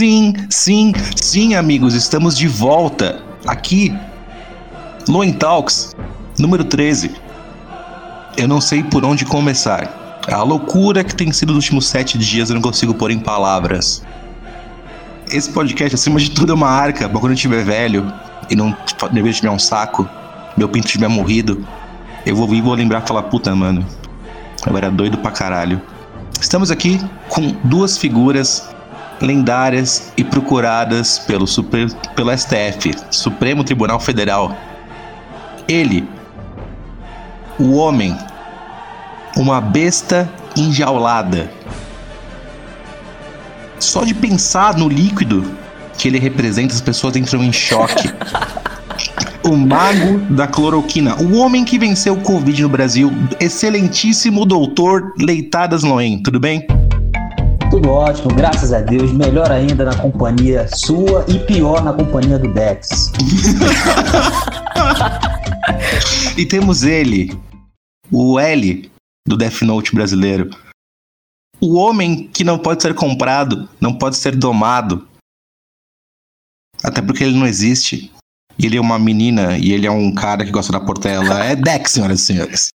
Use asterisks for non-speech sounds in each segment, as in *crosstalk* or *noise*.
Sim, sim, sim, amigos, estamos de volta aqui. Loen Talks, número 13. Eu não sei por onde começar. A loucura que tem sido nos últimos sete dias eu não consigo pôr em palavras. Esse podcast, acima de tudo, é uma arca pra quando eu estiver velho e não dever tiver um saco, meu pinto tiver morrido, eu vou vir e vou lembrar e falar, puta, mano, eu era doido pra caralho. Estamos aqui com duas figuras lendárias e procuradas pelo, super, pelo STF, Supremo Tribunal Federal. Ele, o homem, uma besta enjaulada. Só de pensar no líquido que ele representa, as pessoas entram em choque. *laughs* o mago da cloroquina, o homem que venceu o Covid no Brasil, excelentíssimo doutor Leitadas Loen, tudo bem? Tudo ótimo, graças a Deus. Melhor ainda na companhia sua e pior na companhia do Dex. *laughs* e temos ele, o L do Death Note brasileiro. O homem que não pode ser comprado, não pode ser domado. Até porque ele não existe. Ele é uma menina e ele é um cara que gosta da Portela. É Dex, senhoras e senhores.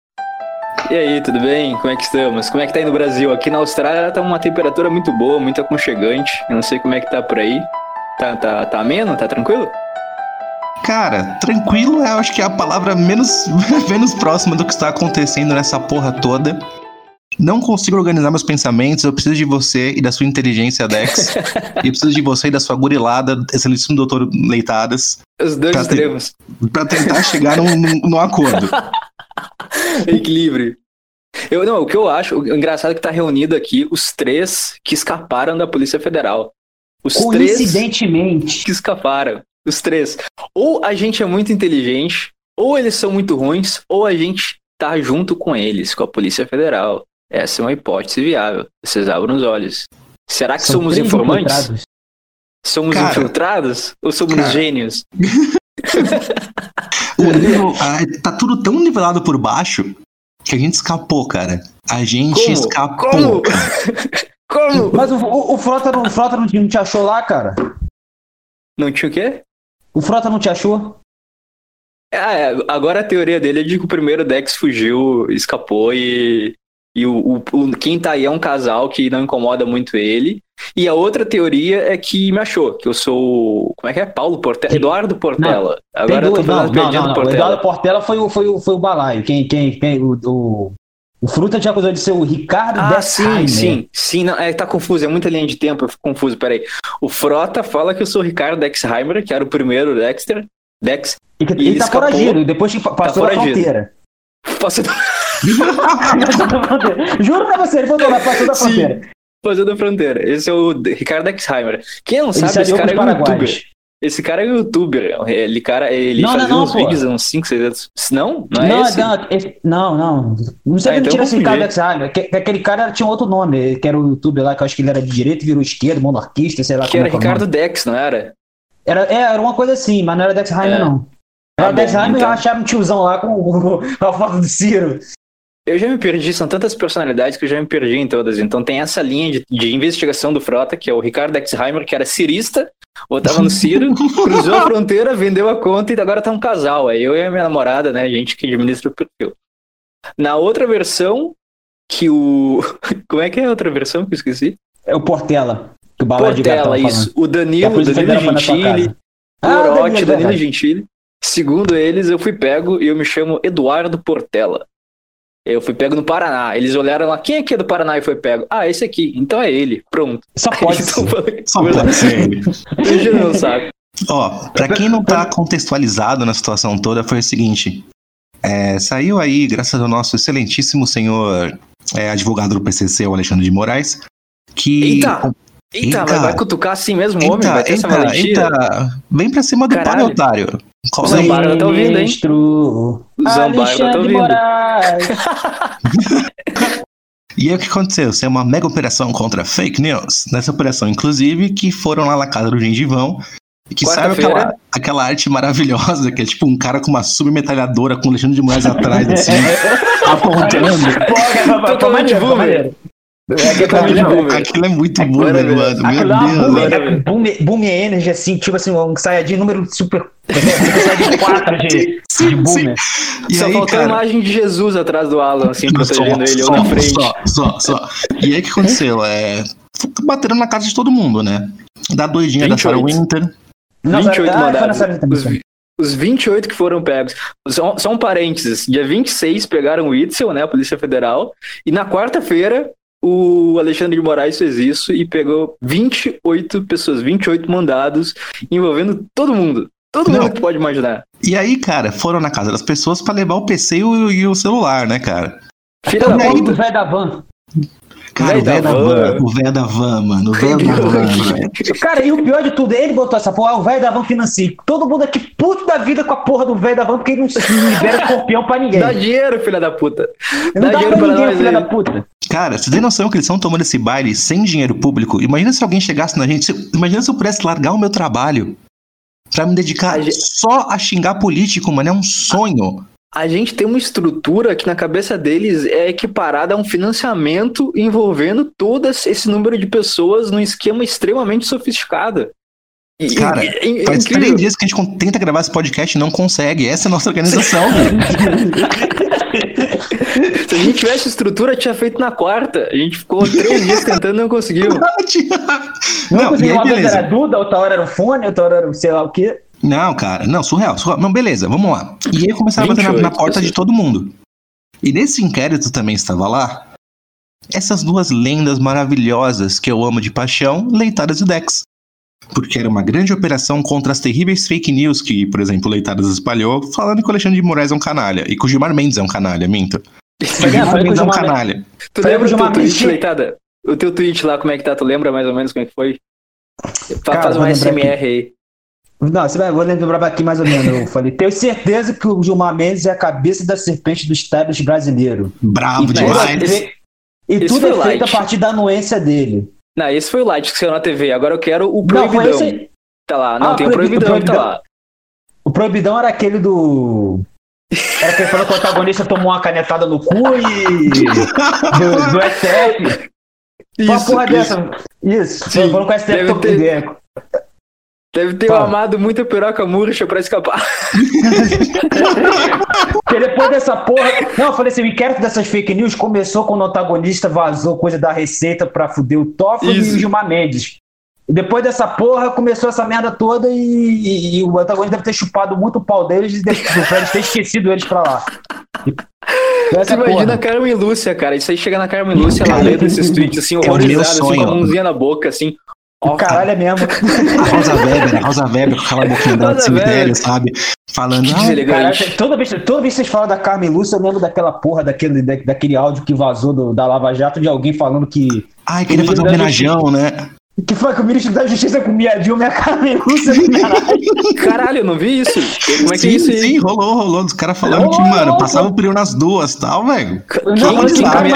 E aí, tudo bem? Como é que estamos? Como é que tá aí no Brasil? Aqui na Austrália tá uma temperatura muito boa, muito aconchegante. Eu não sei como é que tá por aí. Tá, tá, tá ameno? Tá tranquilo? Cara, tranquilo eu acho que é a palavra menos, *laughs* menos próxima do que está acontecendo nessa porra toda. Não consigo organizar meus pensamentos, eu preciso de você e da sua inteligência, Dex. *laughs* e preciso de você e da sua gurilada, excelentíssimo doutor Leitadas. Os dois extremos. Te, pra tentar chegar num, num, num acordo. *laughs* *laughs* Equilíbrio. Eu, não, o que eu acho, o engraçado é que tá reunido aqui os três que escaparam da Polícia Federal. Os Coincidentemente. três que escaparam. Os três. Ou a gente é muito inteligente, ou eles são muito ruins, ou a gente tá junto com eles, com a Polícia Federal. Essa é uma hipótese viável. Vocês abram os olhos. Será que são somos informantes? Infiltrados. Somos Cara, infiltrados? Ou somos cara. gênios? *laughs* o nível, ah, tá tudo tão nivelado por baixo que a gente escapou, cara. A gente Como? escapou. Como? *laughs* Como? Mas o, o, o, Frota, não, o Frota não, te achou lá, cara? Não tinha o quê? O Frota não te achou? Ah, é, agora a teoria dele é de que o primeiro Dex fugiu, escapou e e o, o, quem tá aí é um casal que não incomoda muito ele. E a outra teoria é que me achou, que eu sou. Como é que é? Paulo Portela? Eduardo Portela. Não, Agora eu tô não, não, não, Portela. O Eduardo Portela foi o, foi o, foi o balaio. Quem, quem, quem, o, o, o Fruta te acusou de ser o Ricardo Ah, sim, sim, sim. Não, é, tá confuso, é muita linha de tempo, eu fico confuso, peraí. O Frota fala que eu sou o Ricardo Dexheimer, que era o primeiro Dexter. Dex. E, e, e ele tá foragido, depois que passou tá da fronteira. Passou da... *laughs* Juro pra você, ele falou na passou da fronteira. Passou da fronteira. Esse é o Ricardo Exheimer. Quem não sabe, esse cara é um youtuber. Esse cara é um youtuber. Ele, cara, ele não, fazia não, uns vídeos há uns 5, 6 anos. Não? Não é não, esse? Não, esse, não, não. Não sei ah, então tira esse Ricardo Exheimer. Aquele cara tinha outro nome, que era o youtuber lá, que eu acho que ele era de direita e virou esquerdo, monarquista, sei lá. Que era é Ricardo Dex, não era? Era, é, era uma coisa assim, mas não era Dexheimer, é. não. Era ah, Dexheimer então... acharam um tiozão lá *laughs* com a foto do Ciro. Eu já me perdi, são tantas personalidades que eu já me perdi em todas. Então tem essa linha de, de investigação do Frota, que é o Ricardo Exheimer, que era cirista, botava no Ciro, *laughs* cruzou a fronteira, vendeu a conta e agora tá um casal. É eu e a minha namorada, né? A gente que administra o perfil. Na outra versão, que o. *laughs* Como é que é a outra versão que eu esqueci? É o Portela. Que o Portela, isso. O Danilo, Danilo Gentili, o ah, Orochi, Danilo, Danilo Gentili. Segundo eles, eu fui pego e eu me chamo Eduardo Portela. Eu fui pego no Paraná. Eles olharam lá, quem aqui é do Paraná e foi pego? Ah, esse aqui. Então é ele. Pronto. Só *laughs* pode ser. Só pode ser ele. não sabe. Ó, pra quem não tá contextualizado na situação toda, foi o seguinte. É, saiu aí, graças ao nosso excelentíssimo senhor é, advogado do PCC, o Alexandre de Moraes, que... Eita! Eita, eita, vai cutucar assim mesmo, eita, homem? Vai ter eita, essa eita, vem pra cima do pai, otário. O Zambarga tá ouvindo, hein? O Zambarga tá ouvindo. *laughs* E aí o que aconteceu? Isso é uma mega operação contra fake news. Nessa operação, inclusive, que foram lá na casa do gengivão. E que sabe aquela, aquela arte maravilhosa que é tipo um cara com uma submetralhadora com o Alexandre de Moraes atrás, assim, *laughs* apontando. Totalmente boomer. Aquilo, é, aquilo é muito boomer, mano. Meu Deus. É boomer, boomer Energy, assim, tipo assim, um Saiyajin número super. Saiyajin 4 de, sim, de boomer. E só aí, faltou cara... a imagem de Jesus atrás do Alan, assim, protegendo ele, só, ou na frente. Só, só, só. E aí o que aconteceu? É. Bateram na casa de todo mundo, né? Da doidinha 28. da Sarah Winter. Não, 28 ah, mandados. Os, os 28 que foram pegos. São, são parênteses. Dia 26 pegaram o Itzel, né? A Polícia Federal. E na quarta-feira o Alexandre de Moraes fez isso e pegou 28 pessoas, 28 mandados, envolvendo todo mundo. Todo Não. mundo que pode imaginar. E aí, cara, foram na casa das pessoas para levar o PC e o, e o, celular, né, cara? Filha da puta. velho da van. Cara, o velho da, van, o velho da van, mano. O velho da van, Cara, e o pior de tudo, ele botou essa porra, o velho da van financia. Todo mundo aqui puto da vida com a porra do velho da van, porque ele não, libera escorpião pra ninguém. Dá dinheiro, filha da puta. Dá, dá dinheiro pra, ninguém, filha da puta. Cara, você tem noção que eles estão tomando esse baile sem dinheiro público? Imagina se alguém chegasse na gente. Imagina se eu pudesse largar o meu trabalho pra me dedicar a só a xingar político, mano. É um sonho a gente tem uma estrutura que na cabeça deles é equiparada a um financiamento envolvendo todo esse número de pessoas num esquema extremamente sofisticado. E, Cara, e, faz três dias que a gente tenta gravar esse podcast e não consegue. Essa é a nossa organização. *laughs* Se a gente tivesse estrutura, tinha feito na quarta. A gente ficou três dias tentando e não conseguiu. *laughs* Não, não conseguiu. Uma vez era Duda, outra hora era o fone, outra hora era sei lá o quê. Não, cara, não, surreal, surreal. Não, beleza, vamos lá. E aí começaram a bater na, na porta de todo mundo. E nesse inquérito também estava lá essas duas lendas maravilhosas que eu amo de paixão, Leitadas e Dex. Porque era uma grande operação contra as terríveis fake news que, por exemplo, Leitadas espalhou, falando que o Alexandre de Moraes é um canalha. E que o Gilmar Mendes é um canalha, minto. O Gilmar Mendes é um canalha. Tu lembra o teu tweet, Leitada? O teu tweet lá, como é que tá? Tu lembra mais ou menos como é que foi? Cara, Faz uma SMR aí. Não, você vai, vou lembrar aqui mais ou menos. Eu falei, tenho certeza que o Gilmar Mendes é a cabeça da serpente do establishment brasileiro. Bravo e demais. Esse, e tudo é feito a partir da anuência dele. Não, esse foi o light que saiu na TV. Agora eu quero o Proibidão. Não, esse... Tá lá, não, ah, tem o Proibidão, proibidão tá lá. O Proibidão era aquele do. Era aquele falou que o protagonista tomou uma canetada no cu e. *laughs* do, do SF. Isso, uma porra isso. dessa. Isso, Sim, falando com o SF ter... Deve ter Fala. amado muita piroca murcha pra escapar. *laughs* Porque depois dessa porra. Não, eu falei assim: o inquérito dessas fake news começou quando o antagonista vazou coisa da receita pra fuder o Toffoli e o Gilmar Mendes. E depois dessa porra começou essa merda toda e, e, e o antagonista deve ter chupado muito o pau deles e deve, deve ter esquecido eles pra lá. Você imagina a Carmen Lúcia, cara. Isso aí chega na Carmen Lúcia, ela lê esses tweets assim, horrorizada, assim, com a mãozinha na boca, assim. O caralho é mesmo. A *laughs* Rosa Weber, a Rosa Weber com aquela boquinha dela de cemitério, sabe? Falando. Ah, caralho, toda, vez, toda vez que vocês falam da Carmen Lúcia, eu lembro daquela porra daquele, da, daquele áudio que vazou do, da Lava Jato de alguém falando que. Ai, queria fazer um homenajão, né? Que foi que o ministro da Justiça comia a Dilma e a Carmen Lúcia caralho. caralho, eu não vi isso. Como é que sim, é isso aí? Sim, rolou, rolou. Os caras falando que, mano, passava o período nas duas e tal, velho. Não, quem sabe?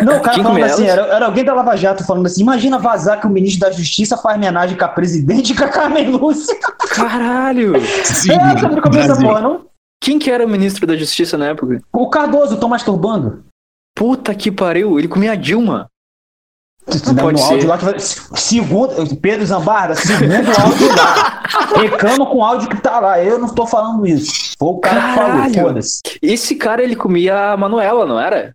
Não, o cara falando assim, era, era, alguém da Lava Jato falando assim: imagina vazar que o ministro da Justiça faz homenagem com a presidente e com a Carmen Lúcia. Caralho! Sim, é, não essa porra, não? Quem que era o ministro da Justiça na época? O Cardoso, tô masturbando. Puta que pariu, ele comia a Dilma. Não, pode no áudio lá, segundo, Pedro Zambarda, segundo áudio lá. *laughs* Reclama com o áudio que tá lá. Eu não tô falando isso. Foi o cara Caralho. que falou, foda-se. Esse cara, ele comia a Manuela, não era?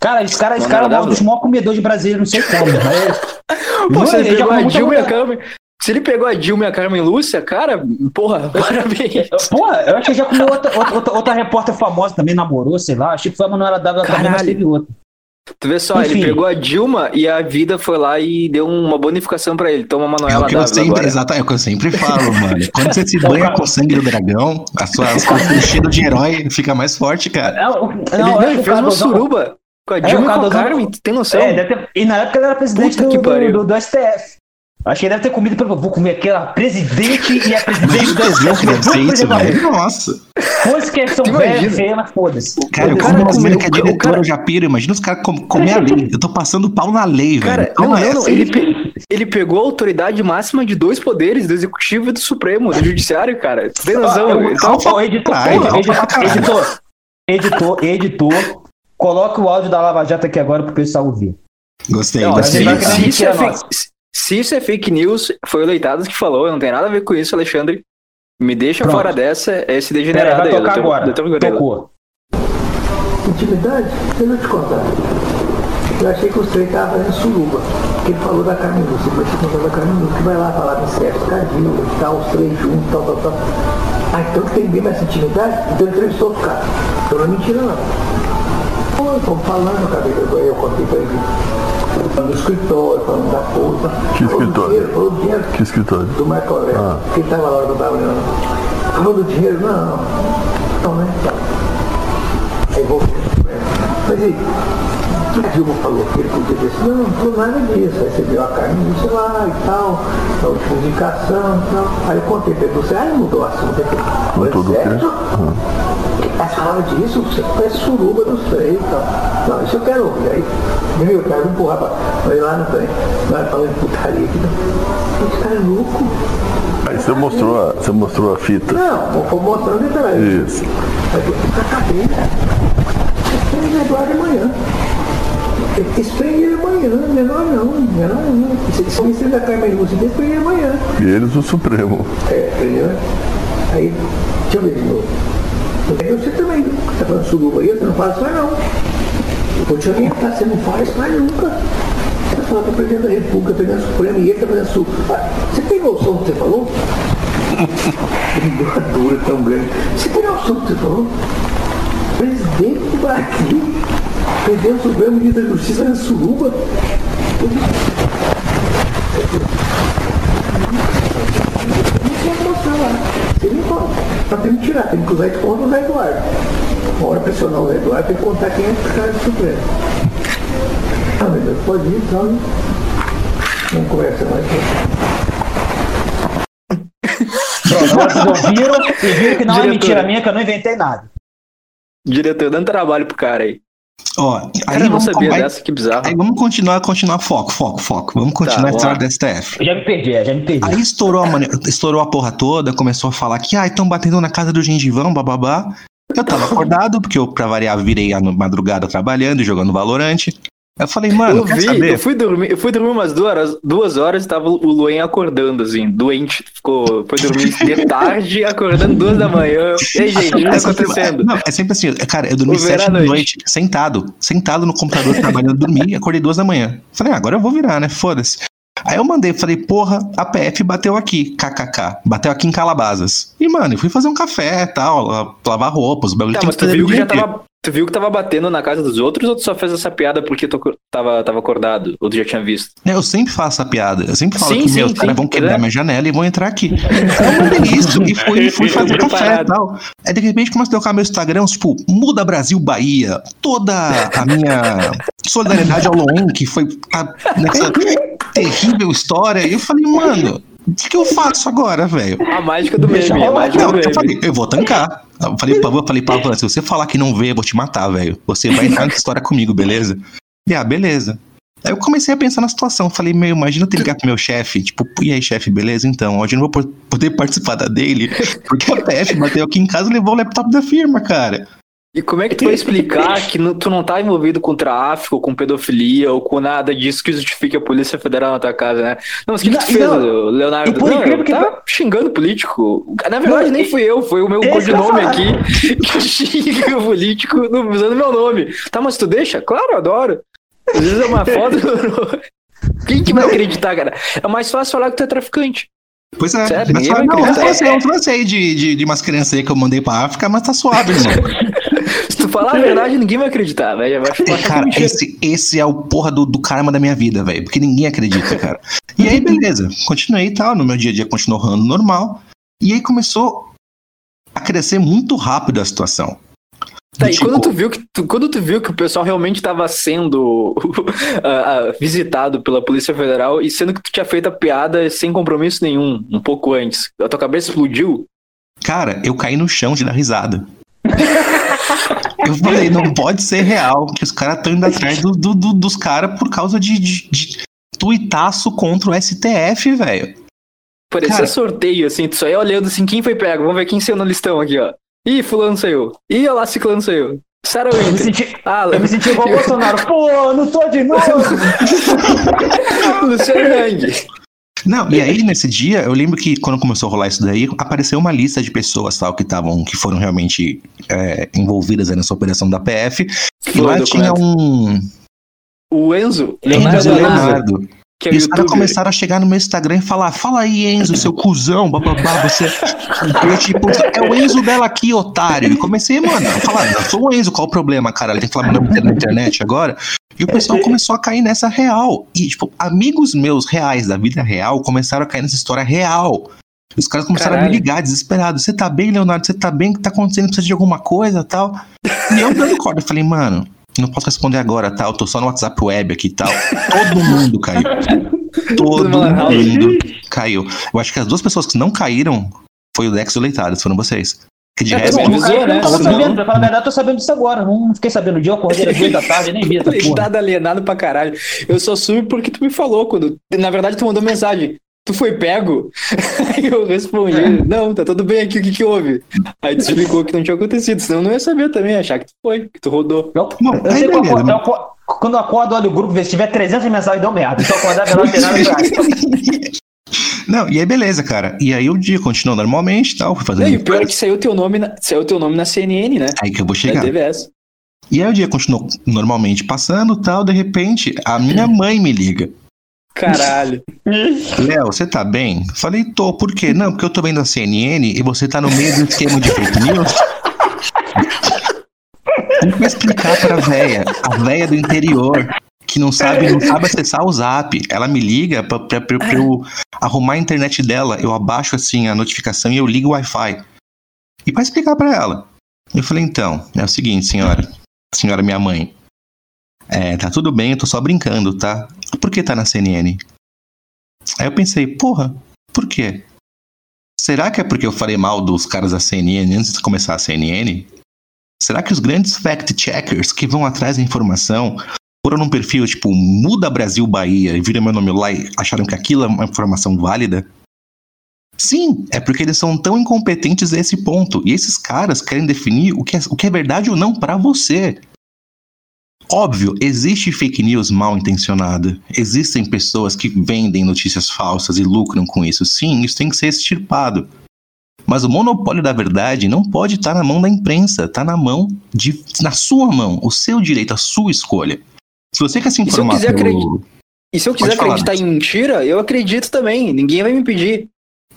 Cara, esse cara, esse cara é um dos maiores comedores de Brasília, não sei como. *laughs* Mas... Pô, se ele pegou a Dilma e a Carmen. Se ele pegou a Dilma e a Carmen Lúcia, cara, porra, *laughs* parabéns. Porra, eu acho que já comeu outra, outra, outra, repórter famosa também, namorou, sei lá. Acho que foi a Manuela Dávila também, mas teve outra. Tu vê só, Enfim. ele pegou a Dilma e a vida foi lá e deu uma bonificação pra ele. Toma Manuela é eu sempre, exato, é o que eu sempre falo, *laughs* mano. Quando você se banha com o sangue do dragão, a sua, a sua cheiro de herói fica mais forte, cara. Não, não, ele, não, ele fez uma suruba. Com a Dilma é, e com a Carmen, tem noção? É, ter... E na época ele era presidente do, do, do, do, STF. Acho que ele deve ter comido pelo. Vou comer aquela presidente e a presidente do STF. Nossa. Fosse questão velha, feia, mas foda-se. Cara, eu como uma que é diretora, eu já piro. Imagina os caras comer a lei. Eu tô passando pau na lei, cara, velho. Não, não, não. Ele, pe... ele pegou a autoridade máxima de dois poderes, do executivo e do supremo, do judiciário, cara. Tu tem noção? Ah, eu, então, editor, editor, editor, editor coloca o áudio da Lava Jato aqui agora pro pessoal ouvir. Gostei, Não, gostei. se, isso é mentira fake, se- isso é fake news, foi o Leitados que falou, não tem nada a ver com isso, Alexandre. Me deixa Pronto. fora dessa, é esse Pera, aí, degenerado vai aí, tocar doutor- agora. doutor. Tocou. Intimidade? Eu te contar. Eu achei que o trem estava fazendo suruba. Que ele falou da Carmen Lúcia, mas você contou da Lúcia, que vai lá falar de sexo, cardíaco tal, os três juntos, tal, tal, tal. Ah, então que tem bem mais intimidade? Então ele entrevistou o cara. Então não é mentira não. Fomos falando, cara, eu, eu contei pra ele. Falando do escritório, falando da puta. Que escritório? Falou do dinheiro Que escritório? do Aurélio. Ah. Que ele tava lá no tava olhando. Falou do dinheiro? Não. Não, né? Aí vou. Mas que a Dilma falou? Que ele podia dizer não, não falou nada disso. Aí você viu a carne sei lá e tal, a última indicação e tal. Aí eu contei pra ele, você, aí mudou o assunto aqui. Mudou do quê? Mas falava disso, você parece suruba dos três e tal. Não, isso eu quero ouvir. Aí, meu, eu quero empurrar pra. Foi lá no trem, lá falando de putaria aqui. não. Esse cara é louco. Aí você mostrou a, você mostrou a fita. Não, vou- mostrando detalhe. Isso. Aí eu acabei, né? O Eduardo amanhã. Espreme ele amanhã, menor não, menor não. Se se você da Carmen Lúcia, espreme ele amanhã. E eles o Supremo. É, entendeu? Aí, deixa eu ver de novo. Aí você também, tá falando suruba aí, você não faz mais não. Eu vou te orientar, você não faz mais nunca. Você fala para o presidente da República, presidente do Supremo, e ele tá fazendo su... Ah, Você tem noção do que você falou? Me *laughs* uma dura tão grande. Você tem noção do que você falou? Presidente do Brasil, presidente do Supremo, ministro da Justiça, na suruba. Não mostrar lá. Você não pode. Pra ter que tirar, tem que usar isso contra o Zé Eduardo. Uma hora pressionar o Zé Eduardo, tem que contar quem é esse cara do Supremo. Ah, meu Deus, pode ir, então. Não conversa mais. Pronto, *laughs* vocês ouviram e viram que não é Diretor. mentira minha, que eu não inventei nada. Diretor, dando trabalho pro cara aí. Ó, Cara, aí eu não vamos, sabia aí- dessa, que bizarro. aí vamos continuar, continuar, foco, foco, foco. Vamos continuar Tá, a história da STF. Eu já me perdi, é, já me perdi. Aí estourou a, mani- estourou a porra toda, começou a falar que, ah, estão batendo na casa do gengivão, bababá. Eu tava acordado, porque eu, pra variar, virei a madrugada trabalhando e jogando Valorante. Eu falei, mano, eu vi, saber? eu fui dormir, eu fui dormir umas duas horas, duas horas e tava o Luen acordando, assim, doente. Ficou, foi dormir de *laughs* tarde, acordando duas da manhã. E aí, gente, o que tá É acontecendo? é- não, é sempre assim, cara, eu dormi sete da noite. noite, sentado, sentado no computador, trabalhando, *laughs* dormi e acordei duas da manhã. Falei, ah, agora eu vou virar, né? Foda-se. Aí eu mandei, falei, porra, a PF bateu aqui, kkk, bateu aqui em Calabasas. E, mano, eu fui fazer um café e tal, la- lavar roupas, o bagulho Tá, mas que tu viu que já tava. Tu viu que tava batendo na casa dos outros ou tu só fez essa piada porque tu tava, tava acordado? Ou tu já tinha visto? É, Eu sempre faço a piada. Eu sempre falo Sim, que sim, meus caras vão quebrar é. minha janela e vão entrar aqui. *laughs* Eu mandei isso e fui, *laughs* fui fazer café e tal. Aí de repente começa a tocar meu Instagram, tipo, muda Brasil Bahia. Toda a minha solidariedade ao Loen, que foi a- nessa *laughs* terrível história. E eu falei, mano, o que, que eu faço agora, velho? A mágica do meme, a mágica Não, do eu meme. falei, eu vou tancar. Eu falei eu falei se você falar que não vê, eu vou te matar, velho. Você vai entrar nessa história comigo, beleza? E ah, beleza. Aí eu comecei a pensar na situação. Falei, meu, imagina eu ter ligar pro meu chefe. Tipo, e aí, chefe, beleza? Então, hoje eu não vou po- poder *laughs* participar da dele, porque a PF bateu aqui em casa e levou o laptop da firma, cara. E como é que tu vai explicar *laughs* que não- tu não tá envolvido com tráfico, com pedofilia ou com nada disso que justifique a Polícia Federal na tua casa, né? Não, mas o que, que tu fez, não. Leonardo? E por não, incrível que tá xingando político. Na verdade, nem fui eu, foi o meu codinome aqui *laughs* que xinga o político usando meu nome. Tá, mas tu deixa? Claro, eu adoro. Às vezes é uma foto. *laughs* Quem que vai acreditar, cara? É mais fácil falar que tu é traficante. Pois é. Sério? mas fala, não, eu trouxe, eu trouxe aí de, de, de umas crianças aí que eu mandei pra África, mas tá suave, irmão. Se tu falar a verdade, ninguém vai acreditar, velho. É Cara, esse, esse é o porra do, do karma da minha vida, velho. Porque ninguém acredita, cara. E aí, beleza. Continuei e tal. No meu dia a dia continuou rolando normal. E aí começou a crescer muito rápido a situação. Tá, e tipo, quando tu viu que tu- quando tu viu que o pessoal realmente estava sendo *laughs* ah, ah, visitado pela Polícia Federal e sendo que tu tinha feito a piada sem compromisso nenhum, um pouco antes, a tua cabeça explodiu? Cara, eu caí no chão de dar risada. *laughs* eu falei, não pode ser real que os caras estão indo atrás do, do- do- dos caras por causa de, de, de tuitaço contra o STF, velho. Parecia Cara. sorteio, assim, tu só ia olhando assim, quem foi pego? Vamos ver quem saiu no listão aqui, ó. Ih, fulano saiu. Ih, olha lá, ciclano saiu. Sarah Eu me senti, Ah, eu me senti igual o Bolsonaro. *laughs* Pô, não tô de novo. *laughs* Luciano Hang. Não, e aí nesse dia, eu lembro que quando começou a rolar isso daí, apareceu uma lista de pessoas tal que estavam, que foram realmente é, envolvidas nessa operação da PF. E Foi lá o tinha um O Enzo. Leonardo Enzo Leonardo. Leonardo. Que é E os caras começaram a chegar no meu Instagram e falar: Fala aí, Enzo, seu cuzão, bababá, você. Eu, tipo, é o Enzo dela aqui, otário. E comecei, mano, a falar: Eu sou o Enzo, qual o problema, cara? Ele tem que falar meu nome na internet agora. E o pessoal começou a cair nessa real. E, tipo, amigos meus reais da vida real começaram a cair nessa história real. Os caras começaram a Caralho. me ligar, desesperados. Você tá bem, Leonardo? Você tá bem? O que tá acontecendo? Precisa de alguma coisa tal? E eu dando corda. Eu falei, mano, não posso responder agora, tal. Tô só no WhatsApp web aqui e tal. Todo mundo caiu. Todo mundo caiu. Eu acho que as duas pessoas que não caíram foi o Dex e o Leitadas, foram vocês. Que de É, resto. também avisou, né? Eu Senão- sabendo, pra falar a verdade, eu tô sabendo disso agora. Não fiquei sabendo no dia, eu acordei às duas da tarde, nem vi essa *laughs* porra. Alienado pra caralho. Eu só subi porque tu me falou quando. Na verdade, tu mandou mensagem. Tu foi pego? *laughs* Aí eu respondi, não, tá tudo bem aqui, o que que houve? Aí tu explicou que não tinha acontecido, senão eu não ia saber também, achar que tu foi, que tu rodou. Eu, Não, eu sei beleza, acordo, né? quando eu acordo, olho o grupo, vê se tiver 300 mensagens, deu merda. Se eu acordar, melhor não ter nada Não, e aí beleza, cara. E aí o dia continuou normalmente e tal. Fui E fazendo. aí, o pior é que saiu teu nome na, saiu teu nome na CNN, né? Aí que eu vou Na chegar. TVS. E aí o dia continuou normalmente passando tal. De repente, a minha mãe me liga. Caralho. *laughs* Léo, você tá bem? Falei, tô. Por quê? Não, porque eu tô vendo a CNN e você tá no meio do esquema de fake news. *laughs* Tem que explicar pra véia, a véia do interior, que não sabe, não sabe acessar o zap. Ela me liga pra, pra, pra- pra eu arrumar a internet dela. Eu abaixo assim a notificação e eu ligo o Wi-Fi. E pra explicar pra ela. Eu falei, então, é o seguinte, senhora. Senhora minha mãe. É, tá tudo bem, eu tô só brincando, tá? Por que tá na CNN? Aí eu pensei, porra, por quê? Será que é porque eu falei mal dos caras da CNN antes de começar a CNN? Será que os grandes fact-checkers que vão atrás da informação foram num perfil tipo Muda Brasil Bahia e viram meu nome lá e acharam que aquilo é uma informação válida? Sim, é porque eles são tão incompetentes a esse ponto. E esses caras querem definir o que é, o que é verdade ou não pra você. Óbvio, existe fake news mal intencionada. Existem pessoas que vendem notícias falsas e lucram com isso. Sim, isso tem que ser extirpado. Mas o monopólio da verdade não pode estar na mão da imprensa, está na mão de na sua mão, o seu direito, a sua escolha. Se você quer se se eu informar quiser pelo... E se eu quiser acreditar em mentira, eu acredito também. Ninguém vai me impedir.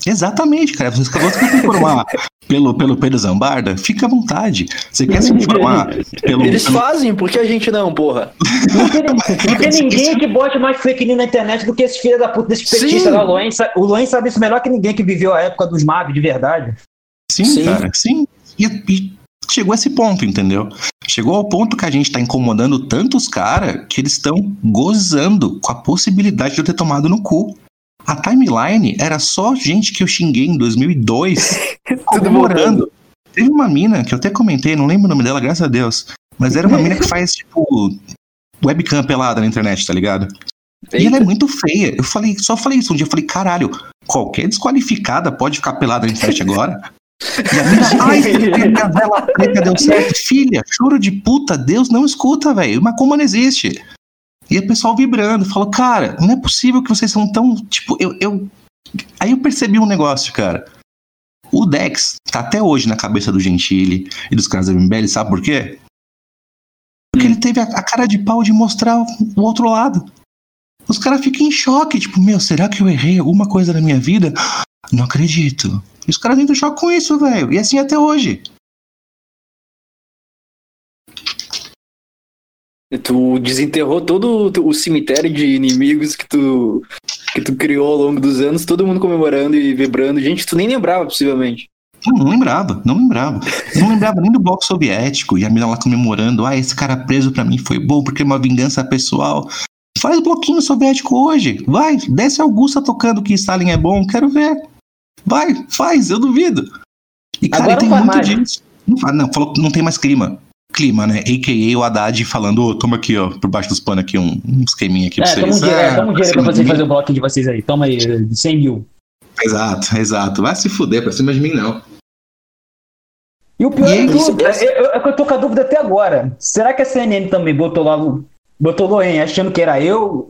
Exatamente, cara. Você acabou de se informar *laughs* pelo, pelo Pedro Zambarda, fica à vontade. Você quer se informar pelo. Eles pelo- fazem, por que a gente não, porra? Não *laughs* tem, não tem ninguém que bote mais fake news na internet do que esses filhos da puta, desses Sim. petistas lá. O Luan, sa- o Luan sabe isso melhor que ninguém que viveu a época dos MAV de verdade. Sim, Sim. cara, sim. E, e chegou a esse ponto, entendeu? Chegou ao ponto que a gente tá incomodando tantos caras que eles estão gozando com a possibilidade de eu ter tomado no cu. A timeline era só gente que eu xinguei em 2002 *laughs* comemorando. Teve uma mina que eu até comentei, não lembro o nome dela, graças a Deus. Mas era uma mina que faz, tipo, webcam pelada na internet, tá ligado? E ela é muito feia. Eu falei, só falei isso um dia. Eu falei, caralho, qualquer desqualificada pode ficar pelada na internet agora? E a mina, ai, *laughs* vela preta deu certo. Filha, choro de puta, Deus não escuta, velho. Mas como não existe? E o pessoal vibrando, falou, cara, não é possível que vocês são tão. Tipo, eu. eu... Aí eu percebi um negócio, cara. O Dex tá até hoje na cabeça do Gentili e dos caras da MBL, sabe por quê? Porque ele teve a, a cara de pau de mostrar o, outro lado. Os caras ficam em choque, tipo, meu, será que eu errei alguma coisa na minha vida? Não acredito. E os caras entram em choque com isso, velho. E assim até hoje. Tu desenterrou todo o cemitério de inimigos que tu, que tu criou ao longo dos anos, todo mundo comemorando e vibrando. Gente, tu nem lembrava, possivelmente. Não, não lembrava, não lembrava. Não lembrava nem do bloco soviético e a mina lá comemorando. Ah, esse cara preso pra mim foi bom porque é uma vingança pessoal. Faz bloquinho soviético hoje. Vai, desce Augusta tocando que Stalin é bom, quero ver. Vai, faz, eu duvido. E cara, Agora tem muito mais. disso. Não, não, falou que não tem mais clima. Clima, né? A.K.A. o Haddad falando, ô, toma aqui, ó, por baixo dos panos aqui, um, um esqueminha aqui É, pra toma um vocês. dinheiro, é, Ah, toma um dinheiro pra vocês fazer o bloquinho de vocês aí. Toma aí, eh, 100 mil. Exato, exato. Vai se fuder pra cima de mim, não. E o pior E é, isso- tudo, é, é- é que eu tô com a dúvida até agora. Será que a CNN também botou lá. Botou Loen achando que era eu?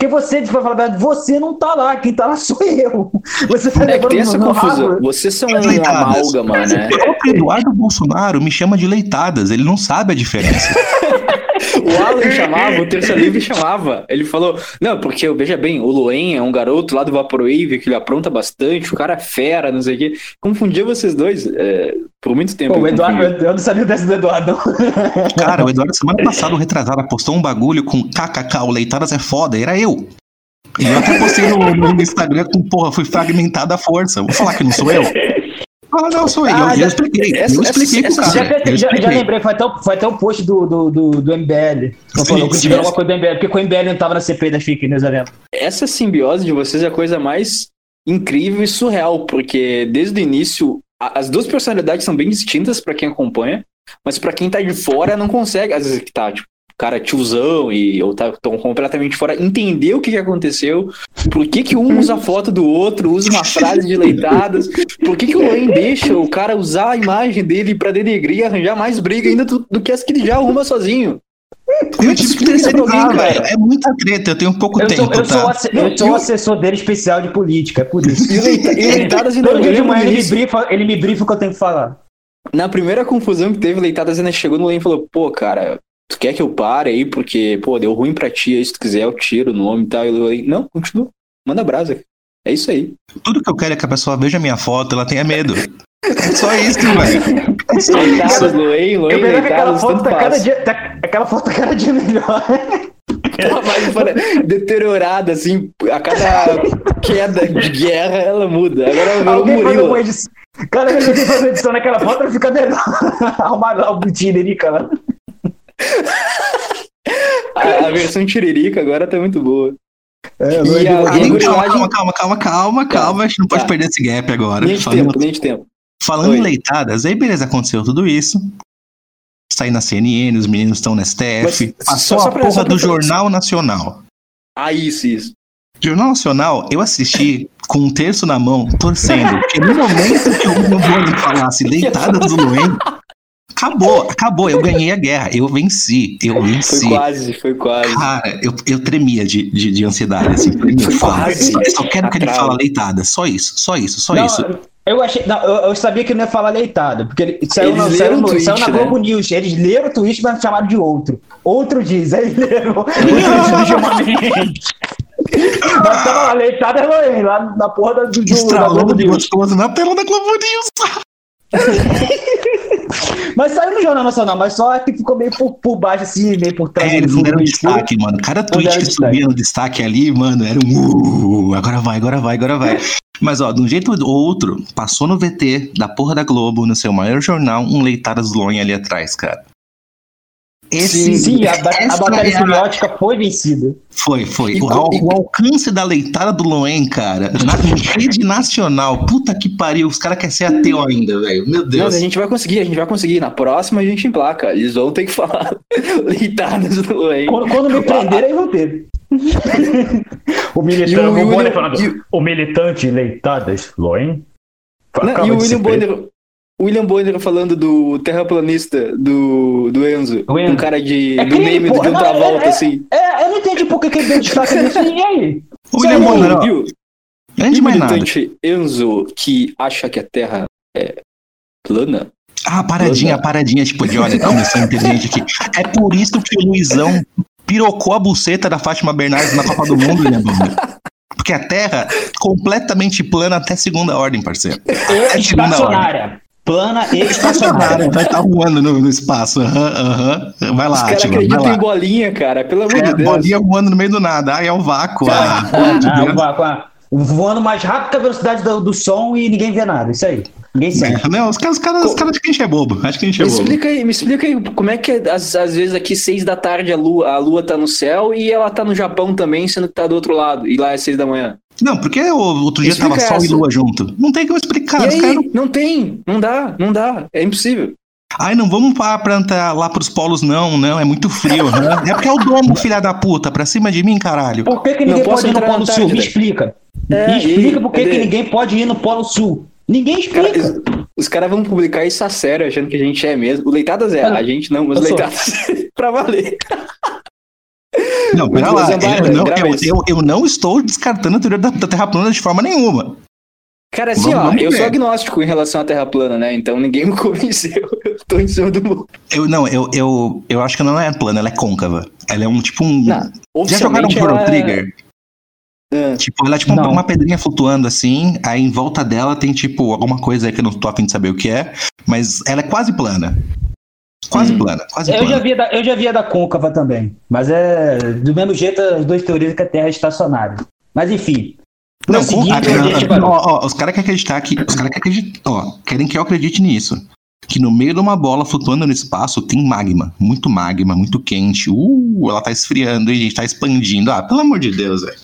Porque você, pra falar a verdade, você não tá lá. Quem tá lá sou eu. Você tá É que levando tem essa no confusão. rabo. Vocês são As um leitadas. amálgama, né? O próprio Eduardo Bolsonaro me chama de leitadas, ele não sabe a diferença. O Alan chamava, o Terça Livre chamava. Ele falou: Não, porque veja bem, o Loen é um garoto lá do Vaporwave que ele apronta bastante, o cara é fera, não sei o quê. Confundia vocês dois é, por muito tempo. Pô, o Eduardo, eu não sabia dessa do Eduardo, não. *laughs* Cara, o Eduardo, semana passada, o retrasado, postou um bagulho com kkk, o leitadas é foda, era eu. E eu até postei no, no Instagram com, porra, fui fragmentada a força. Vou falar que não sou eu? Ah, não, sou eu. Ah, eu, já- expliquei. essa- eu expliquei essa- cara. Já, já, já lembrei, foi até, o- foi até um post do, do, do, do MBL. Não Sim, falou que sim, tiveram sim. uma coisa do MBL, porque com o MBL não tava na CP fake news, eu lembro. Essa simbiose de vocês é a coisa mais incrível e surreal, porque desde o início, a- as duas personalidades são bem distintas pra quem acompanha, mas pra quem tá de fora não consegue, às vezes que tá, tipo, cara tiozão e ou tá tão completamente fora, entender o que, que aconteceu, por que, que um usa a foto do outro, usa uma frase de leitadas, por que, que o Loen deixa o cara usar a imagem dele pra denegrir e arranjar mais briga ainda do, do que as que ele já arruma sozinho. Eu tive que terceirizar, alguém, cara. velho. É muita treta, eu tenho pouco Eu tempo, sou, eu, sou, o tá? asse- eu sou o assessor dele especial de política, é por isso. E e leitadas ainda Todo dia de manhã ele me, brifa, ele me brifa o que eu tenho que falar. Na primeira confusão que teve, Leitadas ainda chegou no Len e falou: pô, cara, tu quer que eu pare aí? Porque, pô, deu ruim pra ti aí, se tu quiser eu tiro o nome e tal. E o Len, não, continua, manda brasa. É isso aí. Tudo que eu quero é que a pessoa veja minha foto, ela tenha medo. É só isso, *laughs* velho. É só isso. Eu Loen, vejo que aquela foto tá cada dia, tá- aquela foto tá cada dia melhor. *laughs* Mas fora, deteriorada, assim, a cada queda de guerra ela muda. Agora ela Alguém faz Murilo. edição. Cada vez que alguém faz uma edição naquela foto, ela fica melhor. *laughs* Arrumar lá o Tiririca lá. A, a versão tiririca agora tá muito boa. É, E Luiz, a- Calma, calma, calma, calma, calma, calma. A gente não pode Tá. perder esse gap agora. Nem de Falando, tempo, nem de tempo. falando Oi. em leitadas, aí beleza, aconteceu tudo isso. Saí na CNN, os meninos estão na STF. Mas passou a porra do Jornal Nacional. Ah, isso, isso. Jornal Nacional, eu assisti com um terço na mão, torcendo. Porque no momento que o Bonner falasse *laughs* deitadas do Loen, acabou, acabou. Eu ganhei a guerra, eu venci, eu Foi venci. quase, foi quase. Cara, eu, eu tremia de, de, de ansiedade, assim. Foi quase. só, só quero que ele fala leitada, só isso, só isso, só Não, isso. Eu achei. Não, eu, eu sabia que ele não ia falar leitado, porque ele saiu, leram saiu, no- tweet, saiu na né? Globo News. Eles leram o tweet, mas chamaram de outro. Outro diz, aí leram o tweet do Gilmar Mendes. Mas tava lá, leitado é lá na porra da, do, do, da Estralando Globo de gostoso na tela da Globo News. *laughs* Mas saiu no Jornal Nacional, mas só que ficou meio por, por baixo, assim, meio por trás. É, eles não deram escuro. destaque, mano. Cada tweet que destaque. subia no destaque ali, mano, era um. Uh, agora vai, agora vai, agora vai. Mas, ó, de um jeito ou outro, passou no VT da porra da Globo, no seu maior jornal, um Leitadas Loen ali atrás, cara. Esse, Sim, a, ba- a batalha é a- semiótica foi vencida. Foi, foi. O, al- o alcance da leitada do Loen, cara, na *laughs* rede nacional, puta que pariu, os caras querem ser ateu ainda, velho. Meu Não, Deus. mas a gente vai conseguir, a gente vai conseguir. Na próxima a gente emplaca. Eles vão ter que falar *laughs* leitadas do Loen. Quando, quando me prenderem, vão ter. *laughs* o militante, o o Bonner William- falando, e- o militante leitadas, Loen? Não, e o William ser preso." Bonner, William Bonner falando do terraplanista do, do Enzo. O Enzo. Um cara de, É do crime, meme do porra. John Não, Travolta, é- é- assim. É, eu não entendi por que, que ele deu destaque nisso. E *laughs* aí? O William Bonner, viu? antes de o mais nada. militante Enzo que acha que a Terra é plana? Ah, paradinha, paradinha, tipo de olha, como eu sou inteligente aqui. É por isso que o Luizão pirocou a buceta da Fátima Bernardes na Copa do Mundo, né, Bruno? Porque a Terra completamente plana até segunda ordem, parceiro. É segunda estacionária. Plana e estacionária. Vai estar voando no, no espaço. Aham, aham. Vai Os lá, caras Atila, vai acreditam lá. em bolinha, cara. Pelo amor É, de Deus. bolinha voando no meio do nada. Ai, é o vácuo. Ah, *laughs* Ah, Deus. vá, vá. Voando mais rápido que a velocidade do, do som e ninguém vê nada. Isso aí. Ninguém. É, Não, os caras, os caras, os caras acham que a gente é bobo. Acho que a gente é Me bobo. explica aí, me explica aí como é que é, às, às vezes aqui seis da tarde a lua, a lua tá no céu e ela tá no Japão também, sendo que tá do outro lado, e lá é seis da manhã. Não, porque o outro dia Explica tava Sol e. Lua junto. Não tem como explicar. e aí? não Não tem, não dá, não dá, é impossível. Ai, não vamos para plantar lá pros polos, não, não, é muito frio. né? É porque é o domo, *laughs* filha da puta, pra cima de mim, caralho. Por que, que Não ninguém pode ir no Polo Sul? Me explica. É, Me explica e- por que, ninguém pode ir no Polo Sul. Ninguém Cara, explica. Os caras vão publicar isso a sério, achando que a gente é mesmo. O Leitadas é, a gente não, mas. Leitadas *laughs* pra valer. Não, pera lá. Zambarra, Eu não, eu, eu, eu não estou descartando a teoria da, da Terra plana de forma nenhuma. Cara, assim, Vamos- ó, vamos eu sou agnóstico em relação à Terra plana, né? Então ninguém me *laughs* convenceu. Eu tô em cima do muro. Eu, não, eu, eu, eu acho que ela não é plana, ela é côncava. Ela é um tipo um. Não, Já jogaram Chrono ela é- Trigger? Ah, Tipo, ela é tipo uma, Não. uma pedrinha flutuando assim, aí em volta dela tem tipo alguma coisa aí que eu não tô afim de saber o que é, mas ela é quase plana. Quase Hum. plana, quase Eu plana. já, vi da, eu já vi a da côncava também. Mas é do mesmo jeito as duas teorias que a Terra é estacionária. Mas enfim. Não, com- a ó, ó, os caras querem acreditar que. Os caras querem. Ó, querem que eu acredite nisso. Que no meio de uma bola flutuando no espaço tem magma. Muito magma, muito quente. Uh, ela tá esfriando e a gente tá expandindo. Ah, pelo amor de Deus, velho.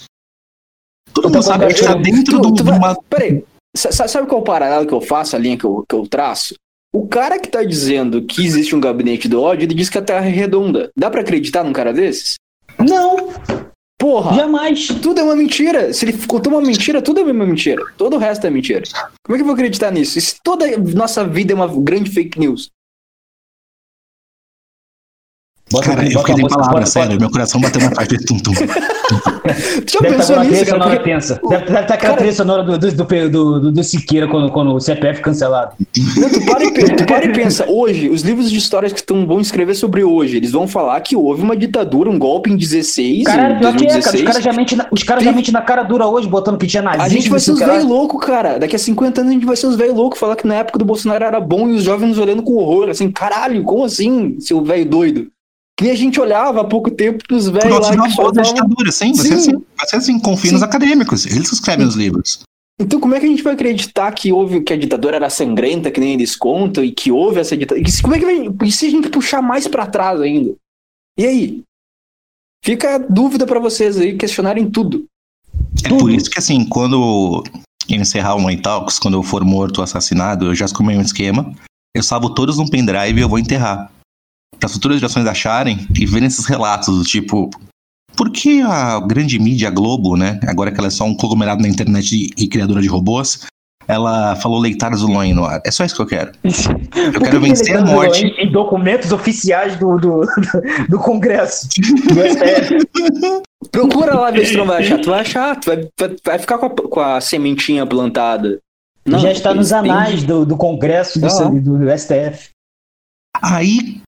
Todo mundo sabe que tá dentro tu, do- tu de uma. Peraí, sa- sa- sabe qual é o paralelo que eu faço, a linha que eu, que eu traço? O cara que tá dizendo que existe um gabinete do ódio, ele diz que a Terra é redonda. Dá pra acreditar num cara desses? Não, Porra! jamais. Tudo é uma mentira. Se ele contou uma mentira, tudo é uma mentira. Todo o resto é mentira. Como é que eu vou acreditar nisso? E se toda nossa vida é uma grande fake news? Bota- Cara, eu bota fiquei a sem palavras, bota- sério. Meu coração bateu mais forte de tum-tum. Já *laughs* Deve pensou trilha nisso, cara? Porque- tensa. Deve estar aquela Cara- trilha sonora do, do, do, do, do, do Siqueira quando, quando o CPF cancelado. Não, tu, para e, tu para e pensa, hoje, os livros de histórias que tão, vão escrever sobre hoje, eles vão falar que houve uma ditadura, um golpe em 16, Caralho, em pior que é, cara. Os 2016. caras já mentem na, os caras já Tem- na cara dura hoje, botando que tinha nazismo. A gente vai ser lá. velhos loucos, cara. Daqui a 50 anos a gente vai ser os velhos loucos, falar que na época do Bolsonaro era bom e os jovens olhando com horror, assim, caralho, como assim, seu velho doido? Que a gente olhava há pouco tempo pros velhos Nossa, lá que da ditadura, sim. Sim. assim. Ser assim. Confie nos Sim. acadêmicos. Eles escrevem os livros. Então como é que a gente vai acreditar que houve que a ditadura era sangrenta, que nem eles contam, e que houve essa ditadura? E se- Como é que vai... E se a gente puxar mais pra trás ainda? E aí? Fica a dúvida pra vocês aí questionarem tudo. É por isso que, assim, quando encerrar o Money Talks, quando eu for morto ou assassinado, eu já escolhi um esquema. Eu salvo todos num pendrive e eu vou enterrar. Para as futuras gerações acharem e verem esses relatos do tipo. Por que a grande mídia Globo, né? Agora que ela é só um conglomerado na internet e, e criadora de robôs, ela falou leitadas do Loin no ar. É só isso que eu quero. *laughs* Eu que quero que vencer a tá morte. Em, em documentos oficiais do, do, do, *laughs* do Congresso. Do STF. *laughs* Procura lá ver se tu não vai achar. Tu vai achar, tu vai, vai, ficar com a, com a sementinha plantada. Não, Já está nos anais do, do Congresso do, Ah. do, do STF. Aí,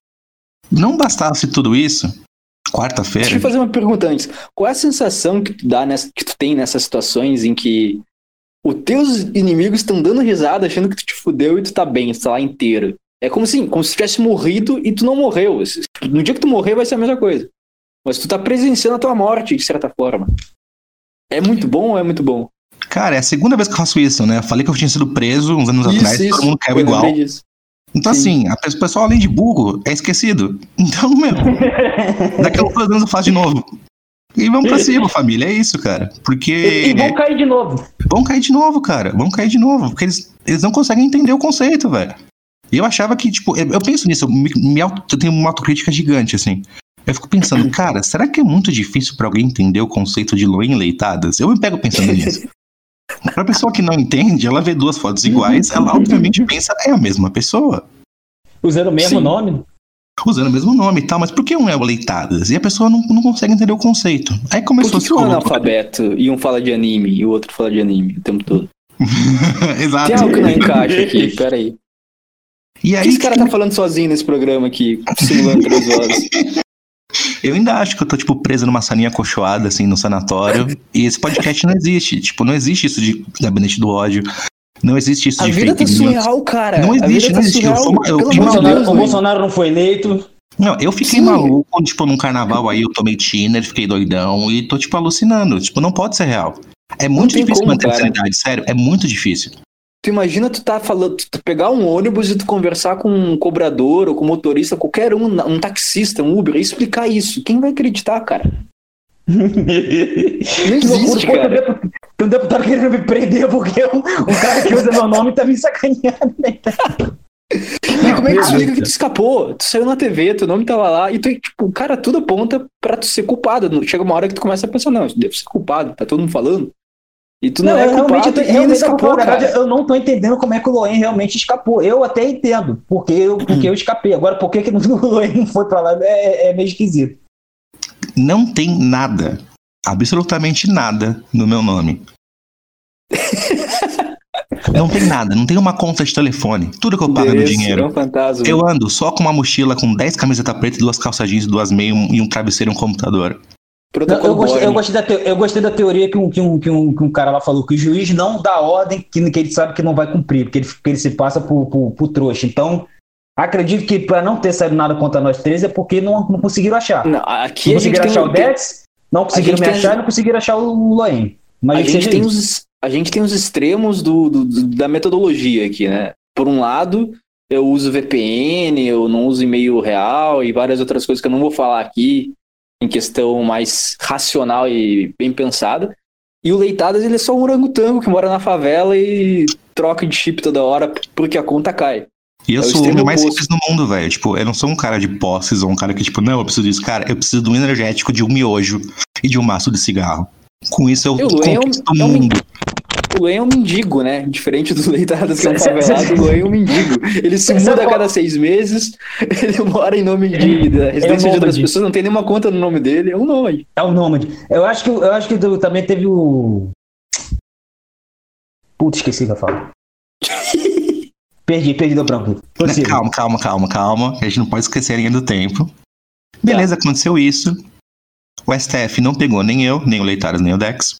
não bastasse tudo isso, Deixa quarta-feira. eu fazer uma pergunta antes. Qual é a sensação que tu dá nessa, que tu tem nessas situações em que os teus inimigos estão dando risada, achando que tu te fudeu e tu tá bem, tu tá lá inteiro? É como assim, como se tivesse morrido e tu não morreu. No dia que tu morrer vai ser a mesma coisa. Mas tu tá presenciando a tua morte, de certa forma. É muito bom ou é muito bom? Cara, é a segunda vez que eu faço isso, né? Eu falei que eu tinha sido preso uns anos atrás, todo mundo caiu igual. disso. Então, Sim. assim, a o pessoal, além de burro, é esquecido. *laughs* Então, meu, *laughs* daqui a uns dois anos eu faço de novo. E vamos pra cima, família. É isso, cara. Porque E, vão cair de novo. vão cair de novo, cara. Vão cair de novo. Porque eles, eles não conseguem entender o conceito, velho. E eu achava que, tipo, eu, penso nisso, eu, me, me auto- eu tenho uma autocrítica gigante, assim. Eu fico pensando, *laughs* cara, será que é muito difícil pra alguém entender o conceito de Loen leitadas? Eu me pego pensando nisso. Pra pessoa que não entende, ela vê duas fotos iguais, ela obviamente pensa, é a mesma pessoa Usando o mesmo Sim. nome. usando o mesmo nome e tal, mas por que um é o Leitadas? E a pessoa não, não consegue entender o conceito. Aí Por começou que, que um a é se analfabeto e um fala de anime e o outro fala de anime o tempo todo? *laughs* Exato. Tem algo que não encaixa aqui, *laughs* peraí. E O aí que esse cara tá falando sozinho nesse programa aqui, simulando três vozes? *laughs* eu ainda acho que eu tô, tipo, preso numa salinha acolchoada, assim, no sanatório. e esse podcast não existe. Tipo, não existe isso de gabinete do ódio. Não existe isso A de vida fake tá news. surreal, cara. Não A existe, tá não existe. Eu surreal. eu- amor de Bolsonaro, Deus, o. Bolsonaro não foi eleito. Não, eu fiquei Sim. maluco, quando, tipo, num carnaval aí eu tomei tiner, fiquei doidão e tô, tipo, alucinando. Tipo, não pode ser real. É muito difícil como, manter a cara. sanidade, sério. É muito difícil. Tu imagina tu tá falando, tu pegar um ônibus e tu conversar com um cobrador ou com um motorista, qualquer um, um taxista, um Uber, e explicar isso. Quem vai acreditar, cara? *laughs* Não Que existe, um cara. Tem um deputado querendo me prender porque um, um cara que usa meu nome tá me sacaneando. E como é que tu explica que tu escapou? Tu saiu na TV, teu nome tava lá, e tu, tipo, cara, tudo aponta pra tu ser culpado. Chega uma hora que tu começa a pensar, não, eu devo ser culpado, tá todo mundo falando. E tu não, Não, é eu realmente, culpado eu, realmente, escapou, verdade, eu não tô entendendo como é que o Loen realmente escapou. Eu até entendo, porque eu, porque eu escapei. Agora, por que, que *laughs* o Loen não foi pra lá é, é meio esquisito. Não tem nada, absolutamente nada no meu nome. *laughs* Não tem nada, não tem uma conta de telefone. Tudo que eu pago é dinheiro. É um fantasma. Eu ando só com uma mochila com 10 camisetas pretas, duas calças jeans, duas meias e um travesseiro e um computador. Não, eu, gostei, eu, gostei da teo- eu gostei da teoria que um, que, um, que, um, que um cara lá falou, que o juiz não dá ordem que, que ele sabe que não vai cumprir, porque ele, que ele se passa por, por, por trouxa. Então, acredito que para não ter saído nada contra nós três é porque não, não conseguiram achar. Não, Não aqui gente conseguiram tem, achar o Dex, não conseguiram me tem- achar e não conseguiram achar o Loen. Mas a gente tem isso. os, a gente tem os extremos do, do- do- da metodologia aqui, né? Por um lado, eu uso VPN, eu não uso e-mail real e várias outras coisas que eu não vou falar aqui em questão mais racional e bem pensada. E o Leitadas, ele é só um orangotango que mora na favela e troca de chip toda hora porque a conta cai. E eu É o sou o homem mais simples do mundo, velho. Tipo, eu não sou um cara de posses ou um cara que, tipo, não, eu preciso disso. Cara, eu preciso de um energético, de um miojo e de um maço de cigarro. Com isso eu E o é um- conquisto o é um mundo. O Luan é um mendigo, né? Diferente do Leitadas, que é um favelado, o Luan é um mendigo. Ele se muda a cada seis meses, *laughs* ele mora em nome de, da residência de outras pessoas, não tem nenhuma conta no nome dele, é um nômade. É o Nômade. Eu acho que, eu acho que do- também teve o. Putz, esqueci o que eu falo. *laughs* perdi, perdi do branco. Calma, calma, calma, calma. A gente não pode esquecer a linha do tempo. Beleza, aconteceu isso. O STF não pegou nem eu, nem o Leitares, nem o Dex.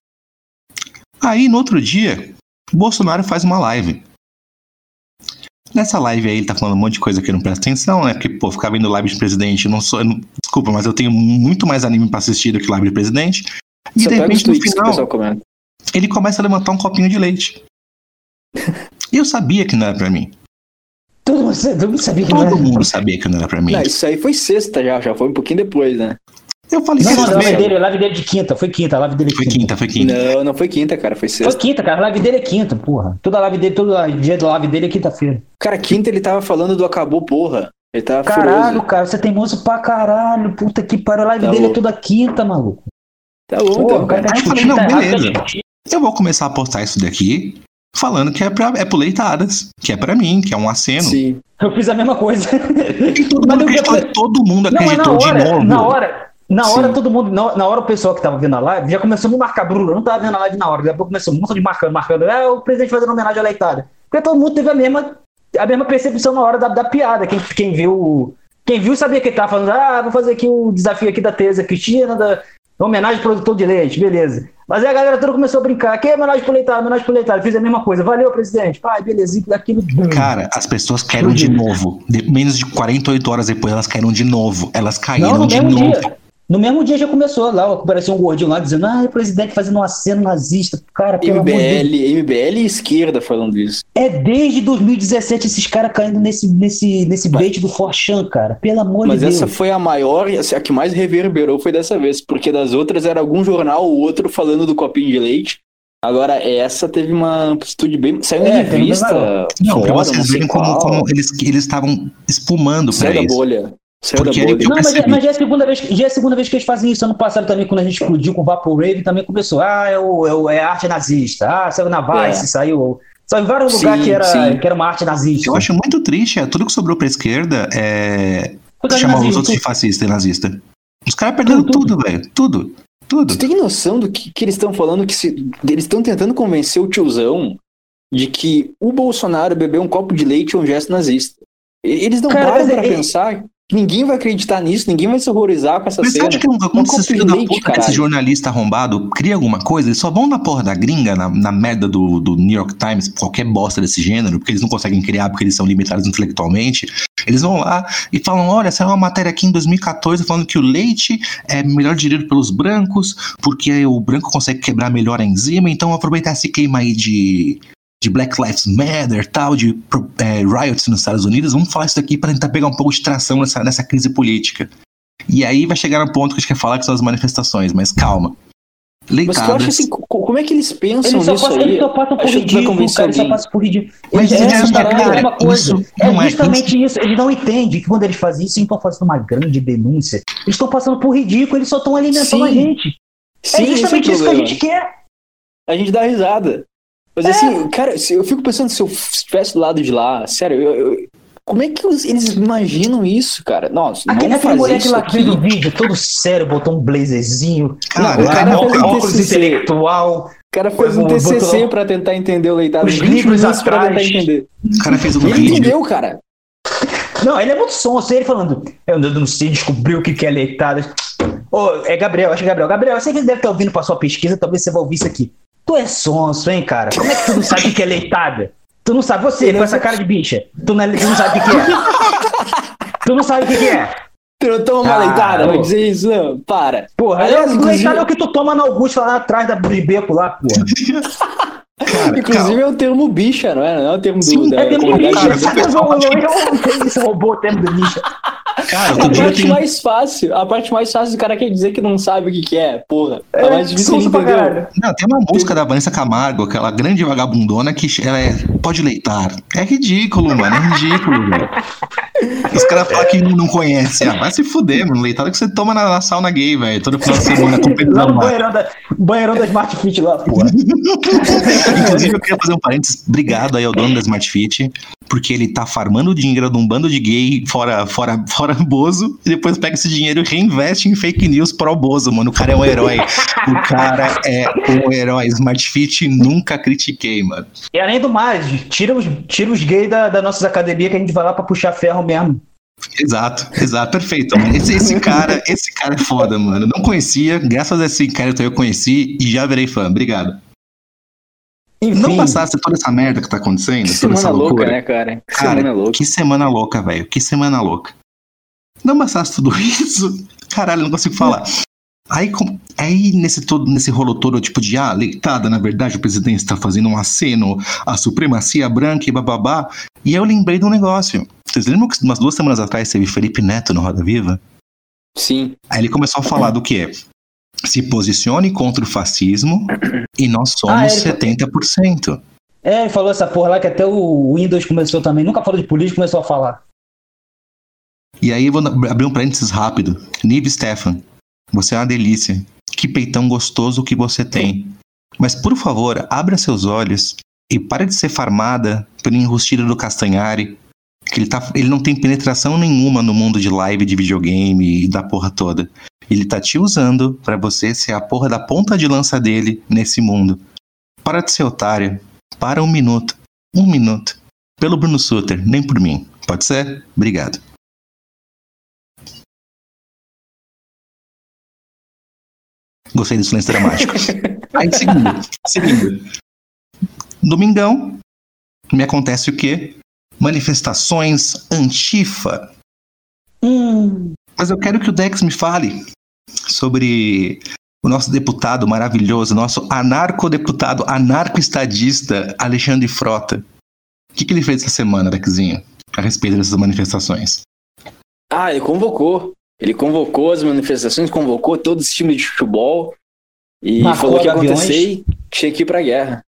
Aí, no outro dia, o Bolsonaro faz uma live. Nessa live aí, ele tá falando um monte de coisa que eu não presto atenção, né? Porque, pô, ficar vendo live de presidente, eu não sou. eu não- desculpa, mas eu tenho muito mais anime pra assistir do que live de presidente. E Só de os repente, no final, ele começa a levantar um copinho de leite. *laughs* E eu sabia que não era pra mim. Todo mundo, todo mundo sabia que não Todo era. mundo sabia que não era pra mim. Não, isso aí foi sexta já, já foi um pouquinho depois, né? Eu falei, Não, não, a saber? live dele, a live dele é de quinta, foi quinta, a live dele é Foi quinta. quinta, foi quinta. Não, não foi quinta, cara, foi Foi sexta. quinta, cara, a live dele é quinta, porra. Toda live dele, todo dia da live dele é quinta-feira. Cara, quinta ele tava falando do acabou, porra. Ele tava Caralho, furioso. cara, você tem moço pra caralho. Puta que pariu, a live Tá dele louco. é toda quinta, maluco. Tá bom, Pô, então, o cara cara. tá discutindo, não, tá errado, beleza. discutindo. Eu vou começar a postar isso daqui falando que é, pra, é pro Leitadas, que é pra mim, que é um aceno. Sim. Eu fiz a mesma coisa. E todo Mas mundo eu- acreditou, todo mundo Não, na acreditou de hora, novo. na hora, na hora Sim. todo mundo, na, na hora o pessoal que tava vendo a live já começou a me marcar, Bruno, não tava vendo a live na hora, daqui a pouco começou um monte de marcando, marcando, é o presidente fazendo homenagem à leitada. Porque todo mundo teve a mesma, a mesma percepção na hora da, da piada, quem, quem viu, quem viu sabia que ele tava falando, ah, vou fazer aqui o desafio aqui da Teresa Cristina, da, homenagem ao produtor de leite, beleza. Mas aí a galera toda começou a brincar, que é homenagem pro leitado, homenagem pro leitado, fiz a mesma coisa, valeu presidente, pai, beleza, e aquilo, bum. Cara, as pessoas caíram de novo. De- menos de 48 horas depois, elas caíram de novo. Elas caíram Não, de novo. dia. No mesmo dia já começou lá, apareceu um gordinho lá dizendo, ah, o presidente fazendo um aceno nazista. Cara, pelo amor de Deus. MBL, MBL e esquerda falando isso. É desde 2017 esses caras caindo nesse, nesse, nesse bait do Forchan, cara. Pelo amor Mas de Deus. essa foi a maior, e a que mais reverberou foi dessa vez, porque das outras era algum jornal ou outro falando do copinho de leite. Agora essa teve uma amplitude bem. Saiu É, na revista. Não, pra fora, vocês verem como, como eles eles estavam espumando pra Saiu da isso. bolha. Saiu Porque da ele- bolha. Não, mas, é- percebi. mas já, é a segunda vez, já é a segunda vez que eles fazem isso. Ano passado também, quando a gente explodiu com o Vaporwave, também começou. Ah, é, o, é, o- é arte nazista. Ah, saiu na Vice, É. saiu. Saiu em vários Sim, lugares que era, sim. que era uma arte nazista. Eu acho muito triste, é, tudo que sobrou pra esquerda é chamar os outros de fascista e nazista. Os caras perderam Tudo, tudo, velho. Tudo. Tudo. Tu tem noção do que, que eles estão falando? Que se, eles estão tentando convencer o tiozão de que o Bolsonaro beber um copo de leite é um gesto nazista. Eles não Cara, param pra é- pensar que ninguém vai acreditar nisso, ninguém vai se horrorizar com essa Mas você cena. acha que copo filhos de da puta, caralho. desse jornalista arrombado, cria alguma coisa, eles só vão na porra da gringa, na, na merda do, do New York Times, qualquer bosta desse gênero, porque eles não conseguem criar, porque eles são limitados intelectualmente. Eles vão lá e falam: olha, saiu uma matéria aqui em 2014 falando que o leite é melhor digerido pelos brancos, porque o branco consegue quebrar melhor a enzima, então aproveitar esse clima aí de. De Black Lives Matter, tal, de é, riots nos Estados Unidos, vamos falar isso daqui para tentar pegar um pouco de tração nessa, nessa crise política. E aí vai chegar no ponto que a gente quer falar que são as manifestações, mas calma. Mas tu acha Leitadas. assim, co- como é que eles pensam Eles nisso passam, aí? eles só passam por que ridículo, cara. Eles só alguém. passam por ridículo. Mas Eles, é- é cara, mesma coisa. isso É é- justamente isso. Eles não entendem que quando eles fazem isso, eles estão fazendo uma grande denúncia. Eles estão passando por ridículo, eles só estão alimentando Sim. a gente. Sim, é justamente esse é o isso que a gente quer. a gente dá risada. Mas É. assim, cara, eu fico pensando se eu estivesse do lado de lá, sério, eu- eu- como é que eles imaginam isso, cara? Nossa, Aquele, não aquele fazer moleque isso lá que aqui. fez o vídeo, todo sério, botou um blazerzinho, Cara, o cara óculos- fez um óculos TCC. intelectual. O cara fez um Botou- TCC pra tentar entender o leitado. Os 20 livros atrás. tentar entender. o cara fez um Ele vídeo. entendeu, cara. Não, ele é muito sonso. Ele falando, eu não sei descobrir o que que é leitada. Ô, é Gabriel, acho que é Gabriel. Gabriel, eu sei que ele deve estar ouvindo pra sua pesquisa, talvez você vai ouvir isso aqui. Tu é sonso, hein, cara? Como é que tu não sabe o que é leitada? Tu não sabe, você, com essa cara de bicha, tu não, tu não sabe o que que é. tu não sabe o que que é. Tu não toma uma Ah, leitada, ô. vai dizer isso, não. Para. Porra, Aliás, é, inclusive- leitada é o que tu toma na Augusta lá atrás da de beco lá, porra. Inclusive é o termo bicha, não é? Não é o termo Sim, da É termo bicha, LGBT. sabe? Eu não sei se roubou o termo do bicha. Cara, A parte tenho. mais fácil, a parte mais fácil do cara quer dizer que não sabe o que, que é, porra. A É, mais difícil entendeu. caralho. Não, tem uma música da Vanessa Camargo, aquela grande vagabundona que ela é. Pode leitar. É ridículo, mano. É ridículo, velho. Os caras falam que não conhece. Ah, vai se fuder, mano. Leitada que você toma na, na sauna gay, velho. Todo final de semana Lá competição no lá. banheirão da, banheirão da Smart Fit lá, porra. Inclusive, eu queria fazer um parênteses. Obrigado aí ao dono da Smart Fit, porque ele tá farmando dinheiro de um bando de gay fora, fora, fora Bozo, e depois pega esse dinheiro e reinveste em fake news pro Bozo, mano. O cara é um herói. O cara é um herói. Smart Fit nunca critiquei, mano. E além do mais, tira os, tira os gays da, da nossas academias que a gente vai lá pra puxar ferro mesmo. Exato, exato, perfeito. mano. Esse, esse cara, esse cara é foda, mano. Não conhecia, graças a esse inquérito eu conheci e já virei fã. Obrigado. Enfim, Não bastasse toda essa merda que tá acontecendo, Que toda essa semana louca, loucura. né, cara? Que Cara, semana louca. Que semana louca, velho. Que semana louca. Não bastasse tudo *laughs* isso. Caralho, não consigo falar. Aí, com- aí nesse todo, nesse rolo todo, tipo de ah, leitada, na verdade, o presidente está fazendo um aceno à supremacia branca e bababá. E aí eu lembrei de um negócio. Vocês lembram que umas duas semanas atrás teve Felipe Neto no Roda Viva? Sim. Aí ele começou a falar do que? Se posicione contra o fascismo e nós Ah, somos ele- 70%. é, ele falou essa porra lá que até o Windows começou também. Nunca falou de política, começou a falar. E aí vou abrir um parênteses rápido. Nive Stefan, você é uma delícia. Que peitão gostoso que você tem. Mas por favor, abra seus olhos e pare de ser farmada pelo enrustido do Castanhari. Que ele, tá, ele não tem penetração nenhuma no mundo de live, de videogame e da porra toda. Ele tá te usando pra você ser a porra da ponta de lança dele nesse mundo. Para de ser otário. Para um minuto. Um minuto. Pelo Bruno Sutter, nem por mim. Pode ser? Obrigado. Gostei do silêncio dramático. *laughs* Aí, seguindo, seguindo. Domingão, me acontece o quê? Manifestações antifa. Hum, Mas eu quero que o Dex me fale sobre o nosso deputado maravilhoso, nosso anarcodeputado, anarco-estadista Alexandre Frota. O que, que ele fez essa semana, Dexinho, a respeito dessas manifestações? Ah, ele convocou. Ele convocou as manifestações, convocou todos os times de futebol e Marcou falou que acontecer e tinha que ir pra guerra.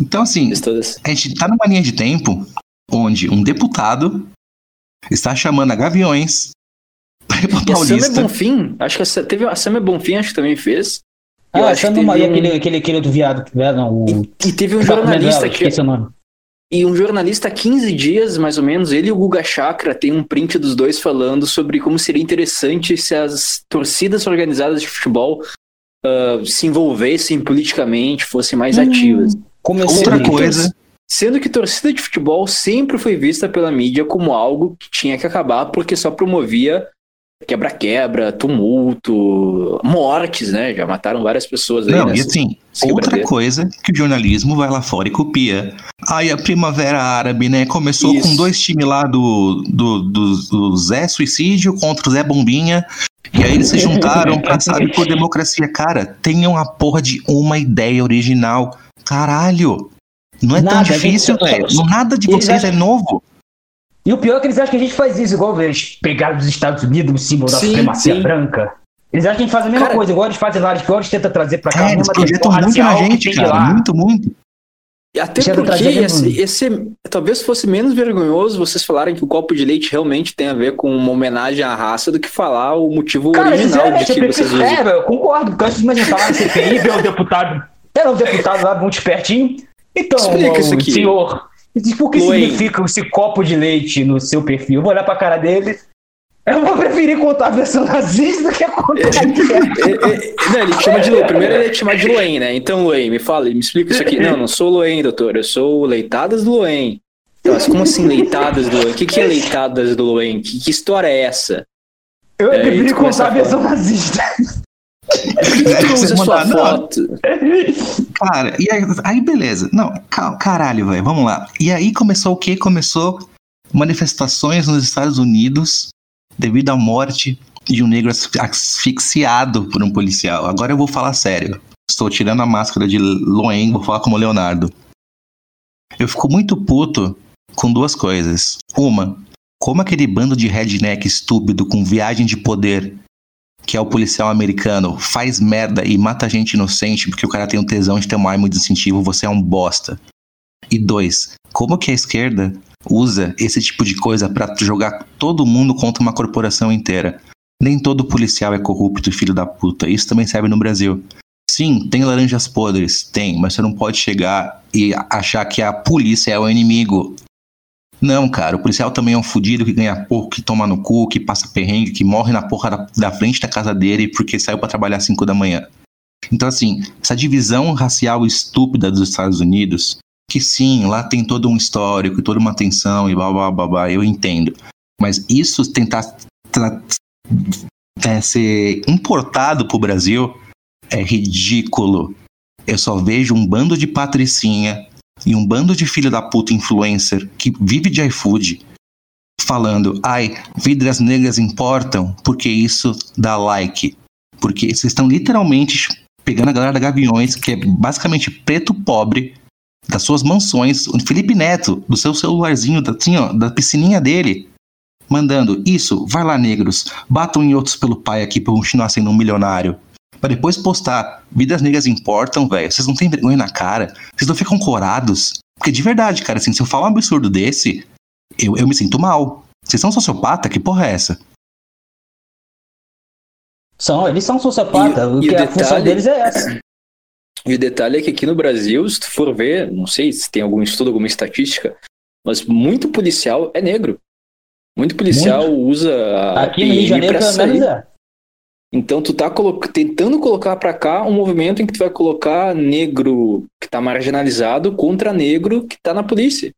Então, assim, a gente tá numa linha de tempo onde um deputado está chamando a Gaviões *laughs* para ir pra E a Samia Paulista. Bonfim, acho que a, teve a Samia Bonfim, acho que também fez. Eu ah, acho que teve um- aquele, aquele, aquele do viado não, o. E, e teve um jornalista que esqueci o nome. E um jornalista há 15 dias, mais ou menos, ele e o Guga Chakra tem um print dos dois falando sobre como seria interessante se as torcidas organizadas de futebol ah, se envolvessem politicamente, fossem mais Hum. ativas. Começou Outra ali. coisa, Sendo que torcida de futebol sempre foi vista pela mídia como algo que tinha que acabar porque só promovia quebra-quebra, tumulto, mortes, né? Já mataram várias pessoas aí. Não, e nessas- assim, nessa outra coisa que o jornalismo vai lá fora e copia. Aí a Primavera Árabe, né? Começou Isso. com dois times lá do, do, do, do Zé Suicídio contra o Zé Bombinha. E aí eles se juntaram pra, sabe, por *laughs* democracia. Cara, tenham a porra de uma ideia original. Caralho! Não é tão Nada, gente difícil, velho. Nada de vocês é novo. E o pior é que eles acham que a gente faz isso, igual eles pegaram dos Estados Unidos o símbolo da Sim, supremacia sim. branca. Eles acham que a gente faz a mesma Cara- coisa, igual eles fazem lá, igual eles tentam trazer pra cá. É, eles projetam muito na gente, cara. lá. Muito, muito. Até Isso é da porque esse, esse- talvez fosse menos vergonhoso vocês falarem que o copo de leite realmente tem a ver com uma homenagem à raça do que falar o motivo Cara, original de que vocês usam. É, eu concordo, porque antes de falar no CPI, ver o deputado. Era um deputado lá muito espertinho. Então, Explica o isso aqui. senhor, por que Luen. significa esse copo de leite no seu perfil? Eu vou olhar pra cara dele. Eu vou preferir contar a versão nazista do que contar a *laughs* guerra. É, é, não, ele te chama de. Primeiro ele te chama de Luen, né? Então, Luen, me fala, me explica isso aqui. Não, não sou Luen, doutor. Eu sou o Leitadas do Luen. Então, mas como assim Leitadas do Luen? O que, que é Leitadas do Luen? Que, que história é essa? Eu É, preferi contar a a versão nazista. Por que tu usa Você sua manda- não. foto? Cara, e aí, aí beleza. Não, ca- caralho, velho, vamos lá. E aí começou o quê? Começou manifestações nos Estados Unidos devido à morte de um negro asf- asfixiado por um policial. Agora eu vou falar sério. Estou tirando a máscara de Loen, vou falar como Leonardo. Eu fico muito puto com duas coisas. Uma, como aquele bando de redneck estúpido com viagem de poder que é o policial americano, faz merda e mata gente inocente porque o cara tem um tesão de ter uma arma de incentivo, você é um bosta. E dois, como que a esquerda usa esse tipo de coisa pra jogar todo mundo contra uma corporação inteira? Nem todo policial é corrupto e filho da puta. Isso também serve no Brasil. Sim, tem laranjas podres, tem, mas você não pode chegar e achar que a polícia é o inimigo. Não, cara, o policial também é um fudido que ganha pouco, que toma no cu, que passa perrengue, que morre na porra da, da frente da casa dele porque saiu pra trabalhar às 5 da manhã. Então, assim, essa divisão racial estúpida dos Estados Unidos, que sim, lá tem todo um histórico e toda uma tensão e blá blá blá blá, eu entendo. Mas isso tentar é, ser importado pro Brasil é ridículo. Eu só vejo um bando de patricinha e um bando de filho da puta influencer que vive de iFood falando, ai, vidas negras importam porque isso dá like. Porque vocês estão literalmente pegando a galera da Gaviões, que é basicamente preto pobre, das suas mansões, o Felipe Neto, do seu celularzinho, da, assim, ó, da piscininha dele, mandando isso, vai lá, negros, batam em outros pelo pai aqui pra continuar sendo um milionário. Pra depois postar, vidas negras importam, velho. Vocês não têm vergonha na cara. Vocês não ficam corados. Porque de verdade, cara, assim, se eu falar um absurdo desse, eu, eu me sinto mal. Vocês são sociopata? Que porra é essa? São, eles são sociopatas. E- o e que o a função detalhe- deles é essa. E o detalhe é que aqui no Brasil, se tu for ver, não sei se tem algum estudo, alguma estatística, mas muito policial é negro. Muito policial usa a Aqui no Rio de PM Janeiro, pra pelo menos sair. É. Então tu tá colo- tentando colocar pra cá um movimento em que tu vai colocar negro que tá marginalizado contra negro que tá na polícia.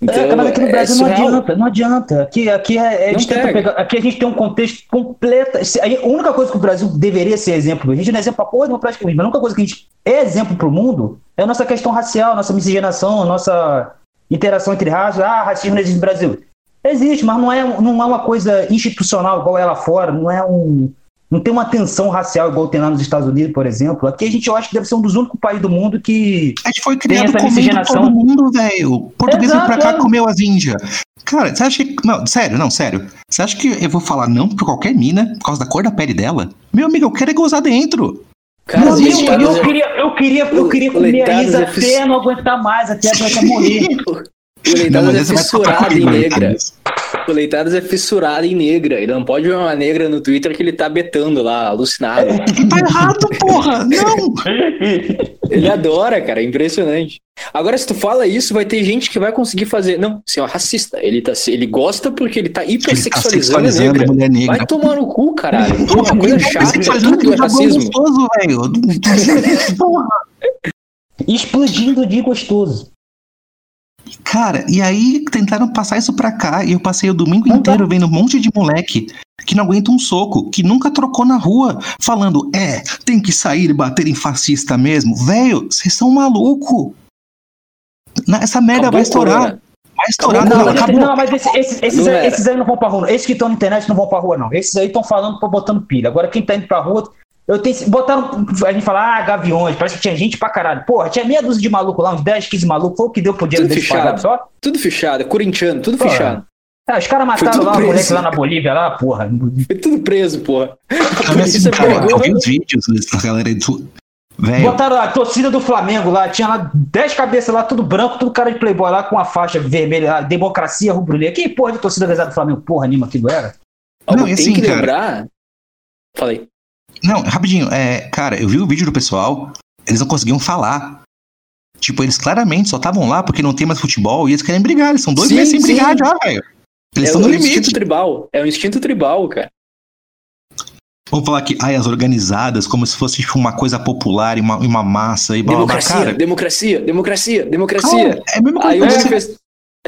Então, é, mas aqui no é Brasil não adianta, não adianta. Aqui, aqui, é, é- a gente tenta pegar- aqui a gente tem um contexto completo. A única coisa que o Brasil deveria ser exemplo, a gente não é exemplo pra porra nenhuma praticamente, mas a única coisa que a gente é exemplo pro mundo é a nossa questão racial, nossa miscigenação, nossa interação entre raças. Ah, racismo não existe no Brasil. Existe, mas não é, não é uma coisa institucional igual é lá fora, não é um. Não tem uma tensão racial igual tem lá nos Estados Unidos, por exemplo. Aqui a gente eu acho que deve ser um dos únicos países do mundo que A gente foi criado essa comendo miscigenação. todo mundo, velho. O Português veio pra cá é. comeu as índias. Cara, você acha que. Não, sério, não, sério. Você acha que eu vou falar não pra qualquer mina por causa da cor da pele dela? Meu amigo, eu quero é gozar dentro. Cara, Meu amigo, leitados eu é- queria, eu queria, eu queria comer a Isa é até não aguentar mais, até, até morrer. O Leitadas é esse vai tocar fissurado em comigo, negra. O Leitadas é fissurado em negra. Ele não pode ver uma negra no Twitter que ele tá betando lá, alucinado. Que tá errado, porra! Não! *laughs* Ele adora, cara, é impressionante. Agora, se tu fala isso, vai ter gente que vai conseguir fazer. Não, você é um racista. Ele, tá, ele gosta porque ele tá Ele tá hipersexualizando a negra. mulher negra. Vai tomar no cu, caralho. Porra, coisa Ele tá chata. Tudo é racismo. gostoso, velho. *laughs* Explodindo de gostoso. Cara, e aí tentaram passar isso pra cá e eu passei o domingo Não inteiro vendo um monte de moleque que não aguenta um soco, que nunca trocou na rua, falando, é, tem que sair e bater em fascista mesmo. Velho, vocês são maluco. Na- Essa merda Acabou vai estourar. corona. Vai estourar. Não, Não, acabou. não, mas esse- esse- esses, Não aí, era. esses aí não vão pra rua. não. Esses que estão na internet não vão pra rua, não. Esses aí estão falando, botando pilha. Agora quem tá indo pra rua. Eu tenho, botaram, a gente fala, ah, gaviões, parece que tinha gente pra caralho. Porra, tinha meia dúzia de maluco lá, uns 10, 15 malucos, foi o que deu pro dinheiro Tudo deles fechado. só. Tudo fechado, é corintiano, tudo Pô, fechado. Ah, os caras mataram lá o moleque lá na Bolívia, lá, porra. Foi tudo preso, porra. Cara, eu vi os vídeos da galera. do- Velho, Botaram a torcida do Flamengo lá, tinha lá 10 cabeças lá, tudo branco, tudo cara de playboy lá com a faixa vermelha lá, democracia rubro-negra. Que porra de torcida organizada do Flamengo? Porra, anima aquilo era? Não, Tem e assim, que cara- lembrar. Falei. Não, rapidinho, é, cara, eu vi o vídeo do pessoal, eles não conseguiam falar. Tipo, eles claramente só estavam lá porque não tem mais futebol e eles querem brigar. Eles são dois Sim, meses sem sim. brigar já, velho. Eles é estão no instinto limite. tribal. É um instinto tribal, cara. Vamos falar que, ai, as organizadas, como se fosse tipo, uma coisa popular e uma, uma massa e blá blá blá. Democracia, democracia, democracia, democracia. é a mesma Aí coisa. você-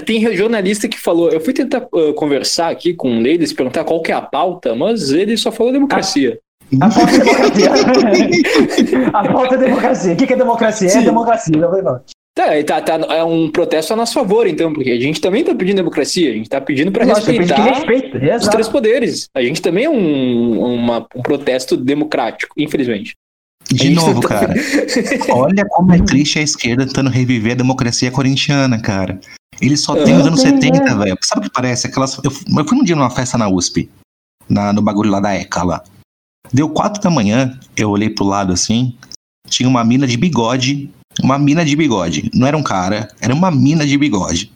tem jornalista que falou, eu fui tentar uh, conversar aqui com um deles, perguntar qual que é a pauta, mas ele só falou democracia. *laughs* A falta de democracia. a falta de democracia. O que é democracia? É Sim. democracia. Não, vai, não. Tá, tá, tá, é um protesto a nosso favor, então, porque a gente também tá pedindo democracia, a gente tá pedindo para tem respeitar respeita. os Exato. três poderes. A gente também é um, uma- um protesto democrático, infelizmente. De novo, tá- cara. *laughs* Olha como é triste a esquerda tentando reviver a democracia corintiana, cara. Eles só têm os anos tem, 70, é. velho. Sabe o que parece? Aquelas. Eu fui um dia numa festa na USP, na, no bagulho lá da ECA lá. Deu quatro da manhã, eu olhei pro lado assim, tinha uma mina de bigode. Uma mina de bigode. Não era um cara, era uma mina de bigode.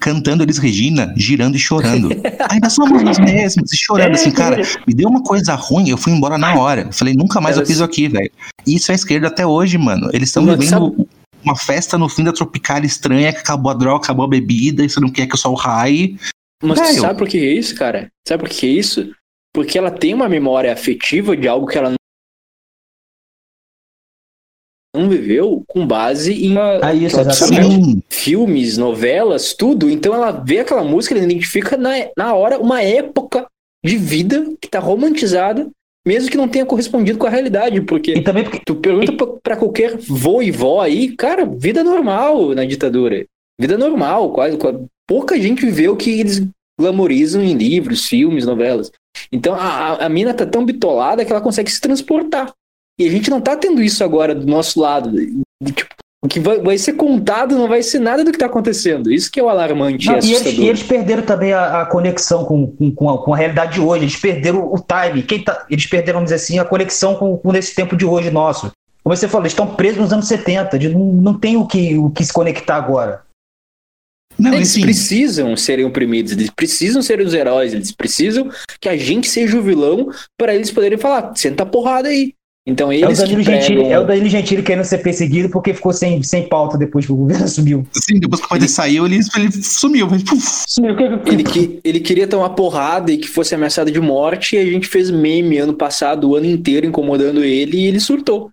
Cantando Elis Regina, girando e chorando. *laughs* Ainda somos os mesmos, e chorando assim, cara. *laughs* Me deu uma coisa ruim, eu fui embora na hora. Eu falei, nunca mais eu piso aqui, velho. Isso é esquerda até hoje, mano. Eles estão Mas vivendo uma festa no fim da Tropical estranha, que acabou a droga, acabou a bebida, e você não quer que o sol raie. Mas tu Velho. sabe por que é isso, cara? Sabe por que é isso? Porque ela tem uma memória afetiva de algo que ela não viveu com base em Ah, isso, filmes, novelas, tudo. Então ela vê aquela música, ela identifica na, na hora uma época de vida que tá romantizada, mesmo que não tenha correspondido com a realidade, porque E também porque tu pergunta pra qualquer vô e vó aí, cara, vida normal na ditadura. Vida normal, quase, quase- pouca gente viveu o que eles glamorizam em livros, filmes, novelas. Então a, a, mina tá tão bitolada que ela consegue se transportar. E a gente não tá tendo isso agora do nosso lado. De, tipo, o que vai, vai ser contado não vai ser nada do que tá acontecendo. Isso que é o alarmante Não, e eles, e eles perderam também a, a conexão com, com, com, a, com a realidade de hoje. Eles perderam o time. Quem tá, eles perderam, vamos dizer assim, a conexão com, com esse tempo de hoje nosso. Como você falou, eles estão presos nos anos 70. Eles não, não tem o que, o que se conectar agora. Não, Eles assim, precisam serem oprimidos, eles precisam ser os heróis, eles precisam que a gente seja o vilão para eles poderem falar, senta a porrada aí. Então É o, eles Danilo que Gentili, pregam... é o Danilo Gentili querendo ser perseguido porque ficou sem, sem pauta depois que o governo *laughs* assumiu. assim, depois que o Poder saiu, ele, ele sumiu. Ele, puf. Ele, que, ele queria tomar porrada e que fosse ameaçado de morte, e a gente fez meme ano passado, o ano inteiro, incomodando ele, e ele surtou.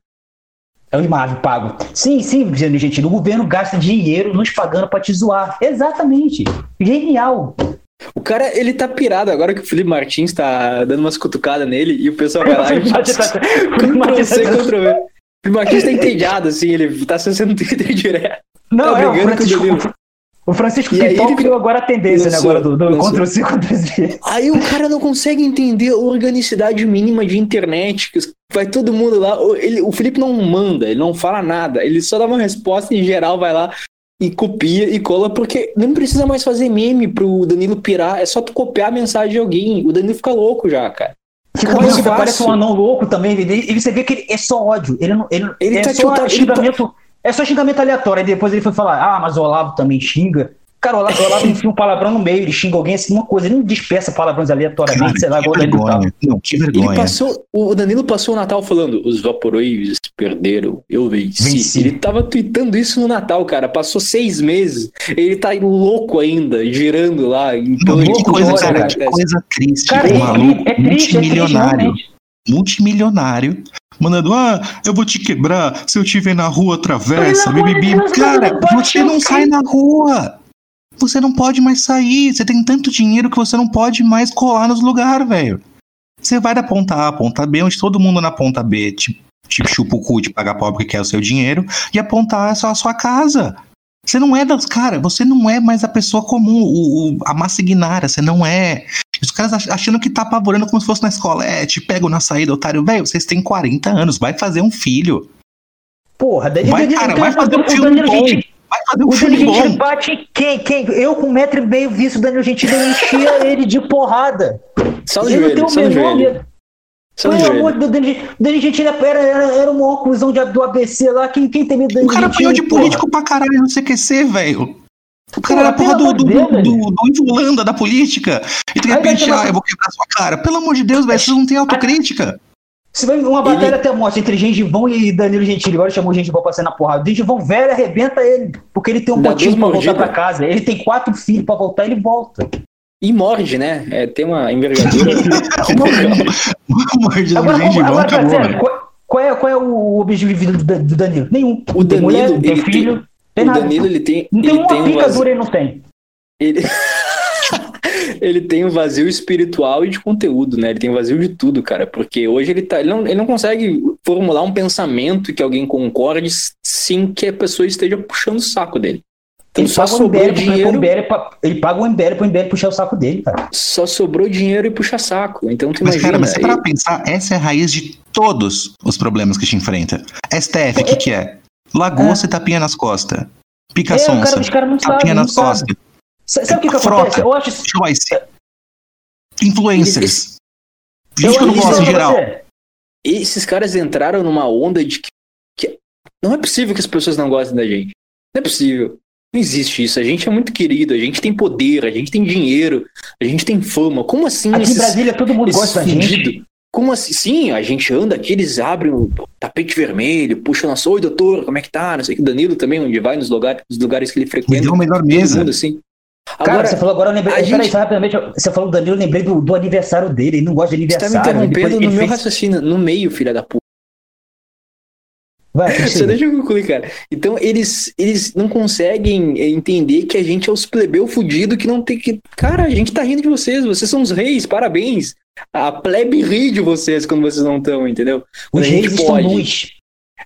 É o imagem pago. Sim, sim, Danilo Gentili. O governo gasta dinheiro nos pagando pra te zoar. Exatamente. Genial. O cara, ele tá pirado agora que o Felipe Martins tá dando umas cutucadas nele, e o pessoal vai lá e *laughs* faz *laughs* Ctrl V. O Felipe Martins tá entediado, assim, ele tá acessando o Twitter direto. Não, Tá é, o brigando com o Francisco. O Francisco Pipão ele criou agora a tendência, né? Agora do, do lançou. Ctrl-C, Ctrl-V. Aí o cara não consegue entender a organicidade mínima de internet, que vai todo mundo lá. o- Ele, o Felipe não manda, ele não fala nada, ele só dá uma resposta em geral, vai lá e copia e cola, porque não precisa mais fazer meme pro Danilo pirar, é só tu copiar a mensagem de alguém. O Danilo fica louco já, cara. Fica fácil. parece um anão louco também. E e você vê que ele é só ódio. Ele não. Ele, Ele é tá só tiltado, ele xingamento. É só xingamento aleatório. Aí depois ele foi falar: Ah, mas o Olavo também xinga. Cara, o Olavo, o Olavo enfia um palavrão no meio, ele xinga alguém assim, uma coisa. Ele não dispersa palavrões aleatoriamente, Cara, sei lá, Danilo fala. vergonha. Não, que Ele vergonha. passou, o Danilo passou o Natal falando: os Vaporwaves perderam, eu venci. Venci. Ele tava tweetando isso no Natal, cara. Passou seis meses, ele tá louco ainda, girando lá. Em Não, que de coisa, tudo cara, que coisa triste. Cara, um é, maluco é triste, é triste, multimilionário. realmente. multimilionário. Mandando, ah, eu vou te quebrar. Se eu te ver na rua, atravessa, bibibi. Cara, você não ser sai na rua. Você não pode mais sair. Você tem tanto dinheiro que você não pode mais colar nos lugares, velho. Você vai da ponta A à ponta B, onde todo mundo na ponta B te, te chupa o cu de pagar pobre que quer o seu dinheiro, e a ponta A é só a sua casa. Você não é das. Cara, você não é mais a pessoa comum, o, o- a você não é. Os caras ach- achando que tá apavorando como se fosse na escola. É, te pego na saída, otário. Velho, vocês têm 40 anos, vai fazer um filho. Porra, Danilo, Vai, cara, o vai fazer um o filme Danilo bom. Gentili- Vai fazer um O filme Danilo Gentili bom. bate em quem? Quem? Eu com um metro e meio vi isso, o Danilo Gentili eu enchia *laughs* ele de porrada. Só no Ele não tem joelho, o menor joelho. medo. Pelo joelho. amor de Deus, Danilo Danilo Gentili era, era, era uma de, do ABC lá. Quem, quem tem medo do O Danilo cara apanhou de porra? político pra caralho no CQC, velho. O cara era a porra do, do, de Deus, do, do, Holanda da política. E de repente, ah, eu vou quebrar sua cara. Pelo amor de Deus, velho, vocês não têm autocrítica. Se vai uma batalha até morte entre Gengivão e Danilo Gentili, agora chamou o Gengivão pra ser na porrada. O Gengivão velho arrebenta ele, porque ele tem um motivo pra voltar pra casa. Ele tem quatro filhos pra voltar, ele volta. E morde, né? É, tem uma envergadura. *laughs* Morde do Agora, Gengivão agora acabou, sério, qual, é, qual é o objetivo de vida do, Dan- do Danilo? Nenhum. O Não tem Danilo, mulher, ele tem- filho, tem o nada. Danilo, ele tem. Não tem ele uma tem um pica vazio, dura, ele não tem. ele... *laughs* ele tem um vazio espiritual e de conteúdo, né? Ele tem um vazio de tudo, cara. Porque hoje ele tá. Ele não, ele não consegue formular um pensamento que alguém concorde sem que a pessoa esteja puxando o saco dele. Então Ele só paga, o sobrou dinheiro. MBL pra- ele paga o MBL pro MBL puxar o saco dele, cara. Só sobrou dinheiro e puxa saco. Então tu Mas, imagina. cara, mas se e- parar pra pensar, essa é a raiz de todos os problemas que te enfrenta. STF, o que, que é? Lagosta e tapinha nas costas. Pica É, cara, sonsa. os caras não sabem, Tapinha não nas costas. Sa- Sabe o que, que acontece? Eu acho, Choice. Influencers. Gente que eu não gosto em pra geral. você. esses caras entraram numa onda de que, que não é possível que as pessoas não gostem da gente. Não é possível. Não existe isso. A gente é muito querido, a gente tem poder, a gente tem dinheiro, a gente tem fama. Como assim Aqui em esses, Brasília todo mundo gosta da gente. Como assim? Sim, a gente anda aqui, eles abrem o tapete vermelho, puxam nosso, oi doutor, como é que tá? Não sei o que. Danilo também, onde vai, nos lugares, nos lugares que ele Me frequenta. deu a melhor mesa. mundo assim. Cara, Agora, você falou agora, eu lembrei. Peraí, gente- só rapidamente, você falou do Danilo, eu lembrei do, do aniversário dele. Ele não gosta de você tá me aniversário. interrompendo no ele meu fez- raciocínio, no meio, filha da puta. Vai, *laughs* Só deixa eu concluir, cara. Então, eles, eles não conseguem eh, entender que a gente é os plebeu fudido que não tem que. Cara, a gente tá rindo de vocês, vocês são os reis, parabéns. A plebe ri de vocês quando vocês não estão, entendeu? Quando Os a gente reis estão nus.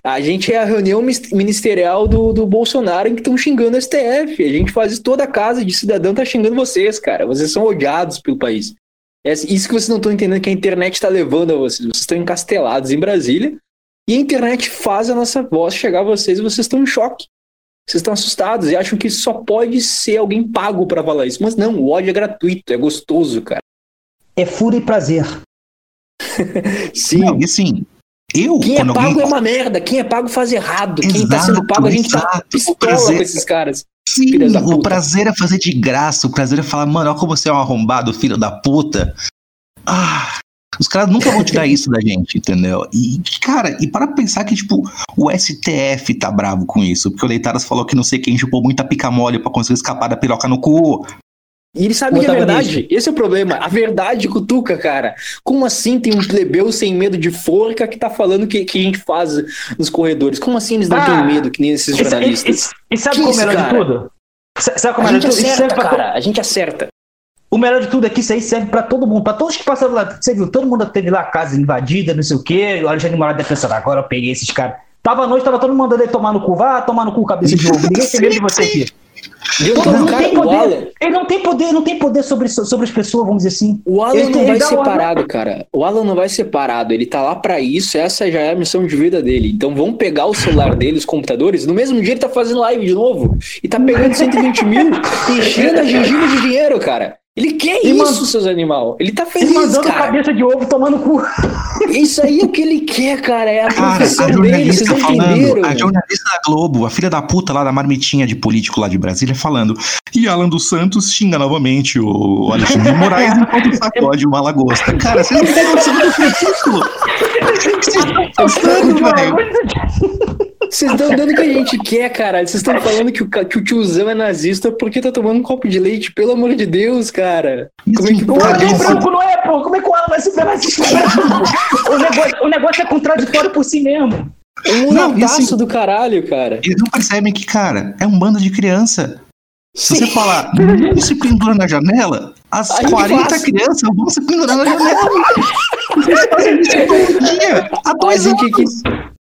A gente é a reunião ministerial do, do Bolsonaro em que estão xingando o STF. A gente faz isso toda a casa de cidadão tá xingando vocês, cara. Vocês são odiados pelo país. É isso que vocês não estão entendendo que a internet está levando a vocês. Vocês estão encastelados em Brasília e a internet faz a nossa voz chegar a vocês e vocês estão em choque. Vocês estão assustados e acham que só pode ser alguém pago para falar isso. Mas não, o ódio é gratuito, é gostoso, cara. É fúria e prazer. *laughs* Sim. Não, e assim, eu, Quem é pago alguém... é uma merda, quem é pago faz errado. Quem tá Exato, sendo pago, a gente tá exato. O pistola prazer- com esses caras. Sim, o prazer é fazer de graça, o prazer é falar, mano, olha como você é um arrombado, filho da puta. Ah, os caras nunca vão tirar *laughs* isso da gente, entendeu? E, cara, e para pensar que, tipo, o STF tá bravo com isso, porque o Leitaras falou que não sei quem chupou muita pica mole pra conseguir escapar da piroca no cu. E ele sabe O que é verdade. Esse é o problema. A verdade cutuca, cara. Como assim tem um plebeu sem medo de forca que tá falando que, que a gente faz nos corredores? Como assim eles não Ah, têm medo, que nem esses jornalistas? e- e sabe Que qual é melhor cara? de tudo? Sa- Sabe qual é melhor de tudo? Acerta, pra cara. A gente acerta. O melhor de tudo é que isso aí serve pra todo mundo, pra todos que passaram lá. Você viu, todo mundo teve lá a casa invadida, não sei o quê. O Alexandre Moraes deve pensar, agora eu peguei esses caras. Tava à noite, tava todo mundo mandando ele tomar no cu. Vá tomar no cu, cabeça de ovo. Ninguém tem medo de você aqui. Mundo cara, tem o Alan, poder. Ele não tem poder, não tem poder sobre, sobre as pessoas, vamos dizer assim. o Alan Ele não vai ser parado, cara. O Alan não vai ser parado. Ele tá lá pra isso. Essa já é a missão de vida dele. Então vamos pegar o celular dele, os computadores. No mesmo dia ele tá fazendo live de novo. E tá pegando *laughs* 120 mil, enchendo a gengiva de dinheiro, cara. Ele quer E isso, man- seus animal. Ele tá E feliz, mandando cara. cabeça de ovo tomando cu. Isso aí é o que ele quer, cara. É a Cara, profissão a dele. Vocês jornalista não falando, a jornalista da Globo, a filha da puta lá da marmitinha de político lá de Brasília, falando. E Alan dos Santos xinga novamente o Alexandre de Moraes enquanto sacode uma lagosta. Cara, vocês não têm noção do ridículo. Vocês estão passando, velho. Vocês estão dando o que a gente quer, cara. Vocês estão falando que o, que o tiozão é nazista porque tá tomando um copo de leite. Pelo amor de Deus, cara. Como é que pode Alan isso- branco não é, pô. Como é que o Alan vai ser racista? o, negócio, o negócio é contraditório por si mesmo. É um Não, isso- do caralho, cara. Eles não percebem que, cara, é um bando de criança. Se você Sim. falar, não se pendura na janela, as A gente 40 faz. crianças vão se pendurar na *laughs* janela. Vocês fazem isso todo dia. Há A dois anos. aqui,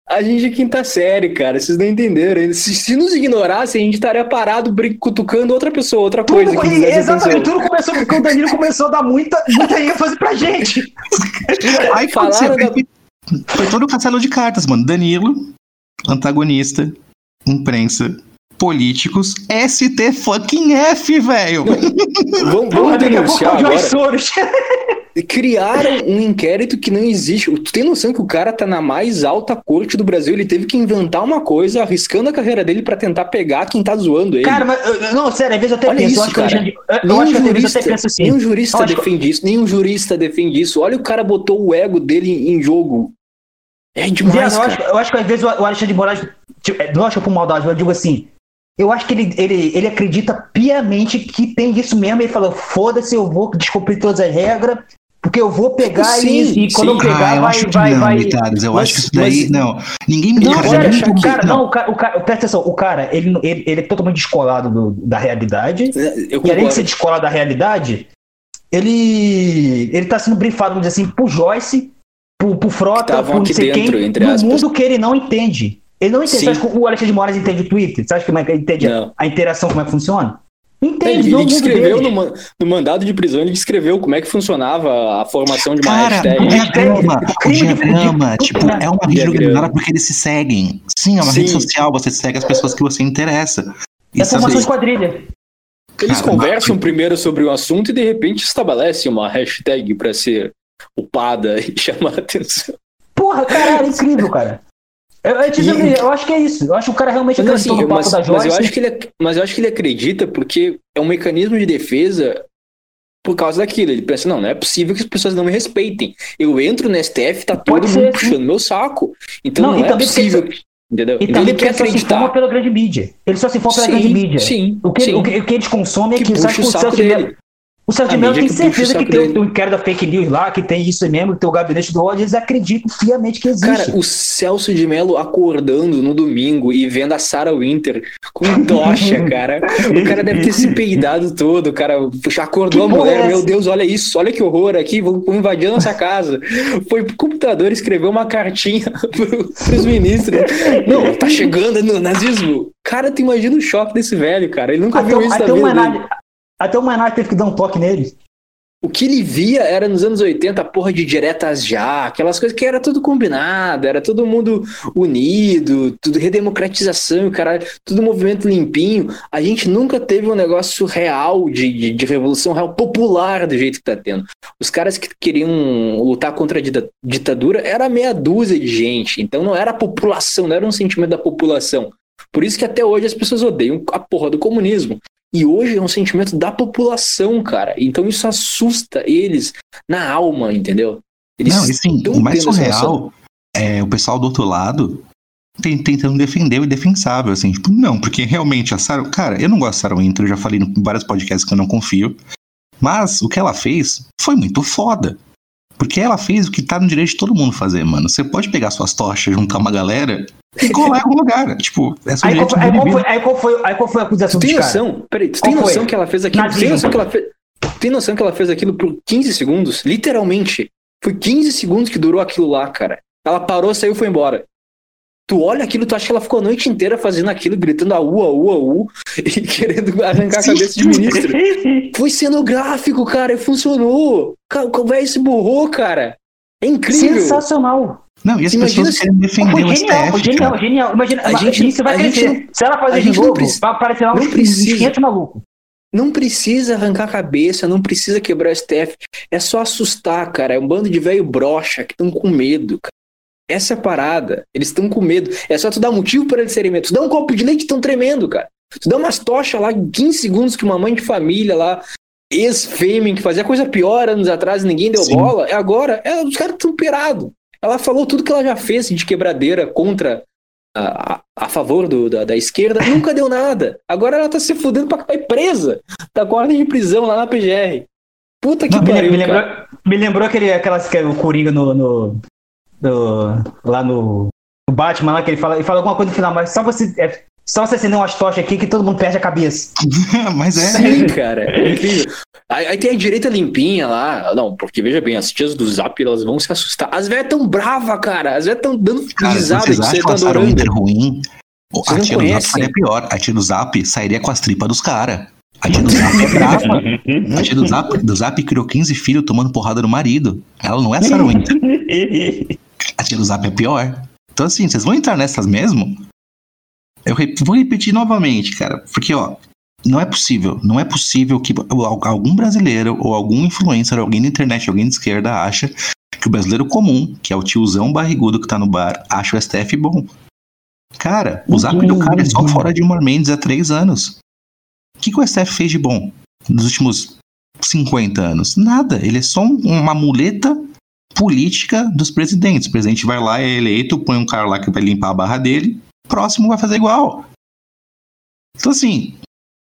a gente é quinta série, cara. Vocês não entenderam. Se, se nos ignorassem, a gente estaria parado cutucando outra pessoa, outra coisa Tudo, que nos desse exatamente, atenção. tudo começou porque o Danilo começou a dar muita, muita ênfase pra gente. Aí Falaram vê, foi todo o castelo de cartas, mano. Danilo, antagonista, imprensa, políticos, ST fucking F, velho. Vamos, vamos é denunciar agora. Criaram um inquérito que não existe. Tu tem noção que o cara tá na mais alta corte do Brasil? Ele teve que inventar uma coisa, arriscando a carreira dele pra tentar pegar quem tá zoando ele. Cara, mas, não, sério, às vezes eu até Olha penso, isso, eu acho que cara. Eu- eu que eu jurista, até penso assim. nenhum jurista que- defende isso, nenhum jurista defende isso. Olha o cara botou o ego dele em jogo. É demais, eu, acho, eu acho que às vezes o Alexandre de Moraes, tipo, é, não acho por maldade, mas eu digo assim, eu acho que ele, ele, ele acredita piamente que tem isso mesmo, ele fala, foda-se, eu vou descumprir todas as regras, porque eu vou pegar Sim, e, e quando sim. eu pegar ah, eu vai, acho que vai, não, vai... Mitadas. Eu Mas- acho que isso daí. mas- Não. Ninguém me Não, cara, sério, ninguém me- cara, não. não, o cara, o cara, presta atenção, o cara, ele, ele, ele é totalmente descolado do- da realidade, Eu e além de ser descolado da realidade, ele, ele tá sendo brifado, vamos dizer assim, por Joyce, por, por Frota, por não sei dentro, quem, entre no aspas. mundo que ele não entende. Ele não entende. Sim. Você acha que o Alexandre de Moraes entende o Twitter? Você acha que ele entende Não. a interação, como é que funciona? Entende, Ele, descreveu no, no mandado de prisão, ele descreveu como é que funcionava a formação de uma Cara, hashtag. o diagrama, o diagrama, tipo, é uma rede organizada porque eles se seguem. Sim, é uma Sim. rede social, você segue as pessoas que você interessa. É Isso formação de quadrilha. Eles Cara, conversam primeiro sobre um assunto e de repente estabelecem uma hashtag pra ser upada e *laughs* chamar a atenção. Porra, caralho, é incrível, cara. Eu, eu, E- eu acho que é isso. Eu acho que o cara realmente Mas, acreditou assim, no papo mas, da mas Joyce. eu acho que ele, mas eu acho que ele acredita porque é um mecanismo de defesa por causa daquilo. Ele pensa, não, não é possível que as pessoas não me respeitem. Eu entro no STF, tá todo Pode mundo ser, sim. puxando meu saco. Então Não, não, é porque possível. Entendeu? E Então ele quer ele só se acreditar. pela grande mídia. Ele só se informa pela grande mídia. sim, O que, sim. o, que, o que eles consomem é que puxa o saco dele. O Celso de A Mello tem que certeza que saco tem o, dele. o inquérito da fake news lá, que tem isso mesmo, que tem o gabinete do ódio, eles acreditam fiamente que existe. Cara, o Celso de Mello acordando no domingo e vendo a Sarah Winter com tocha, *laughs* cara. O cara deve ter se peidado todo, cara já acordou a Que é mulher, essa? meu Deus, olha isso, olha que horror aqui, vão vão invadir a nossa casa. Foi pro computador escrever uma cartinha *laughs* pro, pros ministros. Não, tá chegando no nazismo. Cara, tu imagina o choque desse velho, cara. Ele nunca até, viu isso até, na o vida dele. Até o Maynard teve que dar um toque nele. O que ele via era nos anos 80 a porra de diretas já, aquelas coisas que era tudo combinado, era todo mundo unido, tudo redemocratização, cara, tudo movimento limpinho. A gente nunca teve um negócio real de, de, de revolução real popular do jeito que tá tendo. Os caras que queriam lutar contra a dita- ditadura era meia dúzia de gente, então não era a população, não era um sentimento da população. Por isso que até hoje as pessoas odeiam a porra do comunismo. E hoje é um sentimento da população, cara. Então isso assusta eles na alma, entendeu? Eles Não, e sim, o mais surreal é o pessoal do outro lado tentando defender o indefensável, assim, tipo, não, porque realmente a Sarah, cara, eu não gosto da Sarah Winter, eu já falei em vários podcasts que eu não confio, mas o que ela fez foi muito foda. Porque ela fez o que tá no direito de todo mundo fazer, mano. Você pode pegar suas tochas, juntar uma galera e colar em algum lugar. Tipo, é Aí qual, foi, aí, qual foi, aí, qual foi, aí qual foi a acusação Tu tem noção? Peraí, tu Qual tem foi? noção que ela fez aquilo? Tu tem noção que ela fez. Tem noção que ela fez aquilo por 15 segundos? Literalmente. Foi 15 segundos que durou aquilo lá, cara. Ela parou, saiu e foi embora. Tu olha aquilo, tu acha que ela ficou a noite inteira fazendo aquilo, gritando a u, a u, a u, e querendo arrancar a Sim. cabeça de ministro. *laughs* Foi cenográfico, cara, e funcionou. O velho se borrou, cara. É incrível. Sensacional. Não, e as Imagina pessoas se- querem defender Foi o genial, STF, genial, cara. genial. Imagina, A gente- isso vai crescer. não- Se ela a fazer de novo, precisa- vai aparecer lá precisa. 500 malucos. Não precisa arrancar a cabeça, não precisa quebrar o STF. É só assustar, cara. É um bando de velho brocha que estão com medo, cara. Essa é a parada. Eles estão com medo. É só tu dar motivo para eles serem medo. Tu dá um copo de leite, estão tremendo, cara. Tu dá umas tochas lá em 15 segundos que uma mãe de família lá, ex-fêmea, que fazia coisa pior anos atrás, ninguém deu Sim. bola. É agora, é, os caras estão pirados. Ela falou tudo que ela já fez de quebradeira contra a, a, a favor do, da, da esquerda, nunca deu nada. Agora ela tá se fudendo pra cair presa. Tá com ordem de prisão lá na PGR. Puta que Não, pariu, me lembrou, me lembrou aquele, aquelas que o Coringa no, no, no- lá no, no Batman, lá que ele fala, ele fala alguma coisa no final, mas só você, é, só você acender umas tochas aqui que todo mundo perde a cabeça. *laughs* Mas é. Sim, cara. É incrível. Aí, aí tem a direita limpinha lá. Não, porque veja bem, as tias do Zap elas vão se assustar. As velhas tão bravas, cara. As velhas tão dando risada que você tá adorando. Ruim, Vocês a tia do Zap faria pior. A tia do Zap sairia com as tripas dos caras. A tia do Zap é brava. A tia do Zap, do Zap criou 15 filhos tomando porrada do marido. Ela não é Sarah *laughs* Winter. A tia do Zap é pior. Então, assim, vocês vão entrar nessas mesmo? Eu re- vou repetir novamente, cara. Porque, ó, Não é possível, não é possível que algum brasileiro ou algum influencer, alguém na internet, alguém de esquerda acha que o brasileiro comum, que é o tiozão barrigudo que tá no bar, acha o STF bom. Cara, o zap do cara é só fora de Dilma Mendes há três anos. O que, que o STF fez de bom nos últimos 50 anos? Nada. Ele é só uma muleta política dos presidentes. O presidente vai lá, é eleito, põe um cara lá que vai limpar a barra dele, próximo vai fazer igual. Então, assim,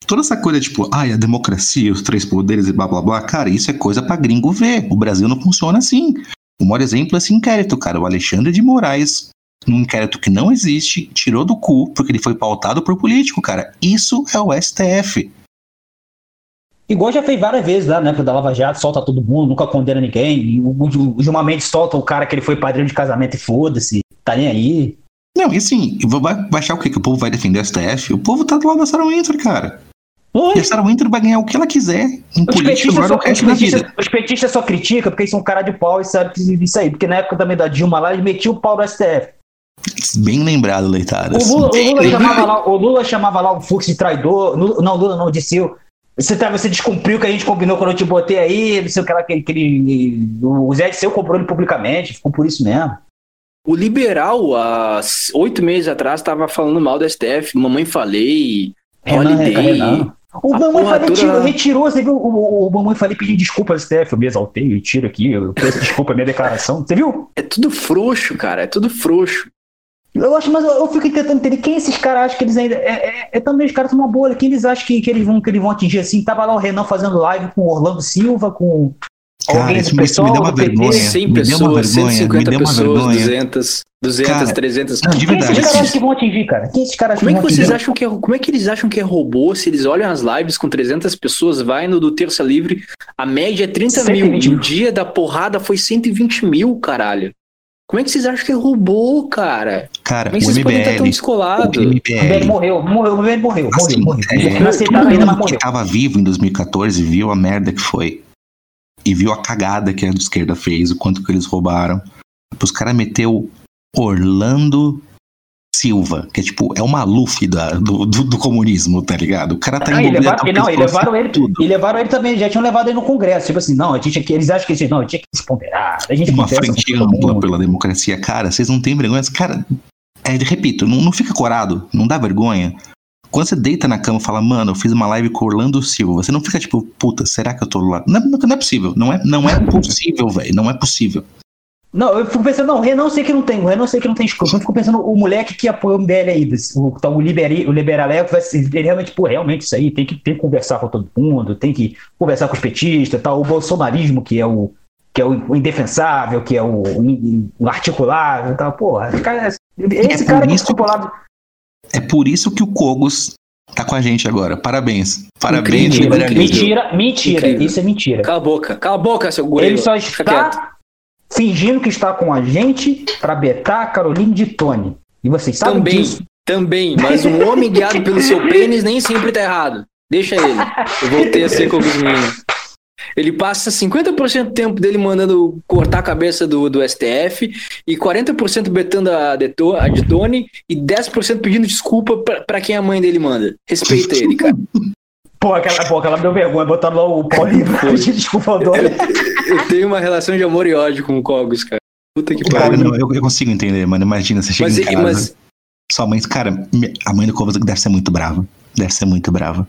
toda essa coisa, tipo, ai, a democracia, os três poderes e blá blá blá, cara, isso é coisa para gringo ver. O Brasil não funciona assim. O maior exemplo é esse inquérito, cara. O Alexandre de Moraes, num inquérito que não existe, tirou do cu porque ele foi pautado por político, cara. Isso é o STF. Igual já fez várias vezes lá, né? Da Lava Jato, solta todo mundo, nunca condena ninguém. O, o, o Gilmar Mendes solta o cara que ele foi padrinho de casamento e foda-se, tá nem aí. Não, e assim, vai, vai achar o quê? Que o povo vai defender o STF? O povo tá do lado da Sarah Winter, cara. Oi? E a Sarah Winter vai ganhar o que ela quiser em os política agora o resto da vida. Os petistas só criticam porque eles são cara de pau e sabe isso aí. Porque na época também da Dilma lá, eles metiam o pau no STF. Bem lembrado, Leitadas. O Lula, o Lula chamava lá, o Lula chamava lá o Fux de traidor. Não, Lula não, disse eu. Você, tá, você descumpriu o que a gente combinou quando eu te botei aí, não sei o que lá, aquele, o Zé de Seu cobrou ele publicamente, ficou por isso mesmo. O liberal, há oito meses atrás, estava falando mal do STF, mamãe falei, Renan, Holiday. Renan. O Mamãe Falei toda... retirou, você viu? O, o, o Mamãe Falei pedindo desculpa ao STF, eu me exaltei, eu tiro aqui, eu peço desculpa a minha declaração, você viu? É tudo frouxo, cara, é tudo frouxo. Eu acho, mas eu, eu fico tentando entender quem esses caras acham que eles ainda. É, é, é também os caras são uma bolha. Quem eles acham que, que, eles vão, que eles vão atingir assim? Tava lá o Renan fazendo live com o Orlando Silva, com. Cara, isso, pessoal, me deu uma vergonha. 100 me pessoas, deu uma vergonha, 150 me deu uma pessoas, vergonha. 200, 200, cara, 300. Não, de verdade. Quem esses caras que vão atingir, cara? Quem esses caras como é que vocês atingir? acham que é, como é que eles acham que é robô se eles olham as lives com 300 pessoas, vai no do Terça Livre, a média é 30 mil. No dia da porrada foi 120 mil, caralho. Como é que vocês acham que é robô, cara? Cara, Como é que vocês MBL, podem estar tão descolados? O MBL morreu, morreu, o MBL morreu, assim, morreu, morreu. É, todo ainda, mundo que tava vivo em 2014 viu a merda que foi. E viu a cagada que a esquerda fez, o quanto que eles roubaram. Os caras meteu Orlando Silva, que é tipo, é o Maluf da, do, do, do, comunismo, tá ligado? O cara tá envolvido. Levar, não, e levaram ele, tudo. e levaram ele também, já tinham levado ele no Congresso. Tipo assim, não, a gente aqui, eles acham que não, a gente tinha que se ponderar. A gente Uma frente ampla pela democracia. Cara, vocês não têm vergonha. Cara, é, repito, não, não fica corado, não dá vergonha. Quando você deita na cama e fala, mano, eu fiz uma live com Orlando Silva, você não fica tipo, puta, será que eu tô lá? Não, não é possível, não é, não é possível, *laughs* velho, não é possível. Não, eu fico pensando, não, o Renan sei que não tem, o Renan sei que não tem escrúpulo. Eu fico pensando, o moleque que apoia o MBL aí, o, então, o, liberi, o ser, ele realmente, pô, realmente isso aí, tem que, tem que conversar com todo mundo, tem que conversar com os petistas, tal, o bolsonarismo, que é o, que é o indefensável, que é o, o articulável, tal, pô, esse é cara que lado. É por isso que o Cogos tá com a gente agora. Parabéns. Parabéns, Mentira, mentira, mentira. Isso é mentira. Cala a boca, cala a boca, seu gorila. Ele só está fingindo que está com a gente para betar a Caroline de Tony. E vocês sabem também, disso. Também, mas um homem guiado pelo seu pênis nem sempre tá errado. Deixa ele. Eu voltei a ser *laughs* meninos. Ele passa 50% do tempo dele mandando cortar a cabeça do, do STF e 40% betando a, Deto, a de Tony e 10% pedindo desculpa para quem a mãe dele manda. Respeita ele, cara. *laughs* Pô, aquela, pô, aquela me deu vergonha, botando lá o Paulinho *laughs* pra pedir desculpa ao dono. Eu tenho uma relação de amor e ódio com o Cogos, cara. Puta que pariu. Não, eu, eu, consigo entender, mano. Imagina, você chega mas, em casa, mas... sua mãe, cara, a mãe do Cogos deve ser muito brava. Deve ser muito brava.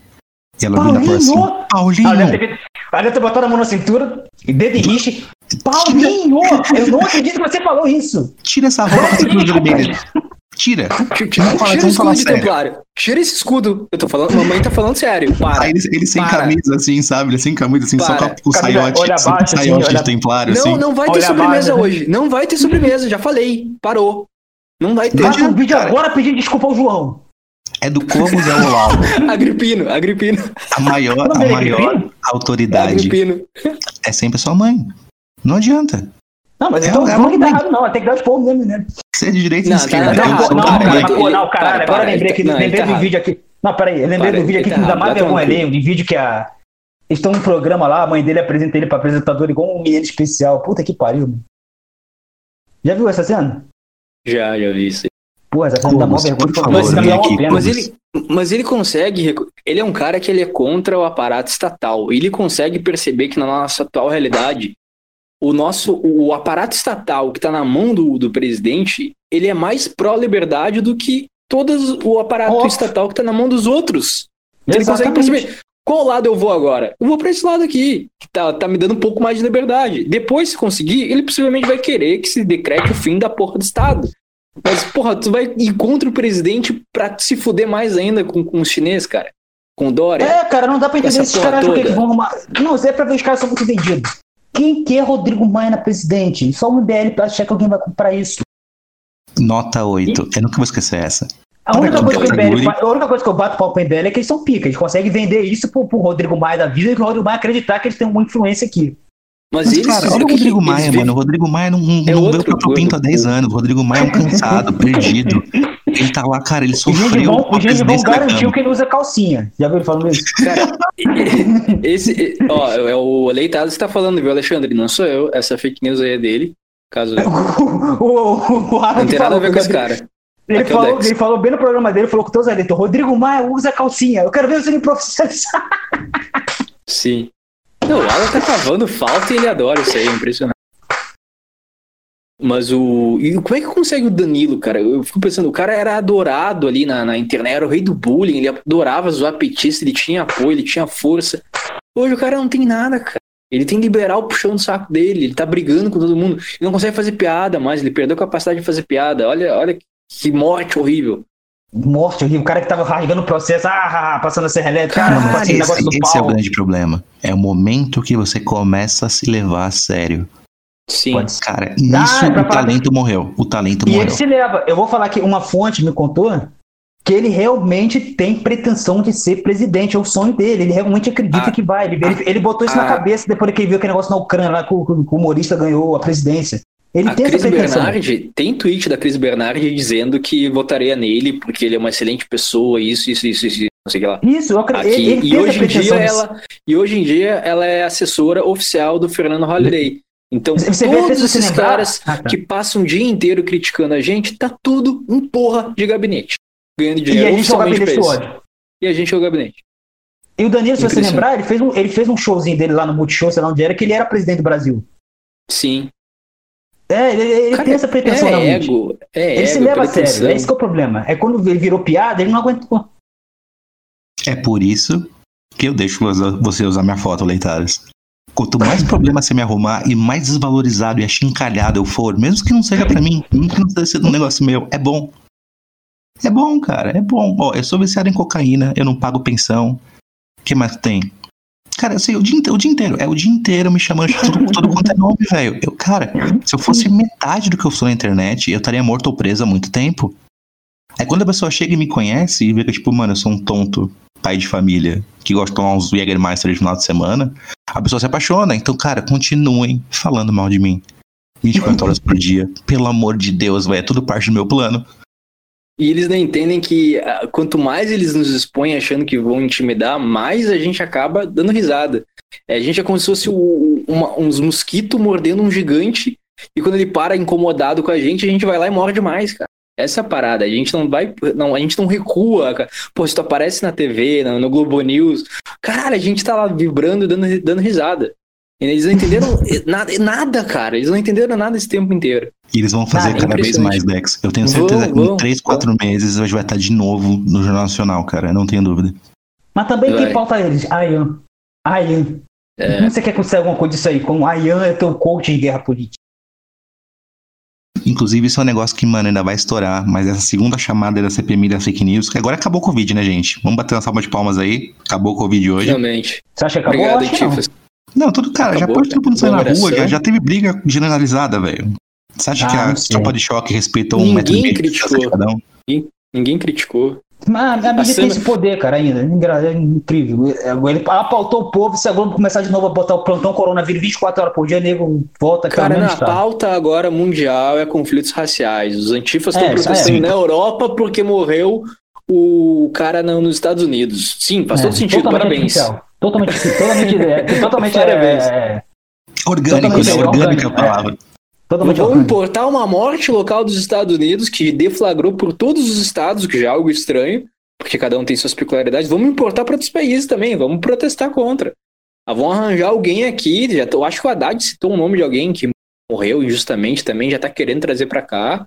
E ela Paulinho! vira assim, Paulinho! Ela deve, ter, ela deve ter botado a mão na cintura e dedo em riche. Paulinho! Eu não acredito que você falou isso! Tira essa roupa que você vermelha. Tira. Tira, falar, tira o escudo de templário. Tira esse escudo. Eu tô falando, mamãe tá falando sério. Para. Aí ele, ele sem para. camisa, assim, sabe? Ele sem camisa, assim, para. só com o saiote, olha abaixo, saiote assim, olha... de templário. Não, assim. não vai ter olha sobremesa abaixo, hoje. Não vai ter sobremesa, já falei. Parou. Não vai ter. Faz um vídeo agora pedindo desculpa ao João. É do Comos é o Lau. *laughs* Agripino, Agripino. A maior, a maior autoridade é sempre sua mãe. Não adianta. Não, mas então é, não que tá errado, não. Tem que dar os povos mesmo, né? Ser de direita e esquerda. Tá não, não, não, não, caralho, agora lembrei aqui, lembrei do vídeo aqui. Não, peraí, eu lembrei do vídeo aqui que me dá mais vergonha ali, de vídeo que a. Eles estão num programa lá, a mãe dele apresenta ele pra apresentador igual um menino especial. Puta que pariu, mano. Já viu essa cena? Já, já vi isso. Pô, essa cena dá mó vergonha. Mas, mas, ele, Mas ele consegue, ele é um cara que ele é contra o aparato estatal. Ele consegue perceber que na nossa atual realidade, o nosso, o aparato estatal que está na mão do, do presidente, ele é mais pró-liberdade do que todo o aparato estatal que está na mão dos outros. Ele consegue Exatamente. perceber qual lado eu vou agora. Eu vou para esse lado aqui, que tá, tá me dando um pouco mais de liberdade. Depois, se conseguir, ele possivelmente vai querer que se decrete o fim da porra do Estado. Mas, porra, tu vai ir contra o presidente pra se fuder mais ainda com, com os chineses, cara. Com o Dória. É, cara, não dá pra entender esses caras que vão arrumar. Não, isso é pra ver os caras são muito vendidos. Quem quer Rodrigo Maia na presidente? Só um MBL pra achar que alguém vai comprar isso. Nota 8. Eu nunca vou escesquecer essa. A única, é coisa que é o o a única coisa que eu bato pau pro MBL é que eles são pica. Eles conseguem vender isso pro, pro Rodrigo Maia da vida e o Rodrigo Maia acreditar que eles têm uma influência aqui. Mas, Mas, cara, olha o que- Rodrigo eles Maia, mano. O Rodrigo Maia não, não É pra Pinto há 10 anos. O Rodrigo Maia é um cansado, *laughs* perdido. Ele tá lá, cara, ele sofreu presidência da garantiu que ele usa calcinha. Já viu ele falando isso? *laughs* Cara, esse, ó, é o Leitado que tá falando, viu, Alexandre? Não sou eu. Essa fake news aí é dele. Caso *laughs* o, o, o não tem nada a ver com que esse cara. Ele Aqui é o falou, Dex. ele falou bem no programa dele, falou com todos os eleitos, Rodrigo Maia usa calcinha. Eu quero ver você me profissionalizar. Sim. Não, o Alan tá cavando falta e ele adora isso aí, é impressionante. Mas o. E como é que consegue o Danilo, cara? Eu fico pensando, o cara era adorado ali na, na internet, era o rei do bullying, ele adorava zoar petista, ele tinha apoio, ele tinha força. Hoje o cara não tem nada, cara. Ele tem liberal puxando o saco dele, ele tá brigando com todo mundo. Ele não consegue fazer piada mais, ele perdeu a capacidade de fazer piada. Olha, olha que morte horrível. Morte horrível. O cara que tava rasgando o processo, ah, ah, passando a serra elétrica, Cara, ah, mas esse negócio do esse é o grande problema. É o momento que você começa a se levar a sério. Sim. Pode. Cara, nisso é pra o talento morreu. O talento E morreu. ele se leva. Eu vou falar que uma fonte me contou que ele realmente tem pretensão de ser presidente, é o sonho dele. Ele realmente acredita Ah. que vai. Ele, ele, ele botou isso na Ah. cabeça depois que ele viu aquele negócio na Ucrânia, lá que o, que o humorista ganhou a presidência. Ele A tem Cris. Bernardi, tem tweet da Cris Bernardi dizendo que votaria nele porque ele é uma excelente pessoa, isso, isso, isso, isso, não sei o que lá. Isso, eu acredito. Ele, ele e, hoje em dia ela, e hoje em dia ela é assessora oficial do Fernando Holliday. Então, Você todos esses caras Ah, tá. que passam o dia inteiro criticando a gente, tá tudo em porra de gabinete. Ganhando E dinheiro a gente joga oficialmente gabinete do ódio. E a gente é o gabinete. E o Danilo, se você lembrar, ele fez, um, ele fez um showzinho dele lá no Multishow, sei lá onde era, que ele era presidente do Brasil. Sim. É, ele, ele Cara, tem essa pretensão é realmente. ego. É Ele ego, se leva a sério, é esse que é o problema. É quando ele virou piada, ele não aguentou. É por isso que eu deixo você usar minha foto, Leitares. Quanto mais *laughs* problema você me arrumar e mais desvalorizado e achincalhado eu for, mesmo que não seja pra mim, mesmo que não seja um negócio meu, é bom. É bom, cara, é bom. Ó, eu sou viciado em cocaína, eu não pago pensão. O que mais tem? Cara, sei, o dia, o dia inteiro, é o dia inteiro me chamando de tudo, tudo quanto é nome, velho. Eu, cara, se eu fosse metade do que eu sou na internet, eu estaria morto ou preso há muito tempo. Aí quando a pessoa chega e me conhece e vê que, tipo, mano, eu sou um tonto pai de família que gosta de tomar uns Jägermeister de final de semana, a pessoa se apaixona. Então, cara, continuem falando mal de mim. 24 horas por dia. Pelo amor de Deus, velho. É tudo parte do meu plano. E eles não entendem que ah, quanto mais eles nos expõem achando que vão intimidar, mais a gente acaba dando risada. É, a gente é como se fosse uma- uns mosquitos mordendo um gigante, e quando ele para incomodado com a gente, a gente vai lá e morde mais, cara. Essa é a parada. A gente não vai. Não, a gente não recua, cara. Pô, se tu aparece na TV, no, no Globo News, caralho, a gente tá lá vibrando, dando, dando risada. E eles não entenderam nada, nada, cara. Eles não entenderam nada esse tempo inteiro. E eles vão fazer é cada vez mais. Dex. Eu tenho Vão, certeza que em 3, 4 meses a gente vai estar de novo no Jornal Nacional, cara. Eu não tenho dúvida. Mas também Vai. quem pauta eles? Ayan. Ayan. É. Como você quer conseguir alguma coisa disso aí? Como Ayan é teu coach em guerra política. Inclusive, isso é um negócio que, mano, ainda vai estourar. Mas essa segunda chamada da CPMI da fake news, que agora acabou o Covid, né, gente? Vamos bater uma salva de palmas aí. Acabou o Covid hoje. Finalmente. Você acha que acabou? Obrigado, Eu acho que não. Não, tudo, cara, já Acabou, pode todo mundo sair na rua, já, já teve briga generalizada, velho. Você acha Ah, que a não sei. tropa de choque respeitou um Ninguém metro e meio de criticou. cada um? Ninguém criticou. Mas a mídia tem esse poder, cara, ainda. É incrível. Ele apautou o povo, se a Globo começar de novo a botar o plantão coronavírus 24 horas por dia, nego volta Cara, na estado. pauta agora mundial é conflitos raciais. Os antifas estão É, protestando é. na Europa porque morreu o cara na- nos Estados Unidos. Sim, faz É, todo sentido, parabéns. artificial. Totalmente, totalmente, é, *laughs* totalmente, Parabéns. é, é, Orgânico, Totalmente né? Orgânica a orgânico, palavra. totalmente Vão importar uma morte local dos Estados Unidos que deflagrou por todos os estados, que já é algo estranho. porque cada um tem suas peculiaridades. Vamos importar para outros países também, vamos protestar contra. Ah, vão arranjar alguém aqui. Já tô, eu acho que o Haddad citou o nome de alguém que morreu injustamente também, já tá querendo trazer para cá.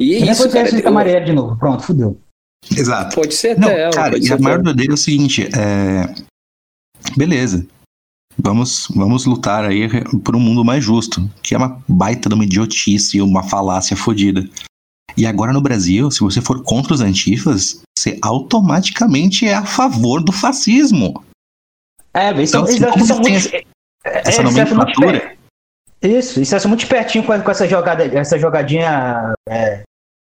E é isso, cara. de Marielle de novo. Pronto, fudeu. Exato. Pode ser Não, até ela. cara, e a maior doideira é o seguinte, é... Beleza. Vamos, vamos lutar aí por um mundo mais justo, que é uma baita de uma idiotice, uma falácia fodida. E agora no Brasil, se você for contra os antifas, você automaticamente é a favor do fascismo. É, Então, eles assim, são muito. tem é, Essa nomenclatura. Isso, isso é muito espertinho com, essa jogada, essa jogadinha é,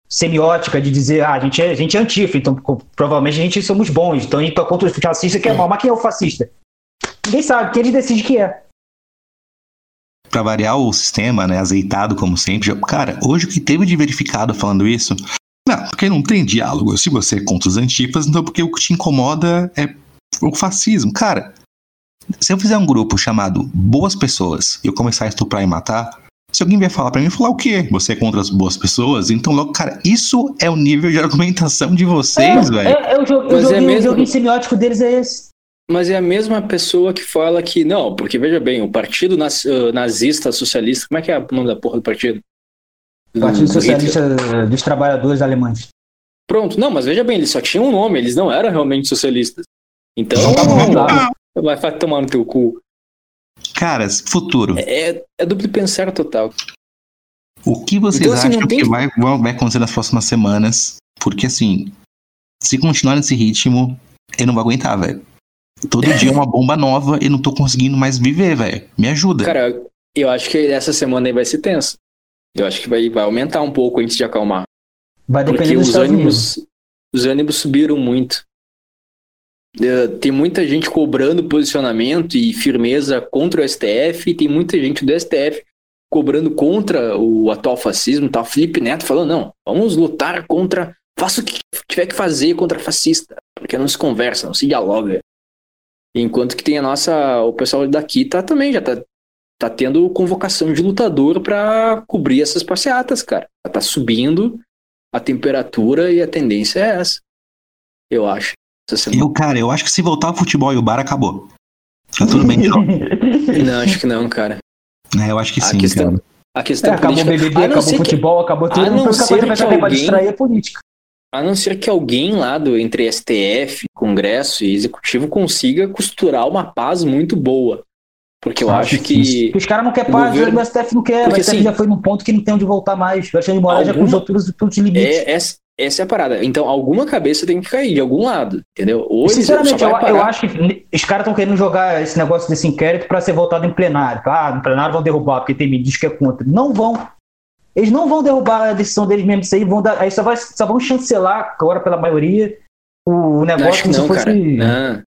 semiótica de dizer, ah, a gente é, a gente é antifa, então provavelmente a gente somos bons, então a gente tá contra o fascista que é mal, mas quem é o fascista? Ninguém sabe, quem eles decidem que é. Pra variar o sistema, né, azeitado como sempre. Cara, hoje o que teve de verificado falando isso? Não, porque não tem diálogo. Se você é contra os antifas, então porque o que te incomoda é o fascismo. Cara, se eu fizer um grupo chamado Boas Pessoas e eu começar a estuprar e matar, se alguém vier falar pra mim, falar o quê? Você é contra as boas pessoas? Então, logo, cara, isso é o nível de argumentação de vocês, velho. É, é o, jogo, o, Mas é joguinho, o joguinho semiótico deles é esse. Mas é a mesma pessoa que fala que não, porque veja bem, o partido ah, nazista socialista, como é que é o nome da porra do partido? Partido Do Hitler. Socialista dos Trabalhadores Alemães. Pronto, não, mas veja bem, eles só tinham um nome, eles não eram realmente socialistas. Então, vai, vai tomar no teu cu. Cara, futuro. É, é duplo pensar total. O que vocês Então, assim, acham tem- que vai, vai acontecer nas próximas semanas? Porque, assim, se continuar nesse ritmo, eu não vou aguentar, velho. Todo dia é uma bomba nova e não tô conseguindo mais viver, velho. Me ajuda. Cara, eu acho que essa semana aí vai ser tensa. Eu acho que vai, vai aumentar um pouco antes de acalmar. Vai depender Porque dos os Unidos. ânimos, os ânimos subiram muito. É, Tem muita gente cobrando posicionamento e firmeza contra o STF, e tem muita gente do STF cobrando contra o atual fascismo. Tá o Felipe Neto falando: não, vamos lutar contra. Faça o que tiver que fazer contra fascista, porque não se conversa, não se dialoga. Enquanto que tem a nossa. O pessoal daqui tá também, já tá, tá tendo convocação de lutador pra cobrir essas passeatas, cara. Tá subindo a temperatura e a tendência é essa. Eu acho. Eu, cara, eu acho que se voltar o futebol e o bar, acabou. Tá tudo bem de novo. *laughs* Não, acho que não, cara. É, eu acho que A sim, questão- cara. A questão É, acabou o política. BBB, a não acabou o que- futebol, acabou tudo. a não A única ser que que alguém- distrair é política. A não ser que alguém lá do entre STF, Congresso e Executivo consiga costurar uma paz muito boa. Porque eu Acho acho que. Porque os caras não querem paz, governo- o STF não quer. Porque, o STF assim, já foi num ponto que não tem onde voltar mais. O Alexandre de Moraes já alguma- cruzou todos, todos os limites. É, essa, essa é a parada. Então, alguma cabeça tem que cair de algum lado, entendeu? Ou Sinceramente, eu, eu acho que os caras estão querendo jogar esse negócio desse inquérito para ser votado em plenário. Ah, no plenário vão derrubar, porque tem ministro que é contra. Não vão. Eles não vão derrubar a decisão deles mesmo disso aí, vão dar, aí só, vai, só vão chancelar agora pela maioria o negócio acho que não, se fosse. cara. Não.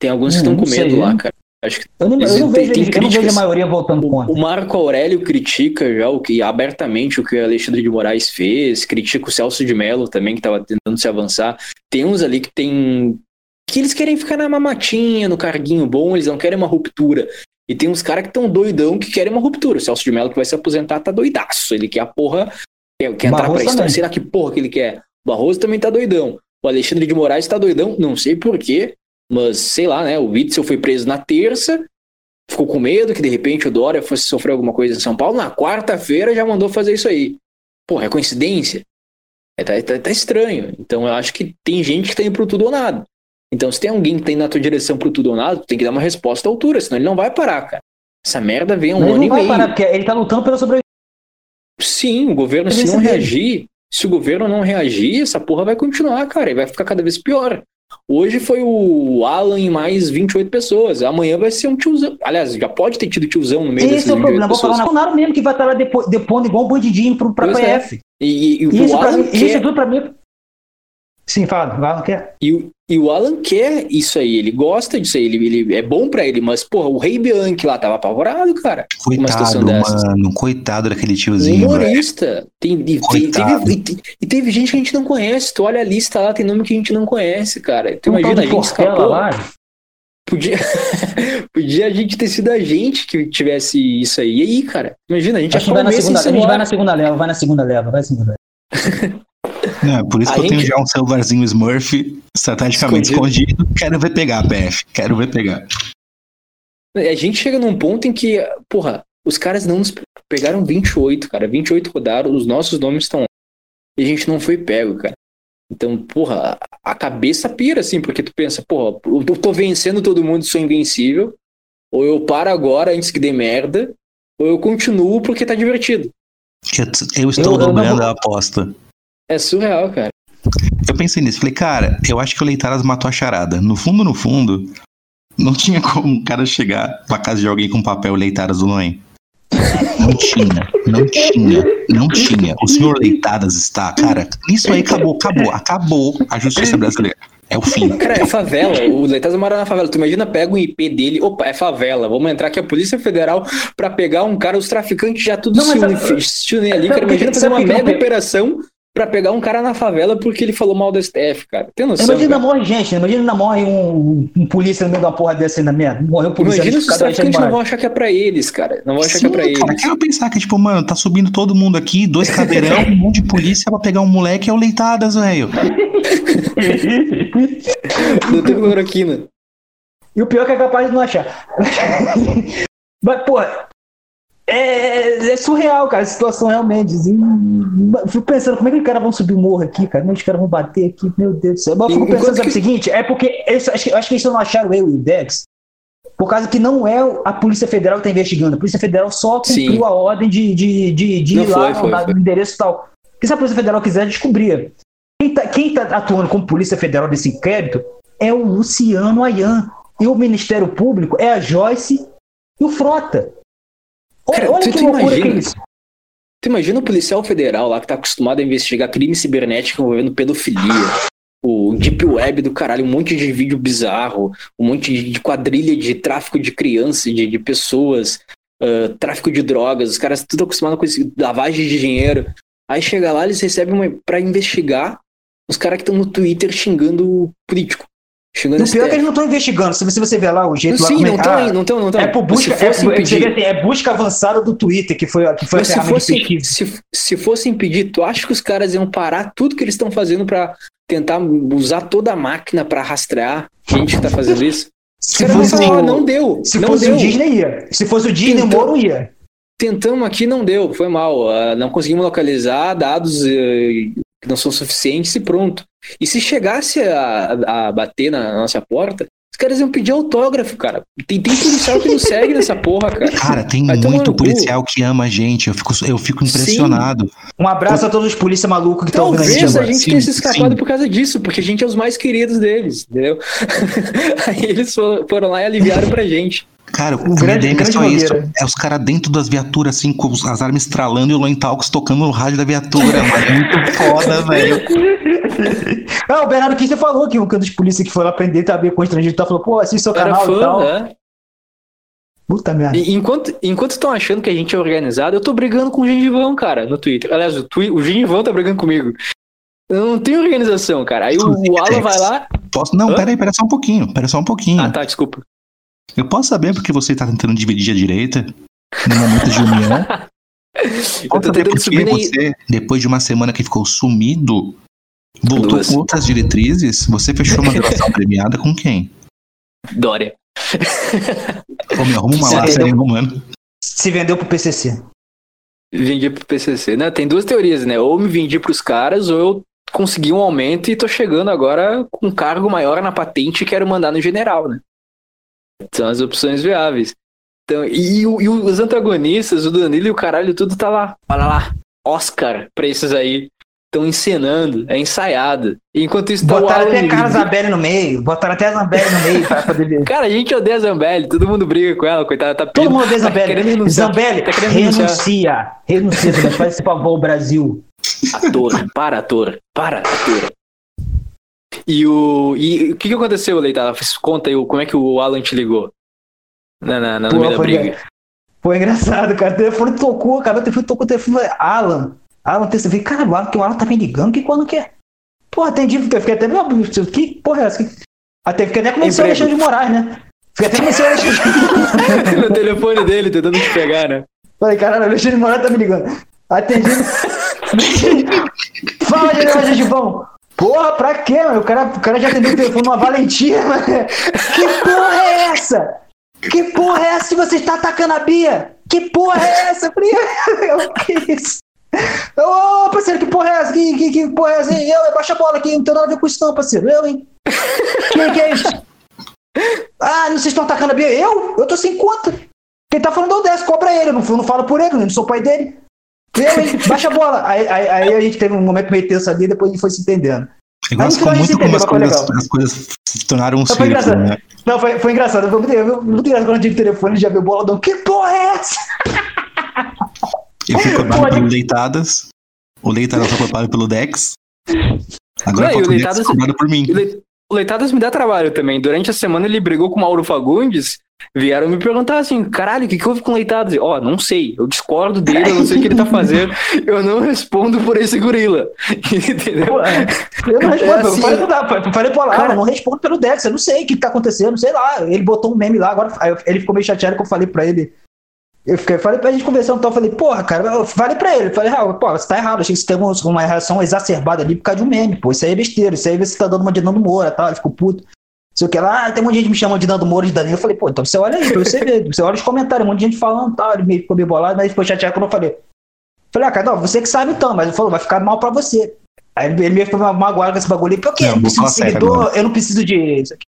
Tem alguns que estão com medo sei, lá, hein? cara. Acho que Eu não, eu não Tem- vejo, tem eles- eu não vejo a maioria votando contra. O Marco Aurélio critica já o que abertamente o que o Alexandre de Moraes fez, critica o Celso de Mello também, que estava tentando se avançar. Tem uns ali que tem. Que eles querem ficar na mamatinha, no carguinho bom, eles não querem uma ruptura. E tem uns caras que estão doidão que querem uma ruptura. O Celso de Mello que vai se aposentar tá doidaço. Ele quer a porra. Quer, quer entrar pra história. Será que porra que ele quer? O Barroso também tá doidão. O Alexandre de Moraes tá doidão, não sei porquê, mas sei lá, né? O Witzel foi preso na terça, ficou com medo que de repente o Dória fosse sofrer alguma coisa em São Paulo. Na quarta-feira já mandou fazer isso aí. Porra, é coincidência? É, tá, tá- tá estranho. Então eu acho que tem gente que tá indo pro tudo ou nada. Então se tem alguém que tá indo na tua direção pro tudo ou nada, tu tem que dar uma resposta à altura, senão ele não vai parar, cara. Essa merda vem um Ele ano não e vai meio. parar, porque ele tá lutando pela sobrevivência. Sim, o governo, se não reagir, se o governo não reagir, essa porra vai continuar, cara, e vai ficar cada vez pior. Hoje foi o Alan e mais 28 pessoas. Amanhã vai ser um tiozão. Aliás, já pode ter tido tiozão no meio Esse é o 28 problema. Vou falar pessoas. na Bolsonaro mesmo que vai estar lá depo- depondo igual um bandidinho pro, pra Pois é. PF. E, e- e o Isso, pra mim, isso quer, tudo pra mim. Sim, fala, o Alan quer. e, o- e o Alan quer isso aí, ele gosta disso aí, ele, ele é bom pra ele, mas, porra, o Rei Bianchi lá tava apavorado, cara. Coitado, mano. Coitado daquele tiozinho, humorista. Tem, e, Coitado. teve, e, te- e teve gente que a gente não conhece. Tu olha a lista lá, tem nome que a gente não conhece, cara. Tu Tem tal imagina, a gente escapou. lá. Podia, *laughs* podia a gente ter sido a gente que tivesse isso aí. E aí, cara? Imagina, a gente Acho que vai na segunda, a gente vai na segunda leva, vai na segunda leva, vai na segunda leva. *laughs* Não, por isso A que eu tenho gente- já um celularzinho Smurf estrategicamente escondido. Quero ver pegar, PF. Quero ver pegar. A gente chega num ponto em que, porra, os caras não nos pegaram 28, cara. 28 rodaram, os nossos nomes estão lá. E a gente não foi pego, cara. Então, porra, a cabeça pira, assim, porque tu pensa, porra, eu tô vencendo todo mundo, sou invencível. Ou eu paro agora antes que dê merda, ou eu continuo porque tá divertido. Eu, eu estou Eu- eu não dobrando a aposta. É surreal, cara. Eu pensei nisso, falei, cara, eu acho que o Leitaras matou a charada. No fundo, no fundo, não tinha *laughs* como o cara chegar pra casa de alguém com papel Leitaras do Noem. Não tinha, não tinha, não tinha. O senhor Leitadas está, cara, isso aí acabou, acabou, acabou a justiça brasileira. É o fim. Cara, é favela. O Leitasa mora na favela. Tu imagina, pega um IP dele. Opa, é favela. Vamos entrar aqui a Polícia Federal pra pegar um cara. Os traficantes já tudo Não, se, mas uni- se unem ali. Cara, imagina fazer uma mega operação pra pegar um cara na favela porque ele falou mal do STF, cara. Tem noção? Imagina cara? morre gente, imagina morre um, um polícia no meio de uma porra dessa aí na merda. Morreu um polícia Imagina se os traficantes não vão achar que é pra eles, cara. Não vão achar que é Sim, pra eles. cara, quero pensar que, tipo, mano, tá subindo todo mundo aqui, dois cadeirão, um monte de polícia pra pegar um moleque, é o Leitadas, velho. *laughs* Não tem cloroquina. E o pior é que é capaz de não achar. *laughs* Mas, pô, é, é surreal, cara, a situação realmente. assim. Eu fico pensando, como é que os caras vão subir o morro aqui, cara? Como é que os caras vão bater aqui? Meu Deus do céu. Mas eu fico pensando, sabe que- o seguinte? É porque eles, acho, que, acho que eles não acharam eu e o Dex. Por causa que não é a Polícia Federal que tá investigando. A Polícia Federal só cumpriu Sim. a ordem de, de, de, de ir lá foi, foi, no, foi. no endereço e tal. Porque se a Polícia Federal quiser, descobria. Quem tá, quem tá atuando como Polícia Federal desse inquérito é o Luciano Ayan. E o Ministério Público é a Joyce e o Frota. Olha, Cara, olha tu- que tu loucura que é imagina? isso. Tu imagina o policial federal lá que tá acostumado a investigar crime cibernético envolvendo pedofilia, o deep web do caralho, um monte de vídeo bizarro, um monte de quadrilha de tráfico de crianças, de, de pessoas, ah, tráfico de drogas, os caras tudo acostumado com isso, lavagem de dinheiro. Aí chega lá, eles recebem uma, pra investigar os caras que estão no Twitter xingando o político. Xingando E o pior é que eles não estão investigando. Se você, ver lá o jeito lá Sim, como é não estão, ah, não estão, não estão. É por busca, é, impedir, assim, é busca avançada do Twitter, que foi, que foi a se fosse, se, se fosse impedir, tu acha que os caras iam parar tudo que eles estão fazendo pra tentar usar toda a máquina pra rastrear gente que tá fazendo isso? Se caras vão fosse, o- "Ah, não deu, se não fosse deu. o Disney, ia. Se fosse o Disney, o Moro ia. Tentamos aqui, não deu, foi mal. Ah, não conseguimos localizar dados eh, que não são suficientes e pronto. E se chegasse a, a bater na nossa porta, os caras iam pedir autógrafo, cara. Tem, tem policial que não *laughs* segue nessa porra, cara. Cara, tem Vai muito policial que ama a gente. Eu fico, eu fico impressionado. Um abraço a todos os polícia malucos que estão ouvindo a a gente Sim, tenha se escapado sim. por causa disso, porque a gente é os mais queridos deles, entendeu? *laughs* Aí eles foram, foram lá e aliviaram pra gente. Cara, o grande- grande, é só isso. É os caras dentro das viaturas, assim, com os- as armas estralando e o Loin Talks tocando no rádio da viatura, mano. *laughs* Muito foda, velho. Ah, o Bernardo Kister falou que um dos polícia que foi lá prender também com estrangeiro tá falou, pô, assiste seu Era canal e fã, tal. né? Puta merda. E enquanto enquanto estão achando que a gente é organizado, eu tô brigando com o Gengivão, cara, no Twitter. Aliás, o, twi o Gengivão tá brigando comigo. Eu não tenho organização, cara. Aí o, o Alan vai lá. Posso... Não, Hã? pera aí, pera só um pouquinho. Pera só um pouquinho. Ah, tá, desculpa. Eu posso saber porque você tá tentando dividir a direita no momento de união? *laughs* Eu Posso tô saber tentando porque aí. você, depois de uma semana que ficou sumido, voltou Duas. com outras diretrizes? Você fechou uma relação *laughs* premiada com quem? Dória. Ô, meu, arruma uma Você laça aí, entendeu? mano. Se vendeu pro PCC. Vendi pro PCC. Né? Tem duas teorias, né? Ou me vendi pros caras, ou eu consegui um aumento e tô chegando agora com um cargo maior na patente e quero mandar no general, né? São as opções viáveis. Então, e, e os antagonistas, o Danilo e o caralho, tudo tá lá. Olha lá. Oscar pra esses aí. Estão encenando, é ensaiado. Enquanto isso, tá Botaram Alan até a livre. Zambelli no meio. Botaram até a Zambelli no meio pra poder ver. *laughs* Cara, a gente odeia a Zambelli, todo mundo briga com ela, coitada, tá Todo mundo odeia tá Zambelli. querendo renunciar. Zambelli, Tá querendo renuncia. Renuncia, Zambelli. Faz esse favor Brasil. Ator, para ator, para ator. E o. E o que, que aconteceu, Leitala? Conta aí o- como é que o Alan te ligou. Na, na, na, no Pô, meio da briga. foi engraçado, cara. O telefone tocou, cara. O telefone tocou, o telefone Alan. Alan, eu falei, cara, o Alan, que o Alan tá me ligando, o que que o Alan quer? Porra, atendi, fiquei, fiquei até. Que porra é essa? Que- Até fiquei até começando Emprego. Alexandre de Moraes, né? Fiquei até começando a Alexandre *laughs* no telefone dele, tentando te pegar, né? Falei, caralho, o Alexandre de Moraes tá me ligando. Atendi. *laughs* Fala, general Gengibão. Porra, pra quê, mano? O cara, o cara já atendeu o telefone numa Valentina, *laughs* mano. Que porra é essa? Que porra é essa se você está atacando a Bia? Que porra é essa? Eu falei, *laughs* "Eu, que isso? Ô, parceiro, que porra é essa? Que, que, que porra é essa? Eu, baixa a bola aqui, não tem nada a ver com isso não, parceiro. Eu, hein? Que que é isso? Ah, vocês estão atacando a Bia? Eu? Eu tô sem conta. Quem tá falando é o Décio, cobra ele. Eu não, eu não falo por ele, eu não sou pai dele. Eu, hein? Baixa a bola. Aí, aí, aí a gente teve um momento meio tenso ali, depois a gente foi se entendendo. Eu gosto Aí, muito como as coisas, foi as coisas se tornaram um Não, foi círculo, engraçado. né? Não, foi, foi engraçado. Foi muito, muito engraçado quando eu tive o telefone e já viu o boladão. Que porra é essa? Eu fui *laughs* cobrado Pode. pelo Leitadas. O Leitadas foi cobrado pelo Dex. Agora Não, o o Dex Leitadas- cobrado por mim. Leitadas me dá trabalho também. Durante a semana ele brigou com o Mauro Fagundes. Vieram me perguntar assim, caralho, o que, que houve com o Leitadas? Ó, não sei, eu discordo dele, eu não sei o que ele tá fazendo, eu não respondo por esse gorila. *laughs* Entendeu? Pô, é. Eu não respondo. É assim. eu falei, eu falei Cara- não respondo pelo Dex. Eu não sei o que, que tá acontecendo, sei lá. Ele botou um meme lá, agora ele ficou meio chateado que eu falei pra ele. Eu fiquei, falei pra gente conversando então, eu falei, porra, cara, eu falei pra ele, falei, Raul, pô, você tá errado, achei que você teve uma, uma reação exacerbada ali por causa de um meme, pô, isso aí é besteira, isso aí você tá dando uma de Nando Moura, tal, ele ficou puto. Sei o que lá, ah, tem um monte de gente me chamando de Nando Moura de Danilo, eu falei, pô, então você olha aí, pra você ver, você olha os comentários, um monte de gente falando, tal, ele meio ficou meio bolado, mas ficou chateado quando eu falei. Falei, ah, cara, não, você que sabe então, mas ele falou, vai ficar mal pra você. Aí ele meio ficou magoado com esse bagulho, porque? Não, Eu não preciso de seguidor, eu não preciso de. Isso aqui.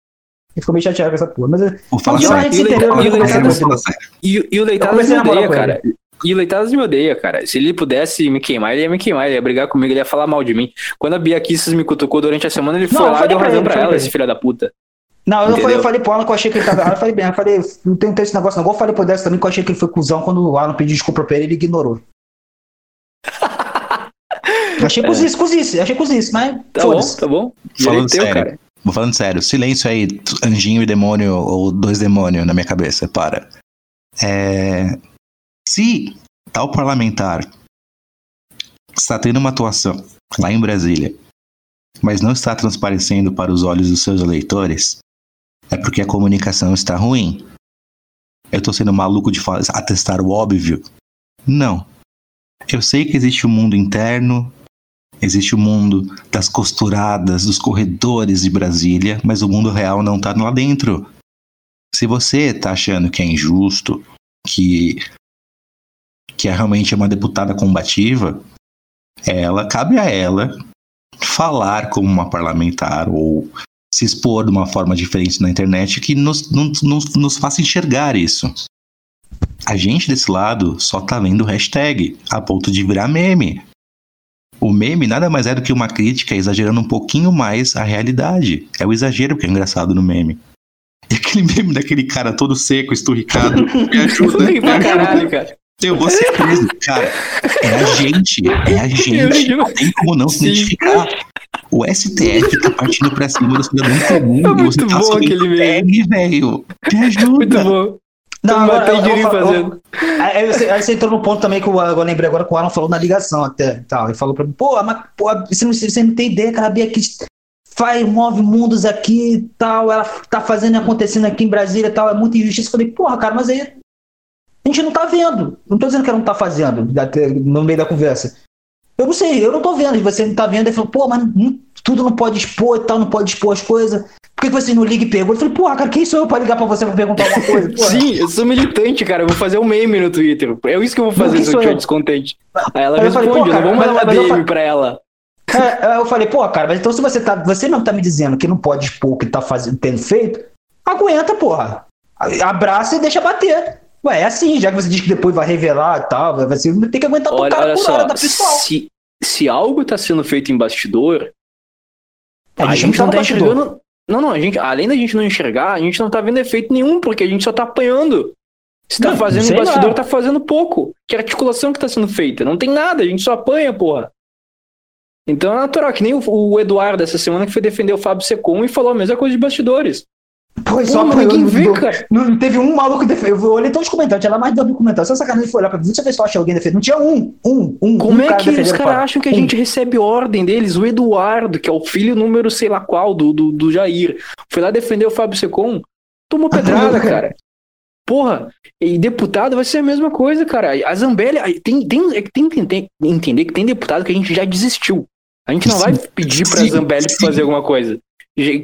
Ele ficou meio chateado com essa porra, mas. Falar lá, a sério. entendeu, E o eu comecei a Leitadas- namorar com Vou ele. falar sério. E, e o Leitadas me odeia, cara. E o Leitadas me odeia, cara. Se ele pudesse me queimar, ele ia me queimar, ele ia brigar comigo, ele ia falar mal de mim. Quando a Bia Kisses me cutucou durante a semana, ele Não, foi eu lá e falei deu razão pra falei ela, esse filho da puta. Não, eu, falei, Entendeu? eu falei pro Alan que eu achei que ele tava errado. Eu falei bem, eu falei, não tem, não esse negócio não. Igual eu falei pro Décio também que eu achei que ele foi cuzão quando o Alan pediu desculpa pra ele, ele ignorou. *laughs* Eu achei cozice, cozice, achei cozice, mas Tá bom, tá bom. Falando teu, sério. cara. Vou falando sério. Silêncio aí, anjinho e demônio, ou dois demônios na minha cabeça, para. É, Se tal parlamentar está tendo uma atuação lá em Brasília, mas não está transparecendo para os olhos dos seus eleitores, é porque a comunicação está ruim. Eu tô sendo maluco de atestar o óbvio? Não. Eu sei que existe o mundo interno, existe o mundo das costuradas, dos corredores de Brasília, mas o mundo real não tá lá dentro. Se você tá achando que é injusto, que que é realmente uma deputada combativa, ela cabe a ela falar como uma parlamentar ou se expor de uma forma diferente na internet que nos, nos, nos, nos faça enxergar isso. A gente desse lado só tá vendo hashtag a ponto de virar meme. O meme nada mais é do que uma crítica exagerando um pouquinho mais a realidade. É o exagero que é engraçado no meme. E aquele meme daquele cara todo seco, esturricado. *laughs* Me ajuda, me ajuda. caralho, cara. Eu vou ser preso. Cara, é a gente. É a *laughs* gente. Não tem como não se Sim. identificar. O STF tá partindo pra cima do cidadão comum. É e muito tá bom só aquele hashtag, velho. Me Muito ajuda. bom. Não, agora, matei eu- eu eu- fazendo. Aí você, aí você entrou no ponto também que o, eu lembrei agora que o Alan falou na ligação até. Tal. Ele falou pra mim, pô, mas pô, você, não, você não tem ideia que a Bia aqui faz, move mundos aqui e tal, ela tá fazendo e acontecendo aqui em Brasília e tal, é muita injustiça. Eu falei, porra, cara, mas aí a gente não tá vendo. Não tô dizendo que ela não tá fazendo no meio da conversa. Eu não sei, eu não tô vendo, você não tá vendo. Ele falou, pô, mas não- tudo não pode expor e tal, não pode expor as coisas. Por que que você não liga e pergunta? Eu falei, porra, cara, quem sou eu pra ligar pra você pra perguntar alguma coisa? *laughs* Porra. Sim, eu sou militante, cara. Eu vou fazer um meme no Twitter. É isso que eu vou fazer Não, se eu estiver descontente. Aí ela Aí eu falei, responde, eu não vou mandar mas- DM falei- pra ela. É, é, eu falei, pô, cara, mas então se você tá. Você mesmo tá me dizendo que não pode expor o que tá fazendo, tendo feito, aguenta, porra. Abraça e deixa bater. Ué, é assim, já que você diz que depois vai revelar e tal, você tem que aguentar Olha, cara olha por hora só, da pessoal. se, se algo tá sendo feito em bastidor, A a gente não gente tá não no tá bastidor. enxergando. Não, não, a gente, além da gente não enxergar, a gente não tá vendo efeito nenhum, porque a gente só tá apanhando. Se tá Não, fazendo bastidor, lá. tá fazendo pouco. Que articulação que tá sendo feita? Não tem nada, a gente só apanha, porra. Então é natural, que nem o, o Eduardo essa semana que foi defender o Fábio Secom e falou a mesma coisa de bastidores. Pô, Pô, mas ninguém vê, cara. Não, teve um maluco defendendo. Eu olhei todos os comentários, tinha lá mais de dois comentários. Só sacanagem foi olhar pra ver. Se eu achei alguém defendendo. Não tinha um, um, um. Como um é cara que os caras acham que a Um. gente recebe ordem deles? O Eduardo, que é o filho número sei lá qual do, do, do Jair, foi lá defender o Fábio Secom, tomou pedrada, cara. Porra, e deputado vai ser a mesma coisa, cara. A Zambelli, tem, tem, é que tem que enten- entender que tem deputado que a gente já desistiu. A gente não vai pedir pra Sim, Zambelli sim. fazer alguma coisa.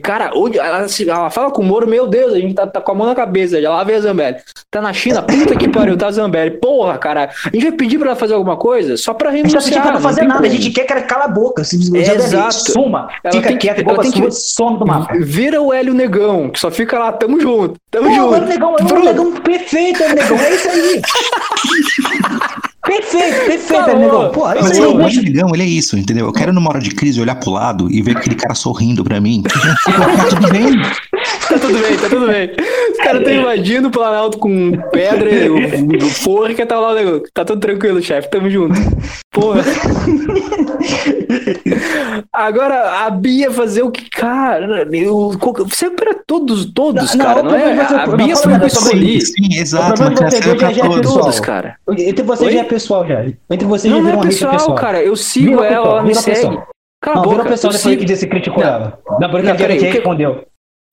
Cara, onde ela, se- ela fala com o Moro, meu Deus, a gente tá, tá com a mão na cabeça, já lá vem a Zambelli. Tá na China, puta que pariu, tá a Zambelli. Porra, cara, a gente vai pedir pra ela fazer alguma coisa só pra A gente tá pedindo renunciar. pra não fazer nada, a gente quer que ela cala a boca. Se É, já exato. suma, Ela fica tem que- quieta, ela tem sua, que- some do mapa. Vira o Hélio Negão, que só fica lá, tamo junto, tamo Pô, junto. o negão, é Pronto. negão perfeito, é um negão, é isso aí. *laughs* perfeito, perfeito, é Falou. negão. Pô, é Mas isso o aí, deixa. Negão, ele é isso, entendeu? Eu quero numa hora de crise olhar pro lado e ver aquele cara sorrindo pra mim. *laughs* Tá tudo bem. Tá tudo bem, tá tudo bem. Os caras estão invadindo o Planalto com pedra, o, o forca tá lá, negão. Tá tudo tranquilo, chefe, tamo junto. Porra. Agora, a Bia fazer o que, cara, eu, sempre é todos, todos, Não, cara, não, não é? você- A não, Bia foi a o que eu verdade, só escolhi. Sim, exato. problema Mas de você é já é todos. Cara. Oi? já é pessoal já. Entre vocês Não, já virou é uma pessoal, pessoal. cara. Eu sigo Virou ela, pessoal, ela me segue. pessoal. Cala a Não, boca. virou pessoal depois sigo. que você criticou Não. ela. Não, porque Não, a peraí, o que- respondeu.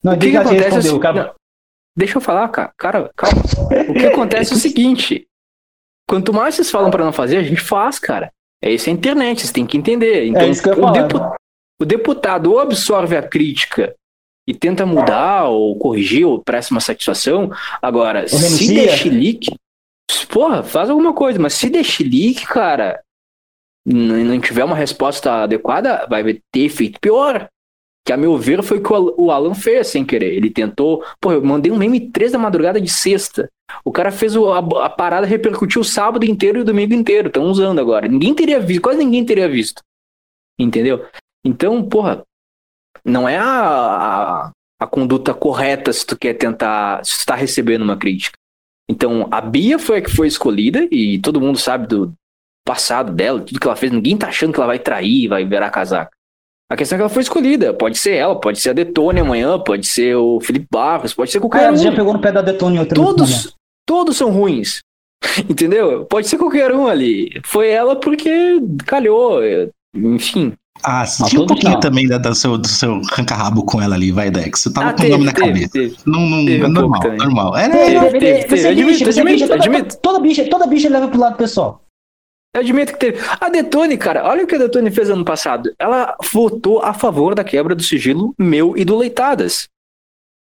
Não, O que, diga que a acontece? respondeu, é o- cara. deixa eu falar, cara. Cara, calma. O que acontece é o *laughs* seguinte: quanto mais vocês falam pra não fazer, a gente faz, cara. É isso a internet, vocês têm que entender. Então, É isso que eu ia o, falar. depu- o deputado ou absorve a crítica e tenta mudar ou corrigir ou presta uma satisfação. Agora, se der chilique, porra, faz alguma coisa, mas se der chilique, cara, não tiver uma resposta adequada, vai ter efeito pior. Que a meu ver foi o que o Al- o Alan fez sem querer. Ele tentou. Pô, eu mandei um meme três da madrugada de sexta. O cara fez o- a, a parada repercutiu o sábado inteiro e o domingo inteiro. Estão usando agora. Ninguém teria visto, quase ninguém teria visto. Entendeu? Então, porra, não é a, a, a conduta correta se tu quer tentar. Se tu tá recebendo uma crítica. Então, a Bia foi a que foi escolhida, e todo mundo sabe do passado dela, tudo que ela fez. Ninguém tá achando que ela vai trair, vai virar casaca. A questão é que ela foi escolhida. Pode ser ela, pode ser a Detone amanhã, pode ser o Felipe Barros, pode ser qualquer Cara, um. já pegou no pé da Detone momento. Todos, todos são ruins. *laughs* Entendeu? Pode ser qualquer um ali. Foi ela porque calhou. Enfim. Ah, tinha um pouquinho também da, do seu, do seu arranca-rabo com ela ali, vai, Dex. Você tava Ah, com o nome na teve, cabeça. teve. Não, não, Teve um normal, também. normal. É, Teve, né? teve, teve. É Admito, é admito, toda- admito. Toda bicha, toda bicha leva pro lado pessoal. Eu admito que teve. A Detone, cara, olha o que a Detone fez ano passado. Ela votou a favor da quebra do sigilo meu e do Leitadas.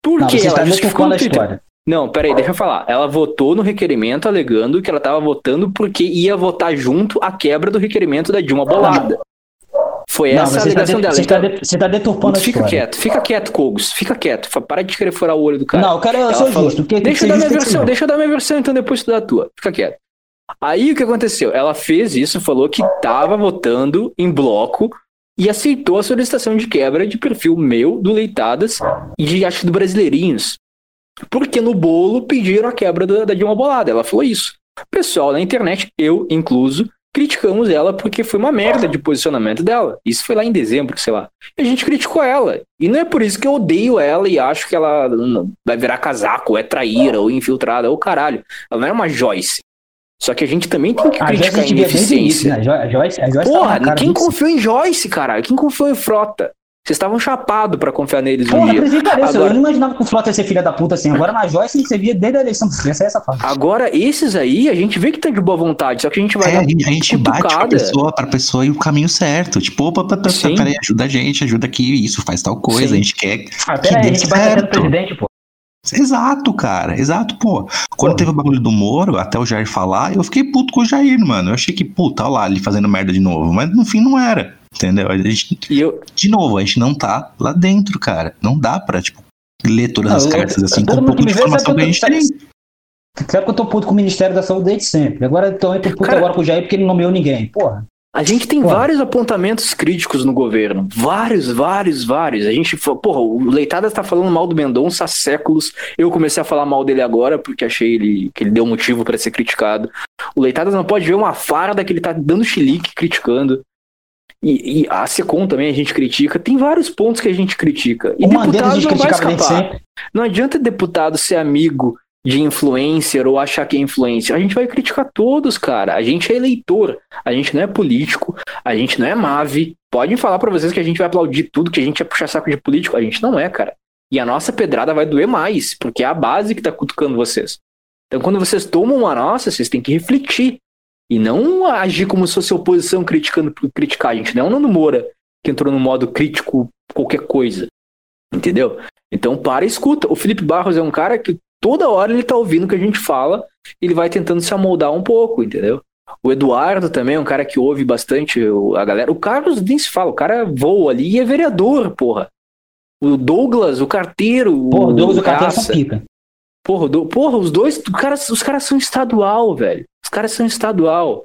Por Não, que você ela está justificou a história. Não, peraí, deixa eu falar. Ela votou no requerimento alegando que ela estava votando porque ia votar junto a quebra do requerimento da Dilma Bolada. Foi Não, essa a está alegação dela. você tá Então, de- tá deturpando a fica história. quieto, fica quieto, Cogos. Fica quieto. Para de querer furar o olho do cara. Não, o cara, eu Ela sou falou- justo. Deixa eu dar minha justo, versão, deixa eu dar minha versão, então depois tu dá a tua. Fica quieto. Aí o que aconteceu? Ela fez isso, falou que tava votando em bloco e aceitou a solicitação de quebra de perfil meu, do Leitadas e de acho do Brasileirinhos. Porque no bolo pediram a quebra da, da Dilma Bolada. Ela falou isso. Pessoal na internet, eu incluso, criticamos ela porque foi uma merda de posicionamento dela. Isso foi lá em dezembro, sei lá. E a gente criticou ela. E não é por isso que eu odeio ela e acho que ela vai virar casaco, ou é traíra, ou infiltrada, ou caralho. Ela não é uma Joyce. Só que a gente também tem que A criticar a ineficiência. né? A Joyce, a Joyce Porra, quem disso. confiou em Joyce, caralho? Quem confiou em Frota? Vocês estavam chapados pra confiar neles um Porra, dia. que pareça, Agora- eu não imaginava que o Flota ia ser filha da puta assim. Agora na Joyce você via desde a eleição. *laughs* Essa é essa fase. Agora, esses aí, a gente vê que tá de boa vontade, só que a gente vai É, dar a gente, a gente bate pra pessoa, pra pessoa ir o caminho certo. Tipo, opa, opa, opa, peraí, ajuda a gente, ajuda aqui, isso, faz tal coisa, Sim. a gente quer. Ah, que pera aí, dê a gente vai até o presidente, pô. Exato, cara, exato, pô. Quando Pô. teve o bagulho do Moro, até o Jair falar, eu fiquei puto com o Jair, mano. Eu achei que, puta, olha lá, ele fazendo merda de novo. Mas no fim não era, entendeu? A gente, E eu, de novo, a gente não tá lá dentro, cara. Não dá pra, tipo, ler todas Não, as eu- cartas assim, com todo um mundo pouco de informação que que a eu gente tô- tem. Sabe que eu tô puto com o Ministério da Saúde desde sempre. Agora eu tô muito puto Cara- agora com o Jair porque ele nomeou ninguém. Porra. A gente tem Pô. vários apontamentos críticos no governo. Vários, vários, vários. A gente, porra, o Leitada tá falando mal do Mendonça há séculos. Eu comecei a falar mal dele agora porque achei ele, que ele deu motivo pra ser criticado. O Leitadas não pode ver uma farda que ele tá dando chilique criticando. E, e a Secom também a gente critica. Tem vários pontos que a gente critica. E o Mandetta a deputado gente não vai escapar. Não adianta deputado ser amigo de influencer ou achar que é influencer. A gente vai criticar todos, cara. A gente é eleitor, a gente não é político, a gente não é mave. Podem falar pra vocês que a gente vai aplaudir tudo, que a gente vai puxar saco de político. A gente não é, cara. E a nossa pedrada vai doer mais, porque é a base que tá cutucando vocês. Então, quando vocês tomam uma nossa, vocês têm que refletir. E não agir como se fosse oposição criticando por criticar. A gente não é o Nando Moura, que entrou no modo crítico qualquer coisa. Entendeu? Então para e escuta. O Felipe Barros é um cara que toda hora ele tá ouvindo o que a gente fala, ele vai tentando se amoldar um pouco, entendeu? O Eduardo também é um cara que ouve bastante a galera. O Carlos nem se fala, o cara voa ali e é vereador, porra. O Douglas, o carteiro. Porra, o Douglas o carteiro pica. Porra, do- porra, os dois, os caras, os caras são estadual, velho. Os caras são estadual.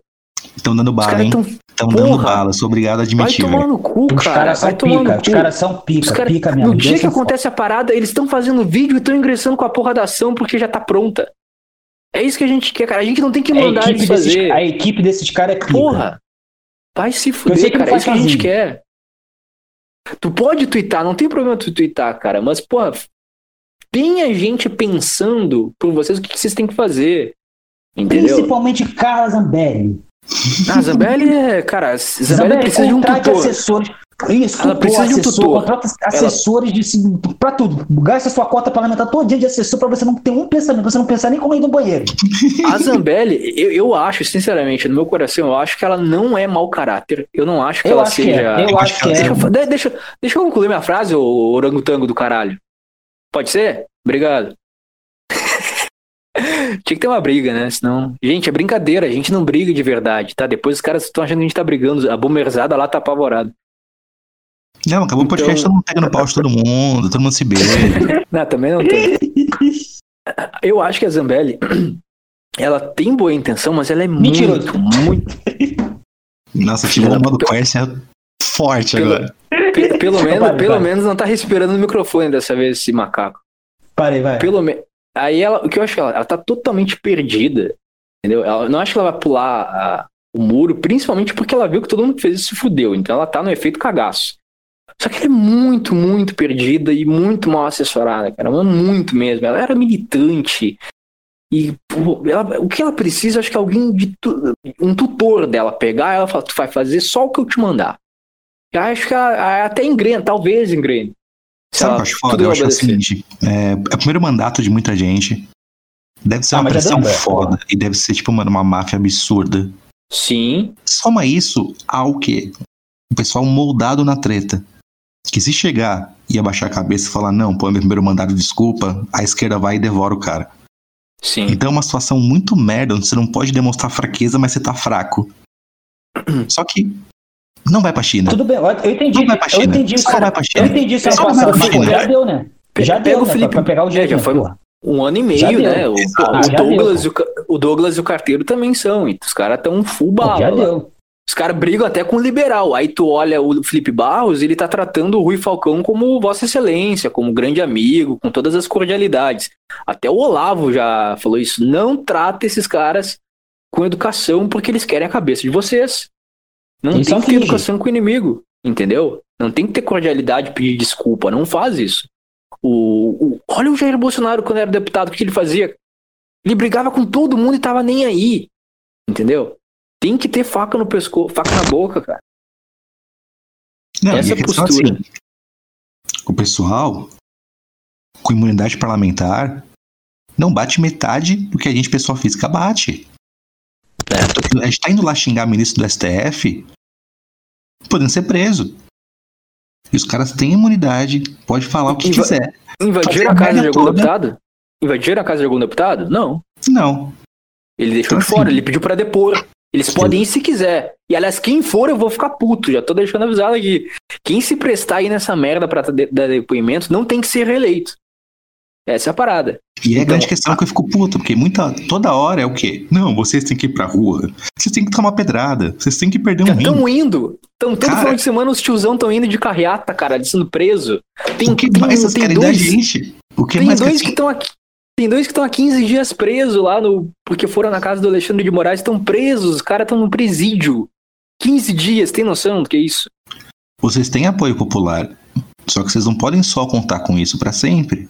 Estão dando Os bala, caras hein? tão. Estão dando bala. Sou obrigado a Vai admitir, tomar velho. no cu, Os cara. caras vai são tomar pica, os caras são Os pica, cara- pica mesmo. no dia que foda. acontece a parada, eles estão fazendo vídeo e estão ingressando com a porra da ação porque já tá pronta. É isso que a gente quer, cara. A gente não tem que A mandar equipe, eles desses, fazer. a equipe desses caras é pica. Porra! Vai se fuder, cara. É isso que a gente sozinho. quer. Tu pode twittar, não tem problema tu twittar, cara. Mas, porra, tenha gente pensando por vocês o que que vocês têm que fazer. Entendeu? Principalmente Carla Zambelli. Ah, Zambelli é. Cara, Zambelli Zambelli precisa de um tutor. assessores. Isso, Ela tutor, precisa de um assessor, tutor. contrata assessores de, assim, pra tudo. Gasta sua cota parlamentar todo dia de assessor pra você não ter um pensamento, você não pensar nem como ir no banheiro. *laughs* A Zambelli, eu, eu acho, sinceramente, no meu coração, eu acho que ela não é mau caráter. Eu não acho que Eu ela acho que seja. é. Eu acho que Deixa, é. eu, fa- de- deixa, deixa eu concluir minha frase, ô orangotango do caralho. Pode ser? Obrigado. *laughs* Tinha que ter uma briga, né? Senão. Gente, é brincadeira, a gente não briga de verdade, tá? Depois os caras estão achando que a gente tá brigando. A bomerzada lá tá apavorada. Não, acabou o podcast, Então- todo mundo pega no pau de todo mundo, todo mundo se beija. *laughs* Não, também não tem. *laughs* Eu acho que a Zambelli, *clears throat* ela tem boa intenção, mas ela é Mentiroso. muito, muito. Nossa, tirou o modo Quercia forte Pelo- agora. Pe- *laughs* Pelo menos, Para, pelo para. menos não tá respirando no microfone dessa vez, esse macaco. Parei, vai. Pelo menos. Aí ela, o que eu acho que ela, ela tá totalmente perdida. Entendeu? Ela, não acho que ela vai pular a- o muro, principalmente porque ela viu que todo mundo que fez isso se fudeu. Então ela tá no efeito cagaço. Só que ela é muito, muito perdida e muito mal assessorada, cara. Muito mesmo. Ela era militante. E pô, ela- o que ela precisa, acho que alguém de tu- um tutor dela pegar, ela fala, tu vai fazer só o que eu te mandar. Acho que até engrena, talvez engrene. Sabe o ela que eu acho foda? Eu acho é o seguinte: é, é o primeiro mandato de muita gente. Deve ser Ah, uma já pressão deu, né? foda. E deve ser, tipo, mano, uma máfia absurda. Sim, Soma isso ao quê? O pessoal moldado na treta. Que se chegar e abaixar a cabeça e falar, não, pô, é meu primeiro mandato, desculpa, a esquerda vai e devora o cara. sim. Então é uma situação muito merda, onde você não pode demonstrar fraqueza, mas você tá fraco. *clears throat* Só que não vai pra China. Tudo bem, eu eu entendi. Não vai pra Eu China. entendi isso. Só vai pra China. Eu entendi isso Só vai pra China. Já deu, né? Já Pega deu, o né? Felipe- Pra, pra pegar o jeito, já né, foi- porra. Um ano e Já meio, né? O, Ah, o já Douglas deu, e o, o Douglas e o carteiro também são. E os caras tão full bala. já lá. deu. Os caras brigam até com o liberal. Aí tu olha o Felipe Barros, ele tá tratando o Rui Falcão como Vossa Excelência, como grande amigo, com todas as cordialidades. Até o Olavo já falou isso. Não trata esses caras com educação porque eles querem a cabeça de vocês. Não tem que ter finge. educação com o inimigo, entendeu? Não tem que ter cordialidade e pedir desculpa. Não faz isso. O, o- olha o Jair Bolsonaro quando era deputado, o que ele fazia? Ele brigava com todo mundo e tava nem aí. Entendeu? Tem que ter faca no pescoço, faca na boca, cara. Não, Essa é postura. assim, o pessoal com imunidade parlamentar não bate metade do que a gente, pessoa física, bate. A gente tá indo lá xingar ministro do STF, podendo ser preso. E os caras têm imunidade, pode falar o que Inva- quiser. Invadiram Fazer a casa de algum toda. deputado? Invadiram a casa de algum deputado? Não. Não. Ele deixou Então, de fora, assim- ele pediu pra depor. Eles Sim. podem ir se quiser. E aliás, quem for, eu vou ficar puto. Já tô deixando avisado aqui. Quem se prestar aí nessa merda pra dar depoimento não tem que ser reeleito. Essa é a parada. E é a Então, grande questão que eu fico puto, porque muita, toda hora é o quê? Não, vocês têm que ir pra rua. Vocês têm que tomar pedrada. Vocês têm que perder um rim. Estão indo. Tão, todo Cara- final de semana os tiozão estão indo de carreata, cara, sendo preso. Tem, o que tem, mais tem da dois, gente? O que tem mais dois que estão aqui. Tem dois que estão há 15 dias presos lá no. Porque foram na casa do Alexandre de Moraes, estão presos, os caras estão no presídio. 15 dias, tem noção do que é isso? Vocês têm apoio popular. Só que vocês não podem só contar com isso pra sempre.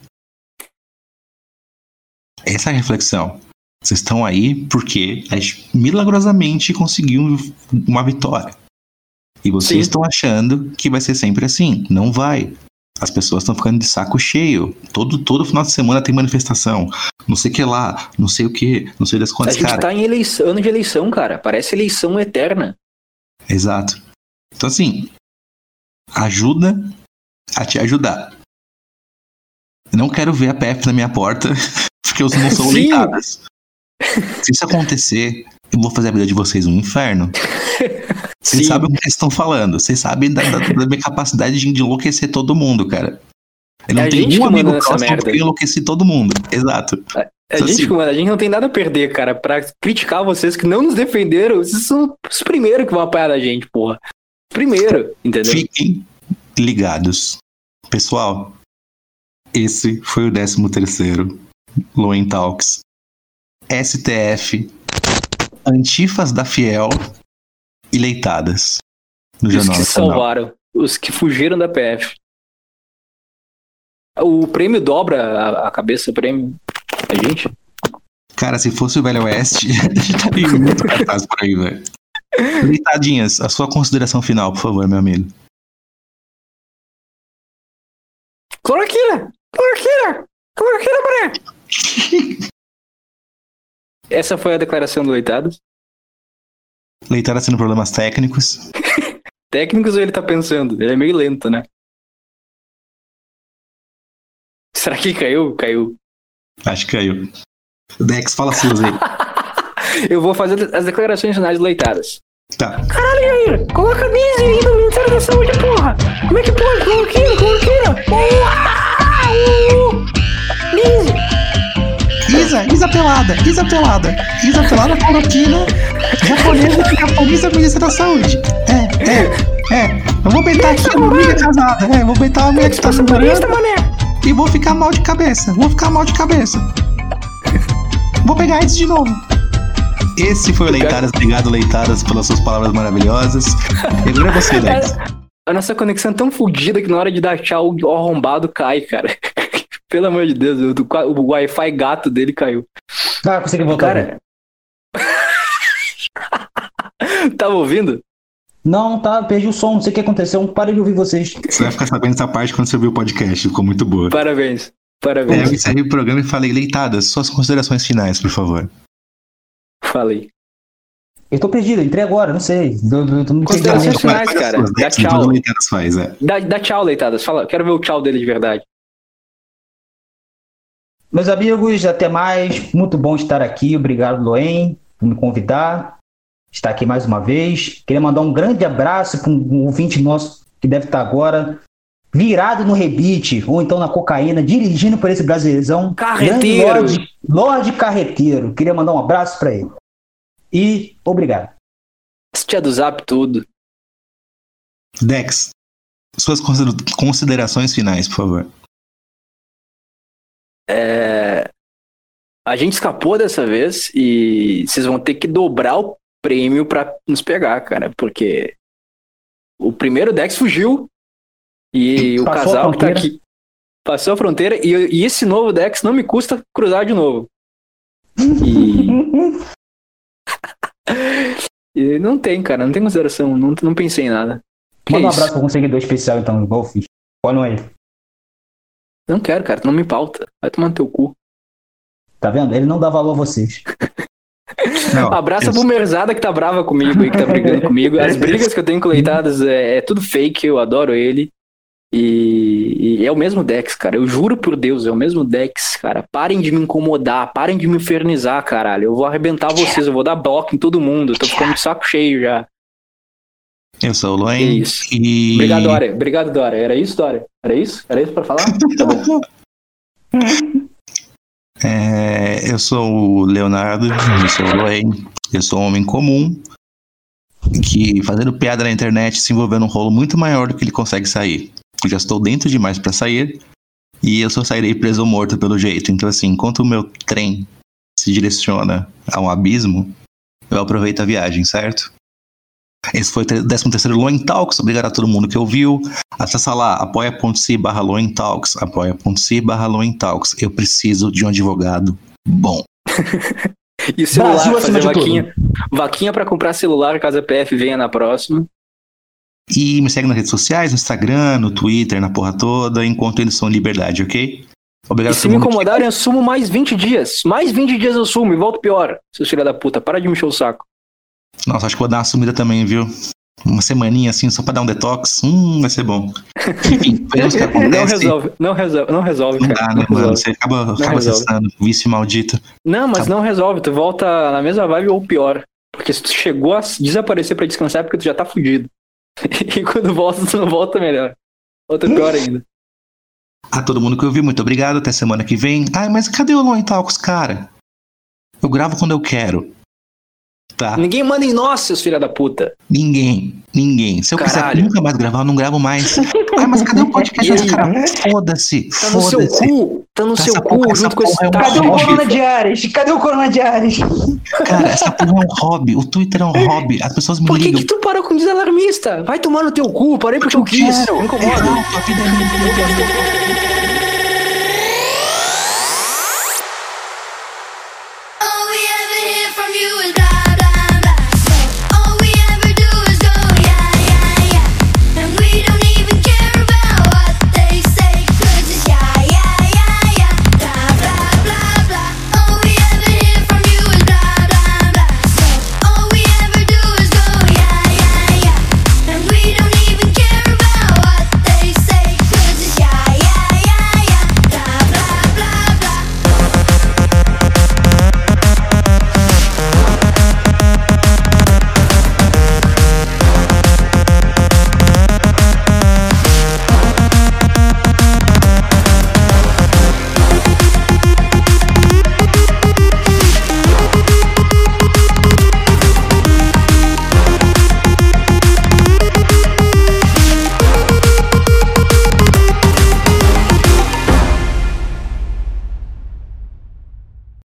Essa é a reflexão. Vocês estão aí porque a gente milagrosamente conseguiu uma vitória. E vocês Sim. estão achando que vai ser sempre assim. Não vai. As pessoas estão ficando de saco cheio. Todo, todo final de semana tem manifestação. Não sei o que lá, não sei o que, não sei das A quantas, gente cara. tá em eleição, ano de eleição, cara. Parece eleição eterna. Exato. Então, assim, ajuda a te ajudar. Não quero ver a PF na minha porta, *laughs* porque os não são Sim. Se isso acontecer, eu vou fazer a vida de vocês um inferno. Vocês Sim. sabem o que vocês estão falando. Vocês sabem da, da- da minha capacidade de enlouquecer todo mundo, cara. Eu não É tenho um amigo próximo merda. que enlouquecer todo mundo. Exato. A Só gente, assim. mano, a gente não tem nada a perder, cara, pra criticar vocês que não nos defenderam. Vocês são os primeiros que vão apanhar da gente, porra. Primeiro, entendeu? Fiquem ligados. Pessoal, esse foi o 13 terceiro Loen Talks. STF, Antifas da Fiel e Leitadas. No Os Jornal que Nacional. salvaram, os que fugiram da PF. O prêmio dobra a, a cabeça, o prêmio. A gente? Cara, se fosse o Velho Oeste, *laughs* estaria muito cartaz por aí, velho. Leitadinhas, a sua consideração final, por favor, meu amigo. Cloroquina! Cloroquina! Cloroquina, mané! *laughs* Essa foi a declaração do Leitado. Leitada tendo problemas técnicos. *laughs* Técnicos ou ele tá pensando? Ele é meio lento, né? Será que caiu? Caiu. Acho que caiu. Dex, fala suas aí. *laughs* Eu vou fazer as declarações finais leitadas. Tá. Jair, coloca Nise aí no Ministério da Saúde, porra! Como é que pode? Cloroquina, cloroquina! Uau! Nise! Isa, Isa pelada, Isa pelada. Isa pelada, cloroquina, japonesa que japonesa ministra da saúde. É, é, é. Eu vou beitar aqui uma amiga casada. É, vou beitar uma mulher que tá namorando mané! e vou ficar mal de cabeça. Vou ficar mal de cabeça. Vou pegar AIDS de novo. Esse foi o Leitadas. Obrigado, Leitadas, pelas suas palavras maravilhosas. E agora é você, *laughs* Dex. A nossa conexão é tão fodida que na hora de dar tchau, o arrombado cai, cara. Pelo amor de Deus, o, o Wi-Fi gato dele caiu. Ah, consegui voltar. Cara. *laughs* Tava ouvindo? Não, tá, perdi o som, não sei o que aconteceu, parei de ouvir vocês. Você vai ficar sabendo essa parte quando você ouvir o podcast. Ficou muito boa. Parabéns. É, Parabéns. eu encerrei o programa e falei, Leitadas, suas considerações finais, por favor. Falei. Eu tô perdido, entrei agora, não sei. Eu, Considerações finais, cara. Dá Dex, tchau. Leitadas faz, é. Dá, dá tchau, Leitadas. Fala, quero ver o tchau dele de verdade. Meus amigos, até mais. Muito bom estar aqui. Obrigado, Loen, por me convidar. Estar aqui mais uma vez. Queria mandar um grande abraço para um ouvinte nosso que deve estar agora virado no rebite ou então na cocaína, dirigindo por esse Brasilzão. Carreteiro. Grande Lorde, Lorde Carreteiro. Queria mandar um abraço para ele. E obrigado. Esse tia do zap tudo. Dex, suas consider- considerações finais, por favor. É, A gente escapou dessa vez e vocês vão ter que dobrar o prêmio pra nos pegar, cara, porque o primeiro Dex fugiu e o Passou casal que tá aqui passou a fronteira e, e esse novo Dex não me custa cruzar de novo. E, *laughs* e não tem, cara, não tem consideração, não, não pensei em nada. Que Manda um isso? abraço para um seguidor especial, então, igual eu fiz. Não quero, cara, tu não me pauta. Vai tomar no teu cu. Tá vendo? Ele não dá valor a vocês. *laughs* Não, Abraça a bumerzada que tá brava comigo aí, que tá brigando *laughs* comigo. As brigas que eu tenho com Leitadas é, é tudo fake, eu adoro ele. E, e é o mesmo Dex, cara. Eu juro por Deus, é o mesmo Dex, cara. Parem de me incomodar, parem de me infernizar, caralho. Eu vou arrebentar vocês, eu vou dar bloco em todo mundo. Eu tô ficando de saco cheio já. Eu sou o Que Loen. isso. E... Obrigado, Dória. Obrigado, Dória. Era isso, Dória? Era isso? Era isso pra falar? Tá bom. *laughs* É, eu sou o Leonardo, eu sou o Loen, eu sou um homem comum que fazendo piada na internet se envolveu num rolo muito maior do que ele consegue sair. Eu já estou dentro demais para sair e eu só sairei preso ou morto pelo jeito. Então assim, enquanto o meu trem se direciona a um abismo, eu aproveito a viagem, certo? Esse foi o 13 terceiro Loen Talks. Obrigado a todo mundo que ouviu. Acessa lá, apoia.se barra Loen Talks, apoia.se barra Loen Talks. Eu preciso de um advogado bom. *laughs* E o celular, Brasil acima fazer de vaquinha. Vaquinha pra comprar celular caso a PF venha na próxima. E me segue nas redes sociais, no Instagram, no Twitter, na porra toda, enquanto eles são em liberdade, ok? Obrigado E a se me mundo que- incomodarem, eu sumo mais 20 dias. Mais 20 dias eu sumo e volto pior. Seus filha da puta, para de me encher o saco. Nossa, acho que vou dar uma sumida também, viu? Uma semaninha assim, só pra dar um detox. Hum, vai ser bom. Enfim, veremos o que Não resolve, não resolve, não resolve, Não cara. dá, não né, mano? resolve. Você acaba, acaba resolve. acessando. Vício maldito. Não, mas não resolve. Tu volta na mesma vibe ou pior. Porque se tu chegou a desaparecer pra descansar é porque tu já tá fudido. *laughs* E quando volta, tu não volta melhor. Volta pior ainda. A todo mundo que ouviu, muito obrigado. Até semana que vem. Ai, mas cadê o Long Talks, cara? Eu gravo quando eu quero. Tá? Ninguém manda em nós, seus filha da puta. Ninguém. Ninguém. Se eu quiser Caralho. nunca mais gravar, eu não gravo mais. *laughs* Ai, mas cadê o podcast? E aí? cara? Foda-se. Tá no seu cu. Tá no Essa seu porra- cu essa junto com esse porra é um Cadê o hobby. Corona Diários? Cadê o Corona Diários? Cara, essa porra é um hobby. O Twitter é um hobby. As pessoas me Por que, ligam. que tu parou com desalarmista? Vai tomar no teu cu, parei porque eu quis. a vida é minha.